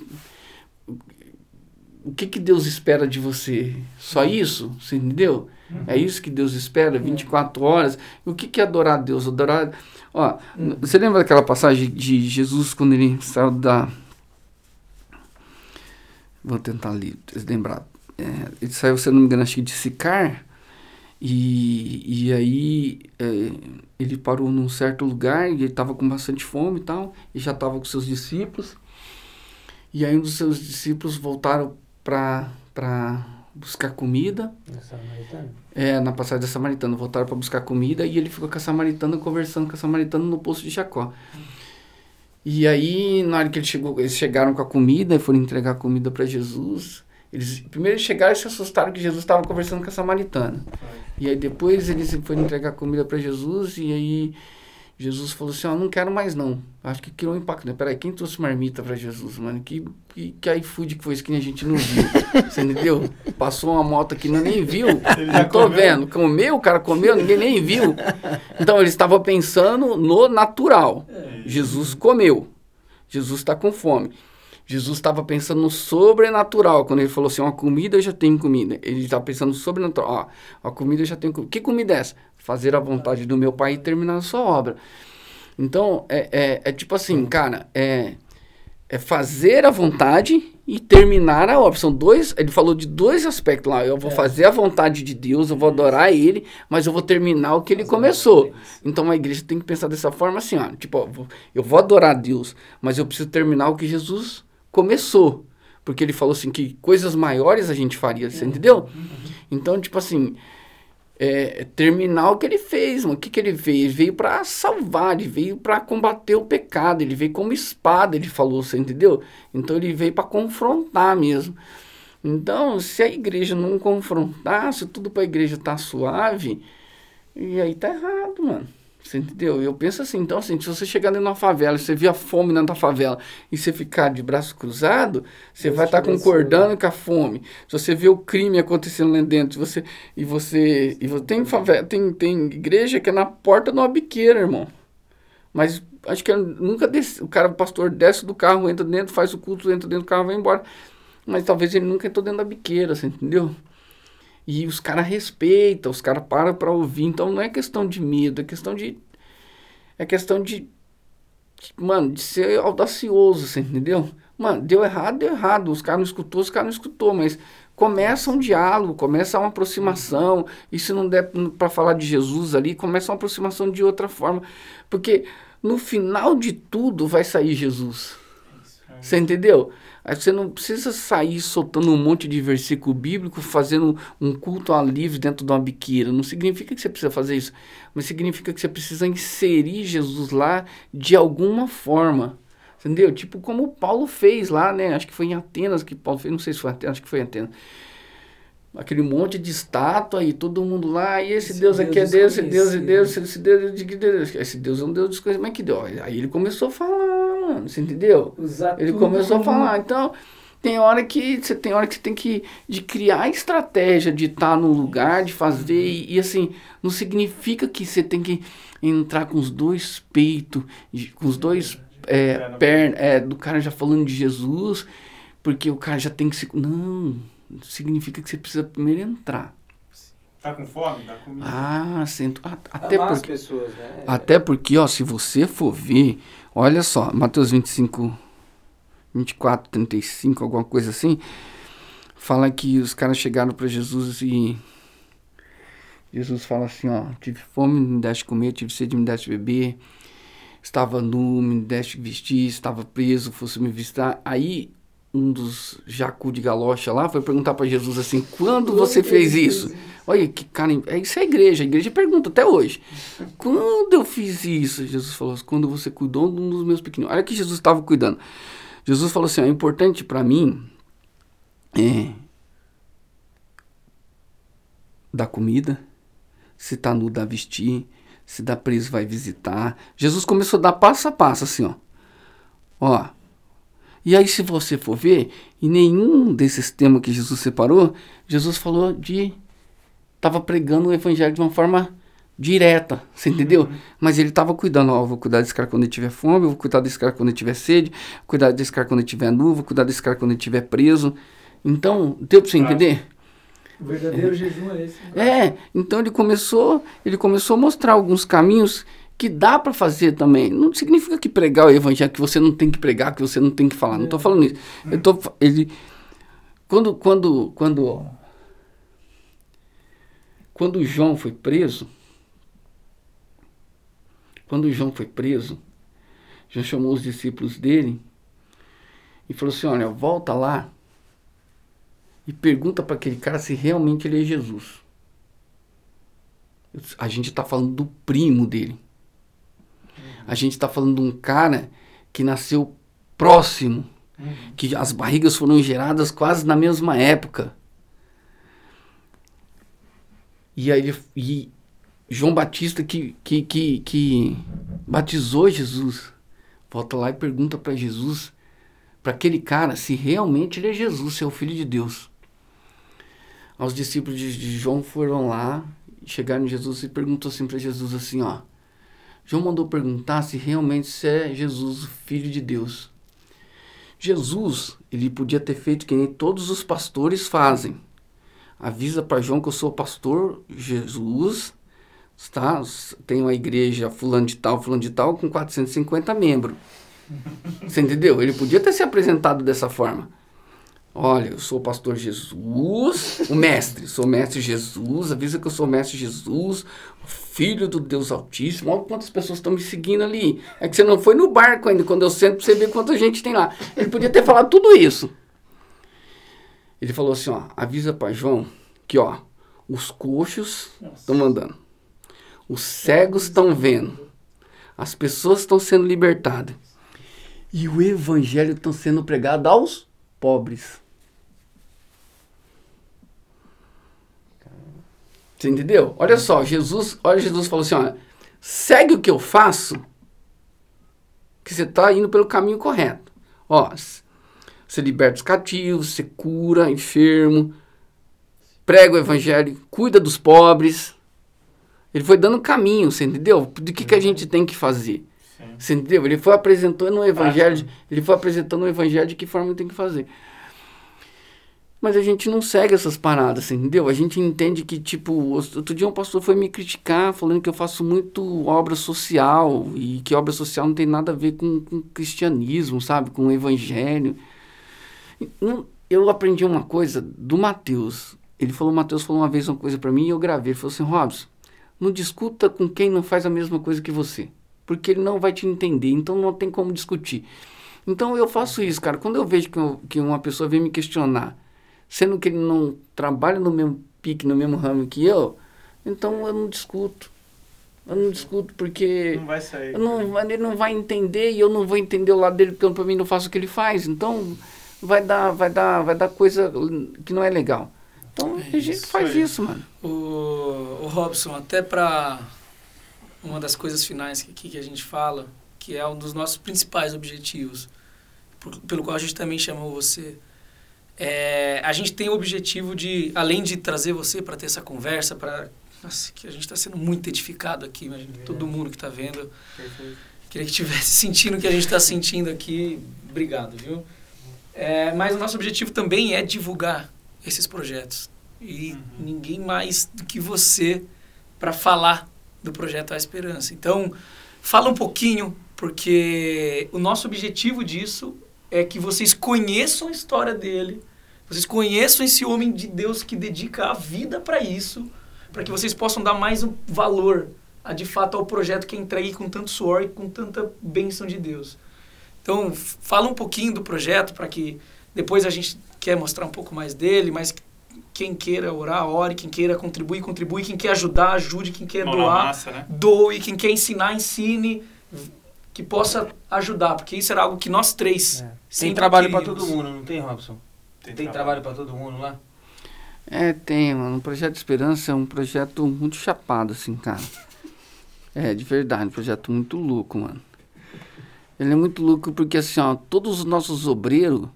o que, que Deus espera de você? Só isso? Você entendeu? É isso que Deus espera, 24 horas. O que, que é adorar a Deus? Adorar. Ó, você lembra daquela passagem de Jesus quando ele saiu da. Vou tentar lembrar. É, ele saiu, se eu não me engano, acho que de Sicar. E, e aí é, ele parou num certo lugar e ele estava com bastante fome e tal. E já estava com seus discípulos. E aí um dos seus discípulos voltaram para buscar comida. Essa samaritana. É, na passagem da Samaritana, voltaram para buscar comida e ele ficou com a Samaritana conversando com a Samaritana no poço de Jacó. E aí, na hora que ele chegou, eles chegaram com a comida e foram entregar a comida para Jesus. Eles primeiro eles chegaram e se assustaram que Jesus estava conversando com a Samaritana. E aí depois eles foram entregar a comida para Jesus e aí Jesus falou assim, ó, não quero mais não. Acho que criou um impacto. Né? Peraí, quem trouxe marmita pra Jesus, mano? Que, que, que iFood que foi isso que a gente não viu? Você entendeu? Passou uma moto aqui, não nem viu. Não tô comeu? vendo. Comeu, o cara comeu, ninguém nem viu. Então ele estava pensando no natural. Jesus comeu. Jesus está com fome. Jesus estava pensando no sobrenatural. Quando ele falou assim, uma comida eu já tenho comida. Ele estava pensando no sobrenatural. Ó, a comida eu já tenho comida. Que comida é essa? Fazer a vontade do meu pai e terminar a sua obra. Então, é, é, é tipo assim, cara, é, é fazer a vontade e terminar a obra. São dois, ele falou de dois aspectos lá. Eu vou É. fazer a vontade de Deus, eu vou adorar ele, mas eu vou terminar o que ele começou. Então a igreja tem que pensar dessa forma assim, ó, tipo, ó, eu vou adorar Deus, mas eu preciso terminar o que Jesus começou. Porque ele falou assim que coisas maiores a gente faria, você entendeu? Então, tipo assim, é, terminar o que ele fez, mano. O que, que ele fez? Ele veio pra salvar, ele veio pra combater o pecado, ele veio como espada, ele falou, você entendeu? Então ele veio pra confrontar mesmo. Então, se a igreja não confrontar, se tudo pra igreja tá suave, e aí tá errado, mano. Você entendeu? Eu penso assim, então assim, se você chegar dentro de uma favela, você vê a fome dentro da favela e você ficar de braço cruzado, você vai estar abençoe. concordando com a fome. Se você vê o crime acontecendo lá dentro, você e você e você tem favela, tem tem igreja que é na porta de uma biqueira, irmão. Mas acho que eu nunca desce, o cara, o pastor desce do carro, entra dentro, faz o culto, entra dentro do carro, vai embora. Mas talvez ele nunca entrou dentro da biqueira, você entendeu? E os caras respeitam, os caras param pra ouvir. Então não é questão de medo, é questão de. É questão de. de- Mano, de ser audacioso, você entendeu? Mano, deu errado, deu errado. Os caras não escutou, os caras não escutou, mas começa um diálogo, começa uma aproximação. E se não der pra falar de Jesus ali, começa uma aproximação de outra forma. Porque no final de tudo vai sair Jesus. Você entendeu? Aí você não precisa sair soltando um monte de versículo bíblico, fazendo um culto a livre dentro de uma biqueira. Não significa que você precisa fazer isso, mas significa que você precisa inserir Jesus lá de alguma forma. Entendeu? Tipo como Paulo fez lá, né? Acho que foi em Atenas que Paulo fez, não sei se foi Atenas, acho que foi em Atenas. Aquele monte de estátua e todo mundo lá, e esse, Esse Deus, Deus aqui é Deus, esse Deus, esse desconhecido. Deus, esse Deus, de que Deus, esse Deus é um Deus desconhecido, mas que Deus? Aí ele começou a falar, mano, você entendeu? Usar Ele começou a falar. Então, tem hora que você tem hora que você tem que de criar estratégia de estar no lugar, de fazer e, e, assim, não significa que você tem que entrar com os dois peitos, com os dois é, Perna. perna, é, do cara já falando de Jesus, porque o cara já tem que se não, significa que você precisa primeiro entrar. Tá com fome? Dá comida. Ah, sento, a- até Amar porque pessoas, né? até porque, ó, se você for ver, olha só, Mateus 25, 24, 35, alguma coisa assim, fala que os caras chegaram para Jesus e Jesus fala assim, ó, tive fome, me deste comer, tive sede, me deste beber, estava nu, me deste vestir, estava preso, fosse me visitar. Aí um dos jacu de galocha lá foi perguntar para Jesus assim, quando você fez isso? Olha que cara, é isso é a igreja, a igreja pergunta até hoje. Quando eu fiz isso? Jesus falou assim, quando você cuidou de um dos meus pequeninos. Olha que Jesus estava cuidando. Jesus falou assim, ó, é importante para mim é dar comida, se tá nu dá vestir, se dá preso vai visitar. Jesus começou a dar passo a passo assim, ó. Ó. E aí se você for ver, em nenhum desses temas que Jesus separou, Jesus falou de tava pregando o evangelho de uma forma direta, você entendeu? Mas ele tava cuidando, ó, vou cuidar desse cara quando ele tiver fome, vou cuidar desse cara quando ele tiver sede, cuidar desse cara quando ele tiver nu, vou cuidar desse cara quando ele tiver preso. Então, deu pra você entender? O verdadeiro jejum é esse. É, então ele começou, ele começou a mostrar alguns caminhos que dá pra fazer também. Não significa que pregar o evangelho que você não tem que pregar, que você não tem que falar. Não tô falando isso. Eu tô ele quando quando quando quando João foi preso, quando João foi preso, João chamou os discípulos dele e falou assim: "Olha, volta lá e pergunta para aquele cara se realmente ele é Jesus. A gente está falando do primo dele. A gente está falando de um cara que nasceu próximo, que as barrigas foram geradas quase na mesma época. E aí e João Batista que, que, que, que batizou Jesus. Volta lá e pergunta para Jesus, para aquele cara, se realmente ele é Jesus, se é o Filho de Deus. Os discípulos de, de João foram lá, chegaram em Jesus e perguntou assim para Jesus assim, ó. João mandou perguntar se realmente se é Jesus, o Filho de Deus. Jesus, ele podia ter feito que nem todos os pastores fazem. Avisa para João que eu sou pastor Jesus, tá? Tem uma igreja fulano de tal, fulano de tal, com 450 membros. Você entendeu? Ele podia ter se apresentado dessa forma. Olha, eu sou o pastor Jesus, o mestre, sou o mestre Jesus, avisa que eu sou o mestre Jesus, filho do Deus Altíssimo. Olha quantas pessoas estão me seguindo ali. É que você não foi no barco ainda, quando eu sento, pra você ver quanta gente tem lá. Ele podia ter falado tudo isso. Ele falou assim, ó, avisa para João que, ó, os coxos estão andando, os cegos estão vendo, as pessoas estão sendo libertadas e o evangelho está sendo pregado aos pobres. Você entendeu? Olha só, Jesus, olha Jesus falou assim, ó, segue o que eu faço, que você está indo pelo caminho correto. Ó, você liberta os cativos, você cura enfermo, prega o evangelho, cuida dos pobres. Ele foi dando caminho, você entendeu? Do que, que a gente tem que fazer. Você entendeu? Ele foi apresentando o evangelho, ele foi apresentando o evangelho de que forma tem que fazer. Mas a gente não segue essas paradas, entendeu? A gente entende que, tipo, outro dia um pastor foi me criticar, falando que eu faço muito obra social e que obra social não tem nada a ver com, com cristianismo, sabe? Com o evangelho. Eu aprendi uma coisa do Mateus. Ele falou, Mateus falou uma vez uma coisa para mim e eu gravei. Ele falou assim, Robson, não discuta com quem não faz a mesma coisa que você porque ele não vai te entender, então não tem como discutir. Então eu faço isso, cara. Quando eu vejo que, eu, que uma pessoa vem me questionar, sendo que ele não trabalha no mesmo pique, no mesmo ramo que eu, então eu não discuto. Eu não discuto porque. Não vai sair. Não, ele não vai entender e eu não vou entender o lado dele porque eu para mim não faço o que ele faz. Então vai dar, vai dar, vai dar coisa que não é legal. Então é a gente faz isso, mano. O, o Robson, até para uma das coisas finais que, que a gente fala, que é um dos nossos principais objetivos, por, pelo qual a gente também chamou você. É, a gente tem o objetivo de, além de trazer você para ter essa conversa, para que a gente está sendo muito edificado aqui, imagina, é. todo mundo que está vendo. Perfeito. Queria que estivesse sentindo o que a gente está sentindo aqui. Obrigado, viu? É, mas o nosso objetivo também é divulgar esses projetos. E uhum. ninguém mais do que você para falar do projeto A Esperança. Então, fala um pouquinho, porque o nosso objetivo disso é que vocês conheçam a história dele, vocês conheçam esse homem de Deus que dedica a vida para isso, para que vocês possam dar mais um valor a, de fato ao projeto que é entregue com tanto suor e com tanta bênção de Deus. Então, fala um pouquinho do projeto para que depois a gente quer mostrar um pouco mais dele, mas quem queira orar, ore. Quem queira contribuir, contribui. Quem quer ajudar, ajude. Quem quer Mão doar, massa, né? doe. Quem quer ensinar, ensine. Que possa ajudar, porque isso era algo que nós três. É. Tem trabalho para todo mundo, não tem, Robson? Tem, tem trabalho para todo mundo lá? É, tem, mano. O Projeto Esperança é um projeto muito chapado, assim, cara. É, de verdade, um projeto muito louco, mano. Ele é muito louco porque, assim, ó, todos os nossos obreiros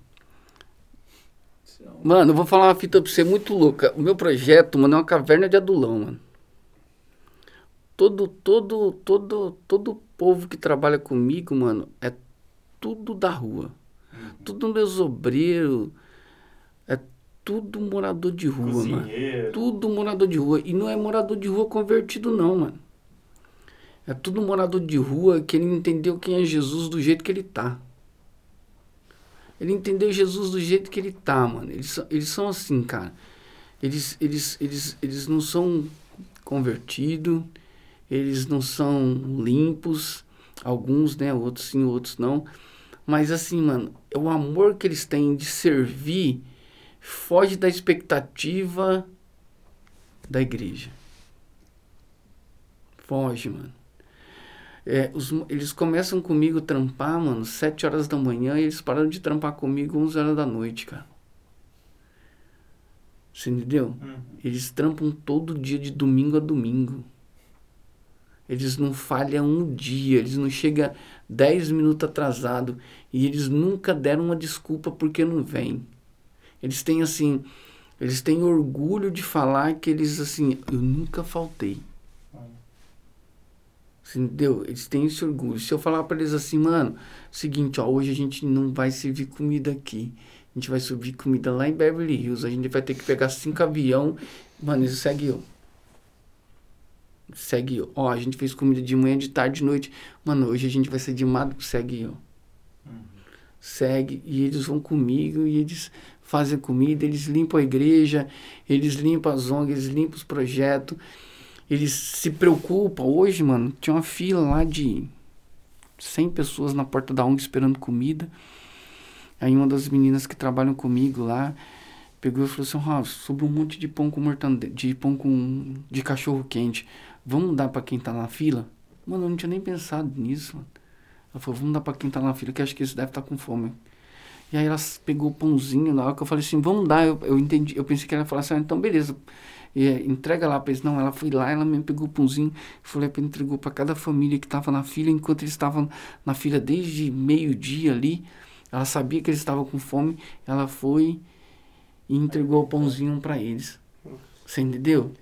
Mano, eu vou falar uma fita pra você muito louca. O meu projeto, mano, é uma caverna de adulão, mano. Todo, todo, todo, todo povo que trabalha comigo, mano, é tudo da rua. Uhum. Tudo meus obreiros. É tudo morador de rua, Cozinheiro. mano. Tudo morador de rua. E não é morador de rua convertido, não, mano. É tudo morador de rua que ele entendeu quem é Jesus do jeito que ele tá. Ele entendeu Jesus do jeito que ele tá, mano. Eles são, eles são assim, cara. Eles, eles, eles, eles não são convertidos, eles não são limpos, alguns, né? Outros sim, outros não. Mas assim, mano, é o amor que eles têm de servir foge da expectativa da igreja. Foge, mano. É, os, eles começam comigo a trampar, mano, 7 horas da manhã e eles pararam de trampar comigo 11 horas da noite, cara. Você entendeu? Uhum. Eles trampam todo dia de domingo a domingo. Eles não falham um dia, eles não chegam 10 minutos atrasado e eles nunca deram uma desculpa porque não vêm. Eles têm assim, eles têm orgulho de falar que eles assim, eu nunca faltei. Entendeu? Eles têm esse orgulho. Se eu falar para eles assim, mano, seguinte, ó, hoje a gente não vai servir comida aqui. A gente vai servir comida lá em Beverly Hills. A gente vai ter que pegar cinco avião. Mano, isso segue eu. Segue eu. Ó, a gente fez comida de manhã, de tarde, de noite. Mano, hoje a gente vai ser de madrugada. Segue eu. Segue. E eles vão comigo e eles fazem comida, eles limpam a igreja, eles limpam as ONGs, eles limpam os projetos. Eles se preocupam. Hoje, mano, tinha uma fila lá de 100 pessoas na porta da ONG esperando comida. Aí uma das meninas que trabalham comigo lá pegou e falou assim, Rafa, sobrou um monte de pão com mortandela, de pão com de cachorro quente. Vamos dar para quem tá na fila? Mano, eu não tinha nem pensado nisso. Ela falou, vamos dar para quem tá na fila, que acho que eles devem estar tá com fome. E aí ela pegou o pãozinho, na hora que eu falei assim, vamos dar, eu, eu entendi, eu pensei que ela ia falar assim, ah, então beleza, e, entrega lá para eles. Não, ela foi lá, ela mesmo pegou o pãozinho, foi lá e entregou para cada família que estava na fila, enquanto eles estavam na fila desde meio-dia ali, ela sabia que eles estavam com fome, ela foi e entregou o pãozinho para eles. Você entendeu?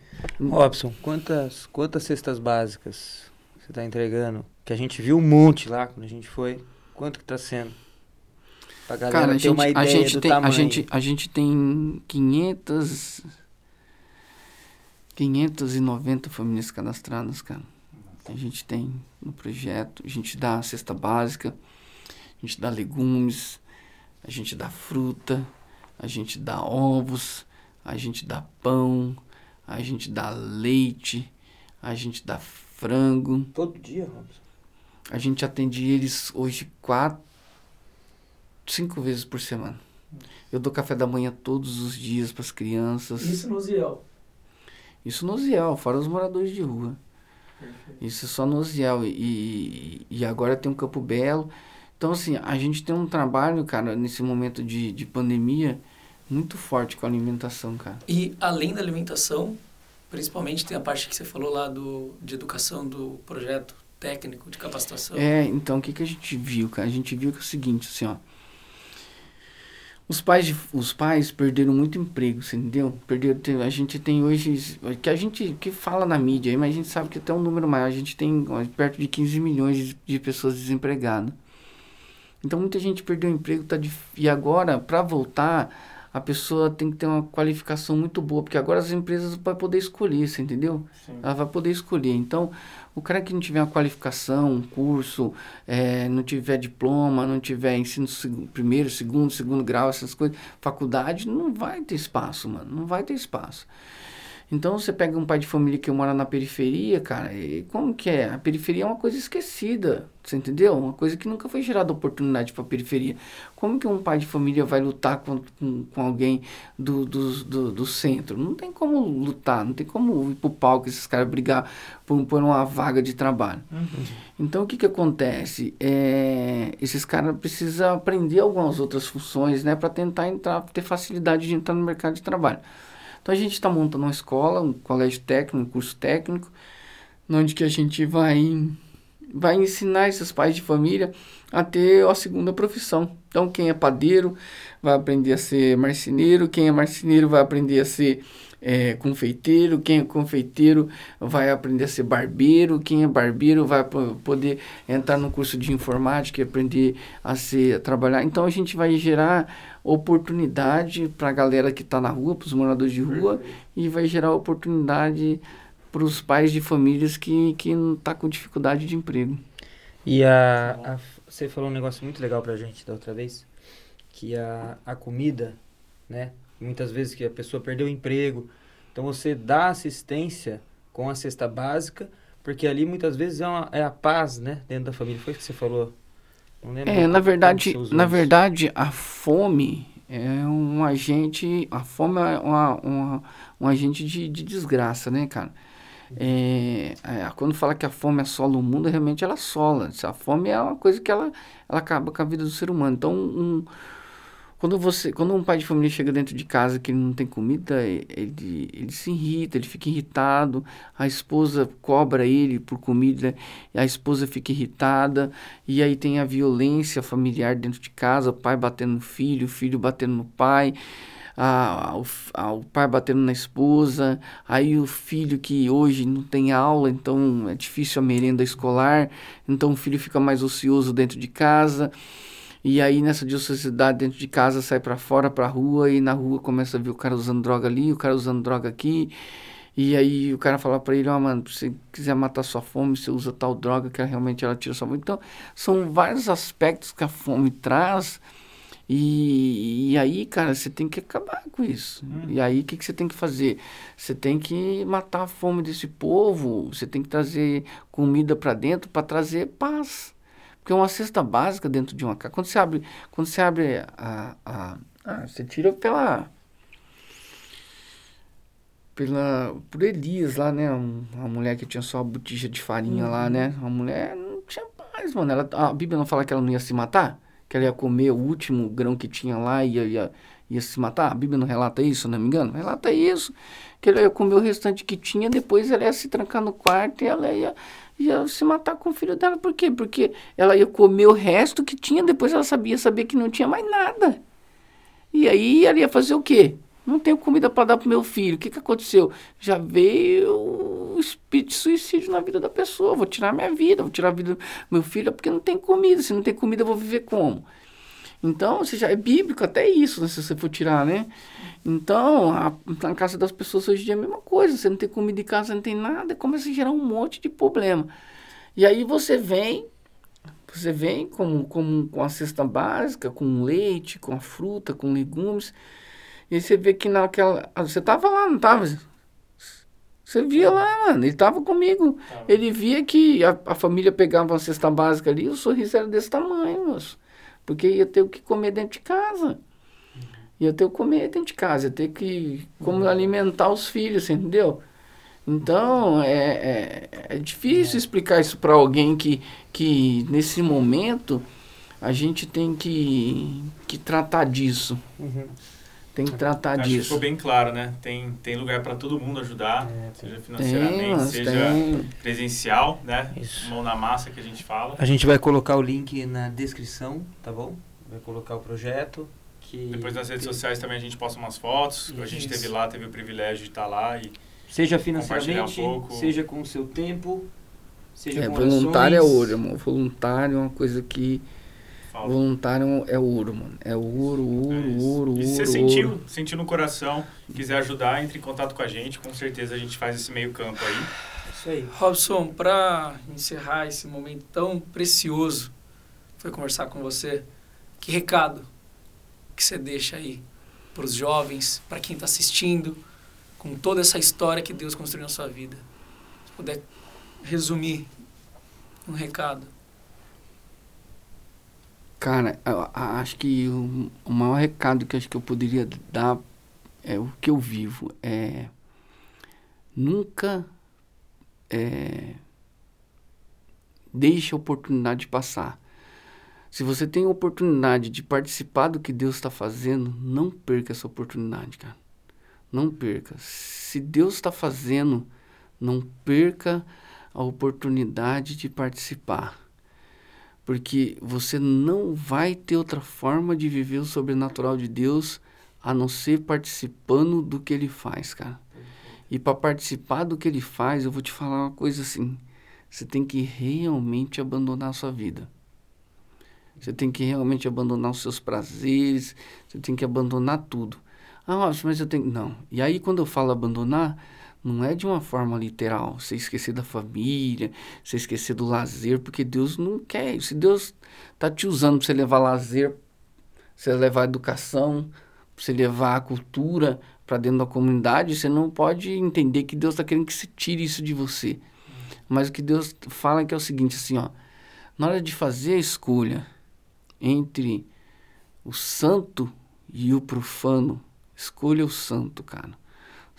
Robson, quantas, quantas cestas básicas você está entregando? Que a gente viu um monte lá quando a gente foi. Quanto que está sendo? Pra galera Cara, a gente, a, gente tem, a, tamanho. gente, a gente tem 500, 590 famílias cadastradas, cara. A gente tem no projeto, a gente dá cesta básica, a gente dá legumes, a gente dá fruta, a gente dá ovos, a gente dá pão, a gente dá leite, a gente dá frango. Todo dia, Robson? A gente atende eles hoje quatro, cinco vezes por semana. Eu dou café da manhã todos os dias para as crianças. Isso no Ziel. Isso no Ziel, fora os moradores de rua. Isso é só no Ziel. E, e agora tem um Campo Belo. Então, assim, a gente tem um trabalho, cara, nesse momento de, de pandemia, muito forte com a alimentação, cara. E além da alimentação, principalmente tem a parte que você falou lá do, de educação do projeto técnico de capacitação. É, então, o que, que a gente viu, cara? A gente viu que é o seguinte, assim, ó. Os pais, de- os pais perderam muito emprego, você entendeu? Perderam, a gente tem hoje, que a gente que fala na mídia, mas a gente sabe que até um número maior, a gente tem perto de 15 milhões de, de pessoas desempregadas. Então muita gente perdeu o emprego, tá dif- e agora, para voltar, a pessoa tem que ter uma qualificação muito boa, porque agora as empresas vão poder escolher, você entendeu? Sim. Ela vai poder escolher. Então, o cara que não tiver uma qualificação, um curso, eh, não tiver diploma, não tiver ensino seg- primeiro, segundo, segundo grau, essas coisas, faculdade, não vai ter espaço, mano. Não vai ter espaço. Então, você pega um pai de família que mora na periferia, cara, e como que é? A periferia é uma coisa esquecida, você entendeu? Uma coisa que nunca foi gerada oportunidade para a periferia. Como que um pai de família vai lutar com, com, com alguém do, do, do, do centro? Não tem como lutar, não tem como ir pro palco esses caras brigar por, por uma vaga de trabalho. Então, o que que acontece? É, esses caras precisam aprender algumas outras funções, né? para tentar entrar, ter facilidade de entrar no mercado de trabalho. Então, a gente está montando uma escola, um colégio técnico, um curso técnico, onde que a gente vai, vai ensinar esses pais de família a ter a segunda profissão. Então, quem é padeiro vai aprender a ser marceneiro, quem é marceneiro vai aprender a ser é, confeiteiro, quem é confeiteiro vai aprender a ser barbeiro, quem é barbeiro vai po- poder entrar no curso de informática e aprender a ser a trabalhar. Então a gente vai gerar oportunidade para a galera que está na rua, para os moradores de rua, e vai gerar oportunidade para os pais de famílias que, que tá com dificuldade de emprego. E a, a- você falou um negócio muito legal pra gente da outra vez, que a, a comida, né? Muitas vezes que a pessoa perdeu o emprego, então você dá assistência com a cesta básica, porque ali muitas vezes é, uma, é a paz, né? Dentro da família. Foi o que você falou? É, na você verdade, na verdade, a fome é um agente, a fome é uma, uma- um agente de, de desgraça, né, cara? É, é, quando fala que a fome assola o mundo, realmente ela assola. A fome é uma coisa que ela, ela acaba com a vida do ser humano. Então, um- quando você, quando um pai de família chega dentro de casa que ele não tem comida, ele, ele se irrita, ele fica irritado. A esposa cobra ele por comida, a esposa fica irritada. E aí tem a violência familiar dentro de casa, o pai batendo no filho, o filho batendo no pai. a- a- o pai batendo na esposa, aí o filho que hoje não tem aula, então é difícil a merenda escolar, então o filho fica mais ocioso dentro de casa. E aí nessa ociosidade dentro de casa sai pra fora, pra rua, e na rua começa a ver o cara usando droga ali, o cara usando droga aqui. E aí o cara fala pra ele, ó, mano, se você quiser matar sua fome, você usa tal droga que realmente ela tira sua fome. Então, são vários aspectos que a fome traz. E, e aí, cara, você tem que acabar com isso. E aí, o que, que você tem que fazer? Você tem que matar a fome desse povo, você tem que trazer comida pra dentro para trazer paz. Porque uma cesta básica dentro de uma casa. Quando você abre, quando você abre a, a, ah, você tira pela pela por Elias lá, né? Um- Uma mulher que tinha só a botija de farinha lá, né? Uma mulher não tinha paz, mano. Ela, a Bíblia não fala que ela não ia se matar? Que ela ia comer o último grão que tinha lá e ia, ia, ia se matar? A Bíblia não relata isso, não me engano? Relata isso. Que ela ia comer o restante que tinha, depois ela ia se trancar no quarto e ela ia, ia se matar com o filho dela. Por quê? Porque ela ia comer o resto que tinha, depois ela sabia saber que não tinha mais nada. E aí ela ia fazer o quê? Não tenho comida para dar pro meu filho. O que, que aconteceu? Já veio o espírito de suicídio na vida da pessoa. Vou tirar minha vida, vou tirar a vida do meu filho porque não tem comida. Se não tem comida, eu vou viver como? Então, seja, é bíblico até isso, né, se você for tirar, né? Então, a, na casa das pessoas hoje em dia é a mesma coisa. Você não tem comida em casa, não tem nada, começa a gerar um monte de problema. E aí você vem, você vem com, com, com a cesta básica, com leite, com a fruta, com legumes. E aí você vê que naquela. ah, Você tava lá, não tava? Você via lá, mano. Ele tava comigo. Ele via que a, a família pegava uma cesta básica ali, o sorriso era desse tamanho, moço. Porque ia ter o que comer dentro de casa. Ia ter o que comer dentro de casa, ia ter que como alimentar os filhos, entendeu? Então, é, é, é difícil explicar isso para alguém que, que, nesse momento, a gente tem que, que tratar disso. Uhum. Tem que tratar Acho que disso. ficou bem claro, né? Tem, tem lugar para todo mundo ajudar, É, seja Tem, financeiramente, mas seja tem. presencial, né? Isso. Mão na massa que a gente fala. A gente vai colocar o link na descrição, tá bom? Vai colocar o projeto. Que, Depois nas redes que- sociais também a gente posta umas fotos. A gente Isso. teve lá, teve o privilégio de estar lá e Seja financeiramente, um pouco. seja com o seu tempo, seja É, com voluntário é orações. ouro, irmão. Voluntário é uma coisa que. Fala. Voluntário é ouro, mano. É ouro, ouro, É ouro, E se ouro. você sentiu, ouro. sentiu no coração, quiser ajudar, entre em contato com a gente. Com certeza a gente faz esse meio campo aí. Isso aí. Robson, para encerrar esse momento tão precioso, foi conversar com você. Que recado que você deixa aí para os jovens, para quem está assistindo, com toda essa história que Deus construiu na sua vida? Se puder resumir um recado. Cara, acho que o, o maior recado que acho que eu poderia dar é o que eu vivo. É nunca é, deixe a oportunidade passar. Se você tem a oportunidade de participar do que Deus está fazendo, não perca essa oportunidade, cara. Não perca. Se Deus está fazendo, não perca a oportunidade de participar. Porque você não vai ter outra forma de viver o sobrenatural de Deus a não ser participando do que ele faz, cara. E para participar do que ele faz, eu vou te falar uma coisa assim: você tem que realmente abandonar a sua vida. Você tem que realmente abandonar os seus prazeres, você tem que abandonar tudo. Ah, mas eu tenho. Não. E aí, quando eu falo abandonar, não é de uma forma literal. Você esquecer da família, você esquecer do lazer, porque Deus não quer. Se Deus tá te usando para você levar lazer, você levar educação, você levar a cultura para dentro da comunidade, você não pode entender que Deus está querendo que você tire isso de você. Mas o que Deus fala é que é o seguinte, assim, ó, na hora de fazer a escolha entre o santo e o profano, escolha o santo, cara.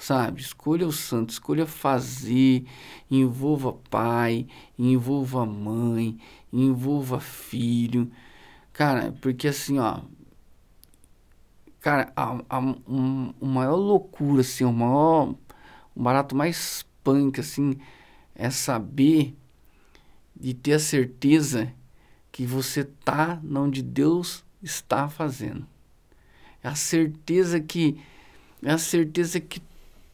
Sabe? Escolha o santo, escolha fazer, envolva pai, envolva mãe, envolva filho. Cara, porque assim, ó, Cara, a, a, um, maior loucura, assim, o maior. O barato mais punk, assim, é saber de ter a certeza que você tá onde Deus está fazendo. É a certeza que. É a certeza que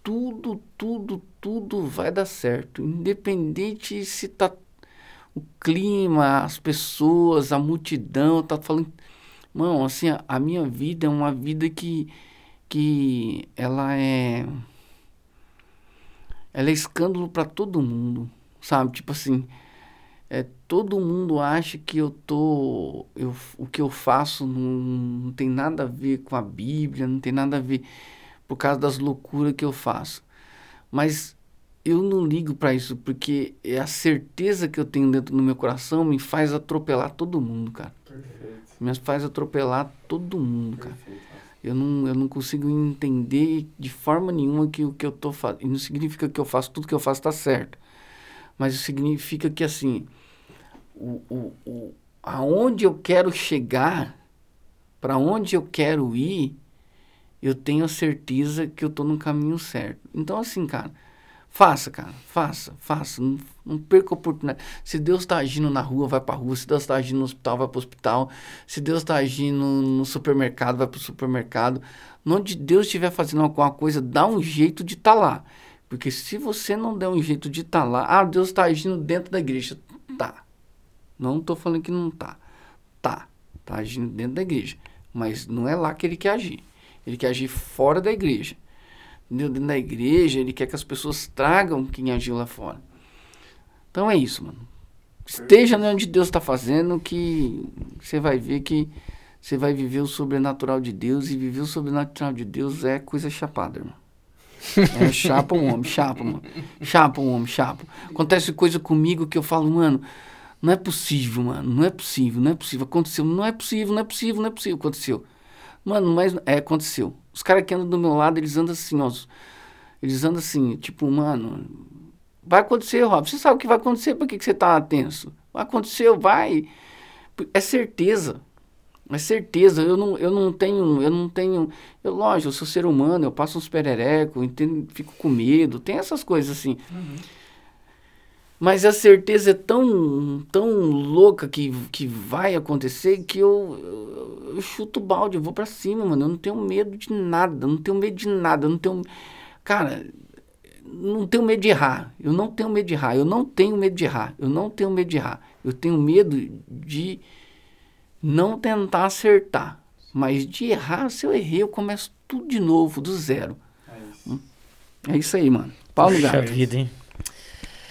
tudo, tudo, tudo vai dar certo. Independente se tá o clima, as pessoas, a multidão, tá falando. Mano, assim, a, a minha vida é uma vida que. que ela é. Ela é escândalo para todo mundo, sabe? Tipo assim, é, todo mundo acha que eu tô. Eu, o que eu faço não, não tem nada a ver com a Bíblia, não tem nada a ver por causa das loucuras que eu faço. Mas eu não ligo para isso, porque é a certeza que eu tenho dentro do meu coração me faz atropelar todo mundo, cara. Perfeito. Me faz atropelar todo mundo, cara. Perfeito. Eu não, eu não consigo entender de forma nenhuma que o que eu tô fazendo. Não significa que eu faço tudo que eu faço tá certo. Mas significa que assim, o, o, o, aonde eu quero chegar, para onde eu quero ir, eu tenho certeza que eu tô no caminho certo. Então, assim, cara, faça, cara, faça, faça. Não, não perca a oportunidade. Se Deus está agindo na rua, vai pra rua. Se Deus está agindo no hospital, vai pro hospital. Se Deus está agindo no supermercado, vai pro supermercado. Onde Deus estiver fazendo alguma coisa, dá um jeito de estar tá lá. Porque se você não der um jeito de estar tá lá, ah, Deus está agindo dentro da igreja. Tá. Não estou falando que não tá. Tá. Tá agindo dentro da igreja. Mas não é lá que ele quer agir. Ele quer agir fora da igreja. Dentro da igreja, ele quer que as pessoas tragam quem agiu lá fora. Então é isso, mano. Esteja onde Deus está fazendo, que você vai ver que você vai viver o sobrenatural de Deus. E viver o sobrenatural de Deus é coisa chapada, irmão. É, chapa um homem, chapa, mano. Chapa um homem, chapa. Acontece coisa comigo que eu falo, mano, não é possível, mano. Não é possível, não é possível. Aconteceu, não é possível, não é possível, não é possível. Aconteceu. Mano, mas é, aconteceu. Os caras que andam do meu lado, eles andam assim, ó. Eles andam assim, tipo, mano, vai acontecer, Rob. Você sabe o que vai acontecer, por que, que você tá tenso? Vai acontecer, vai. É certeza. É certeza, eu não, eu não tenho, eu não tenho, eu lógico, eu sou ser humano, eu passo uns perereco, entendo, fico com medo, tem essas coisas assim. Uhum. Mas a certeza é tão, tão louca que, que vai acontecer que eu, eu, eu chuto o balde, eu vou para cima, mano. Eu não tenho medo de nada, não tenho medo de nada, eu não tenho. Cara, não tenho medo de errar. Eu não tenho medo de errar. Eu não tenho medo de errar. Eu não tenho medo de errar. Eu tenho medo de não tentar acertar. Mas de errar, se eu errei, eu começo tudo de novo, do zero. É isso, é isso aí, mano. Paulo Puxa Gato. vida, hein?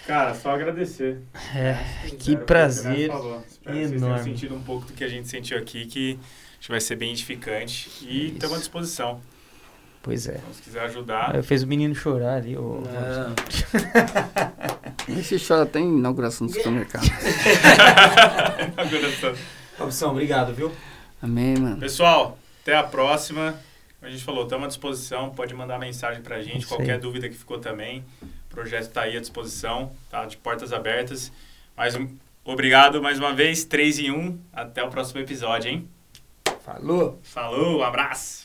Cara, só agradecer. É, que prazer Espero que vocês tenham sentido um pouco do que a gente sentiu aqui, que acho que vai ser bem edificante. E estamos à disposição. Pois é. Então, se quiser ajudar. Eu fiz o menino chorar ali. Ô, Esse chora até em inauguração do supermercado. inauguração. Robson, obrigado, viu? Amém, mano. Pessoal, até a próxima. A gente falou, estamos à disposição. Pode mandar mensagem pra gente, qualquer dúvida que ficou também. O projeto está aí à disposição, tá? De portas abertas. Mais um, obrigado mais uma vez, 3 em 1. Até o próximo episódio, hein? Falou! Falou, um abraço!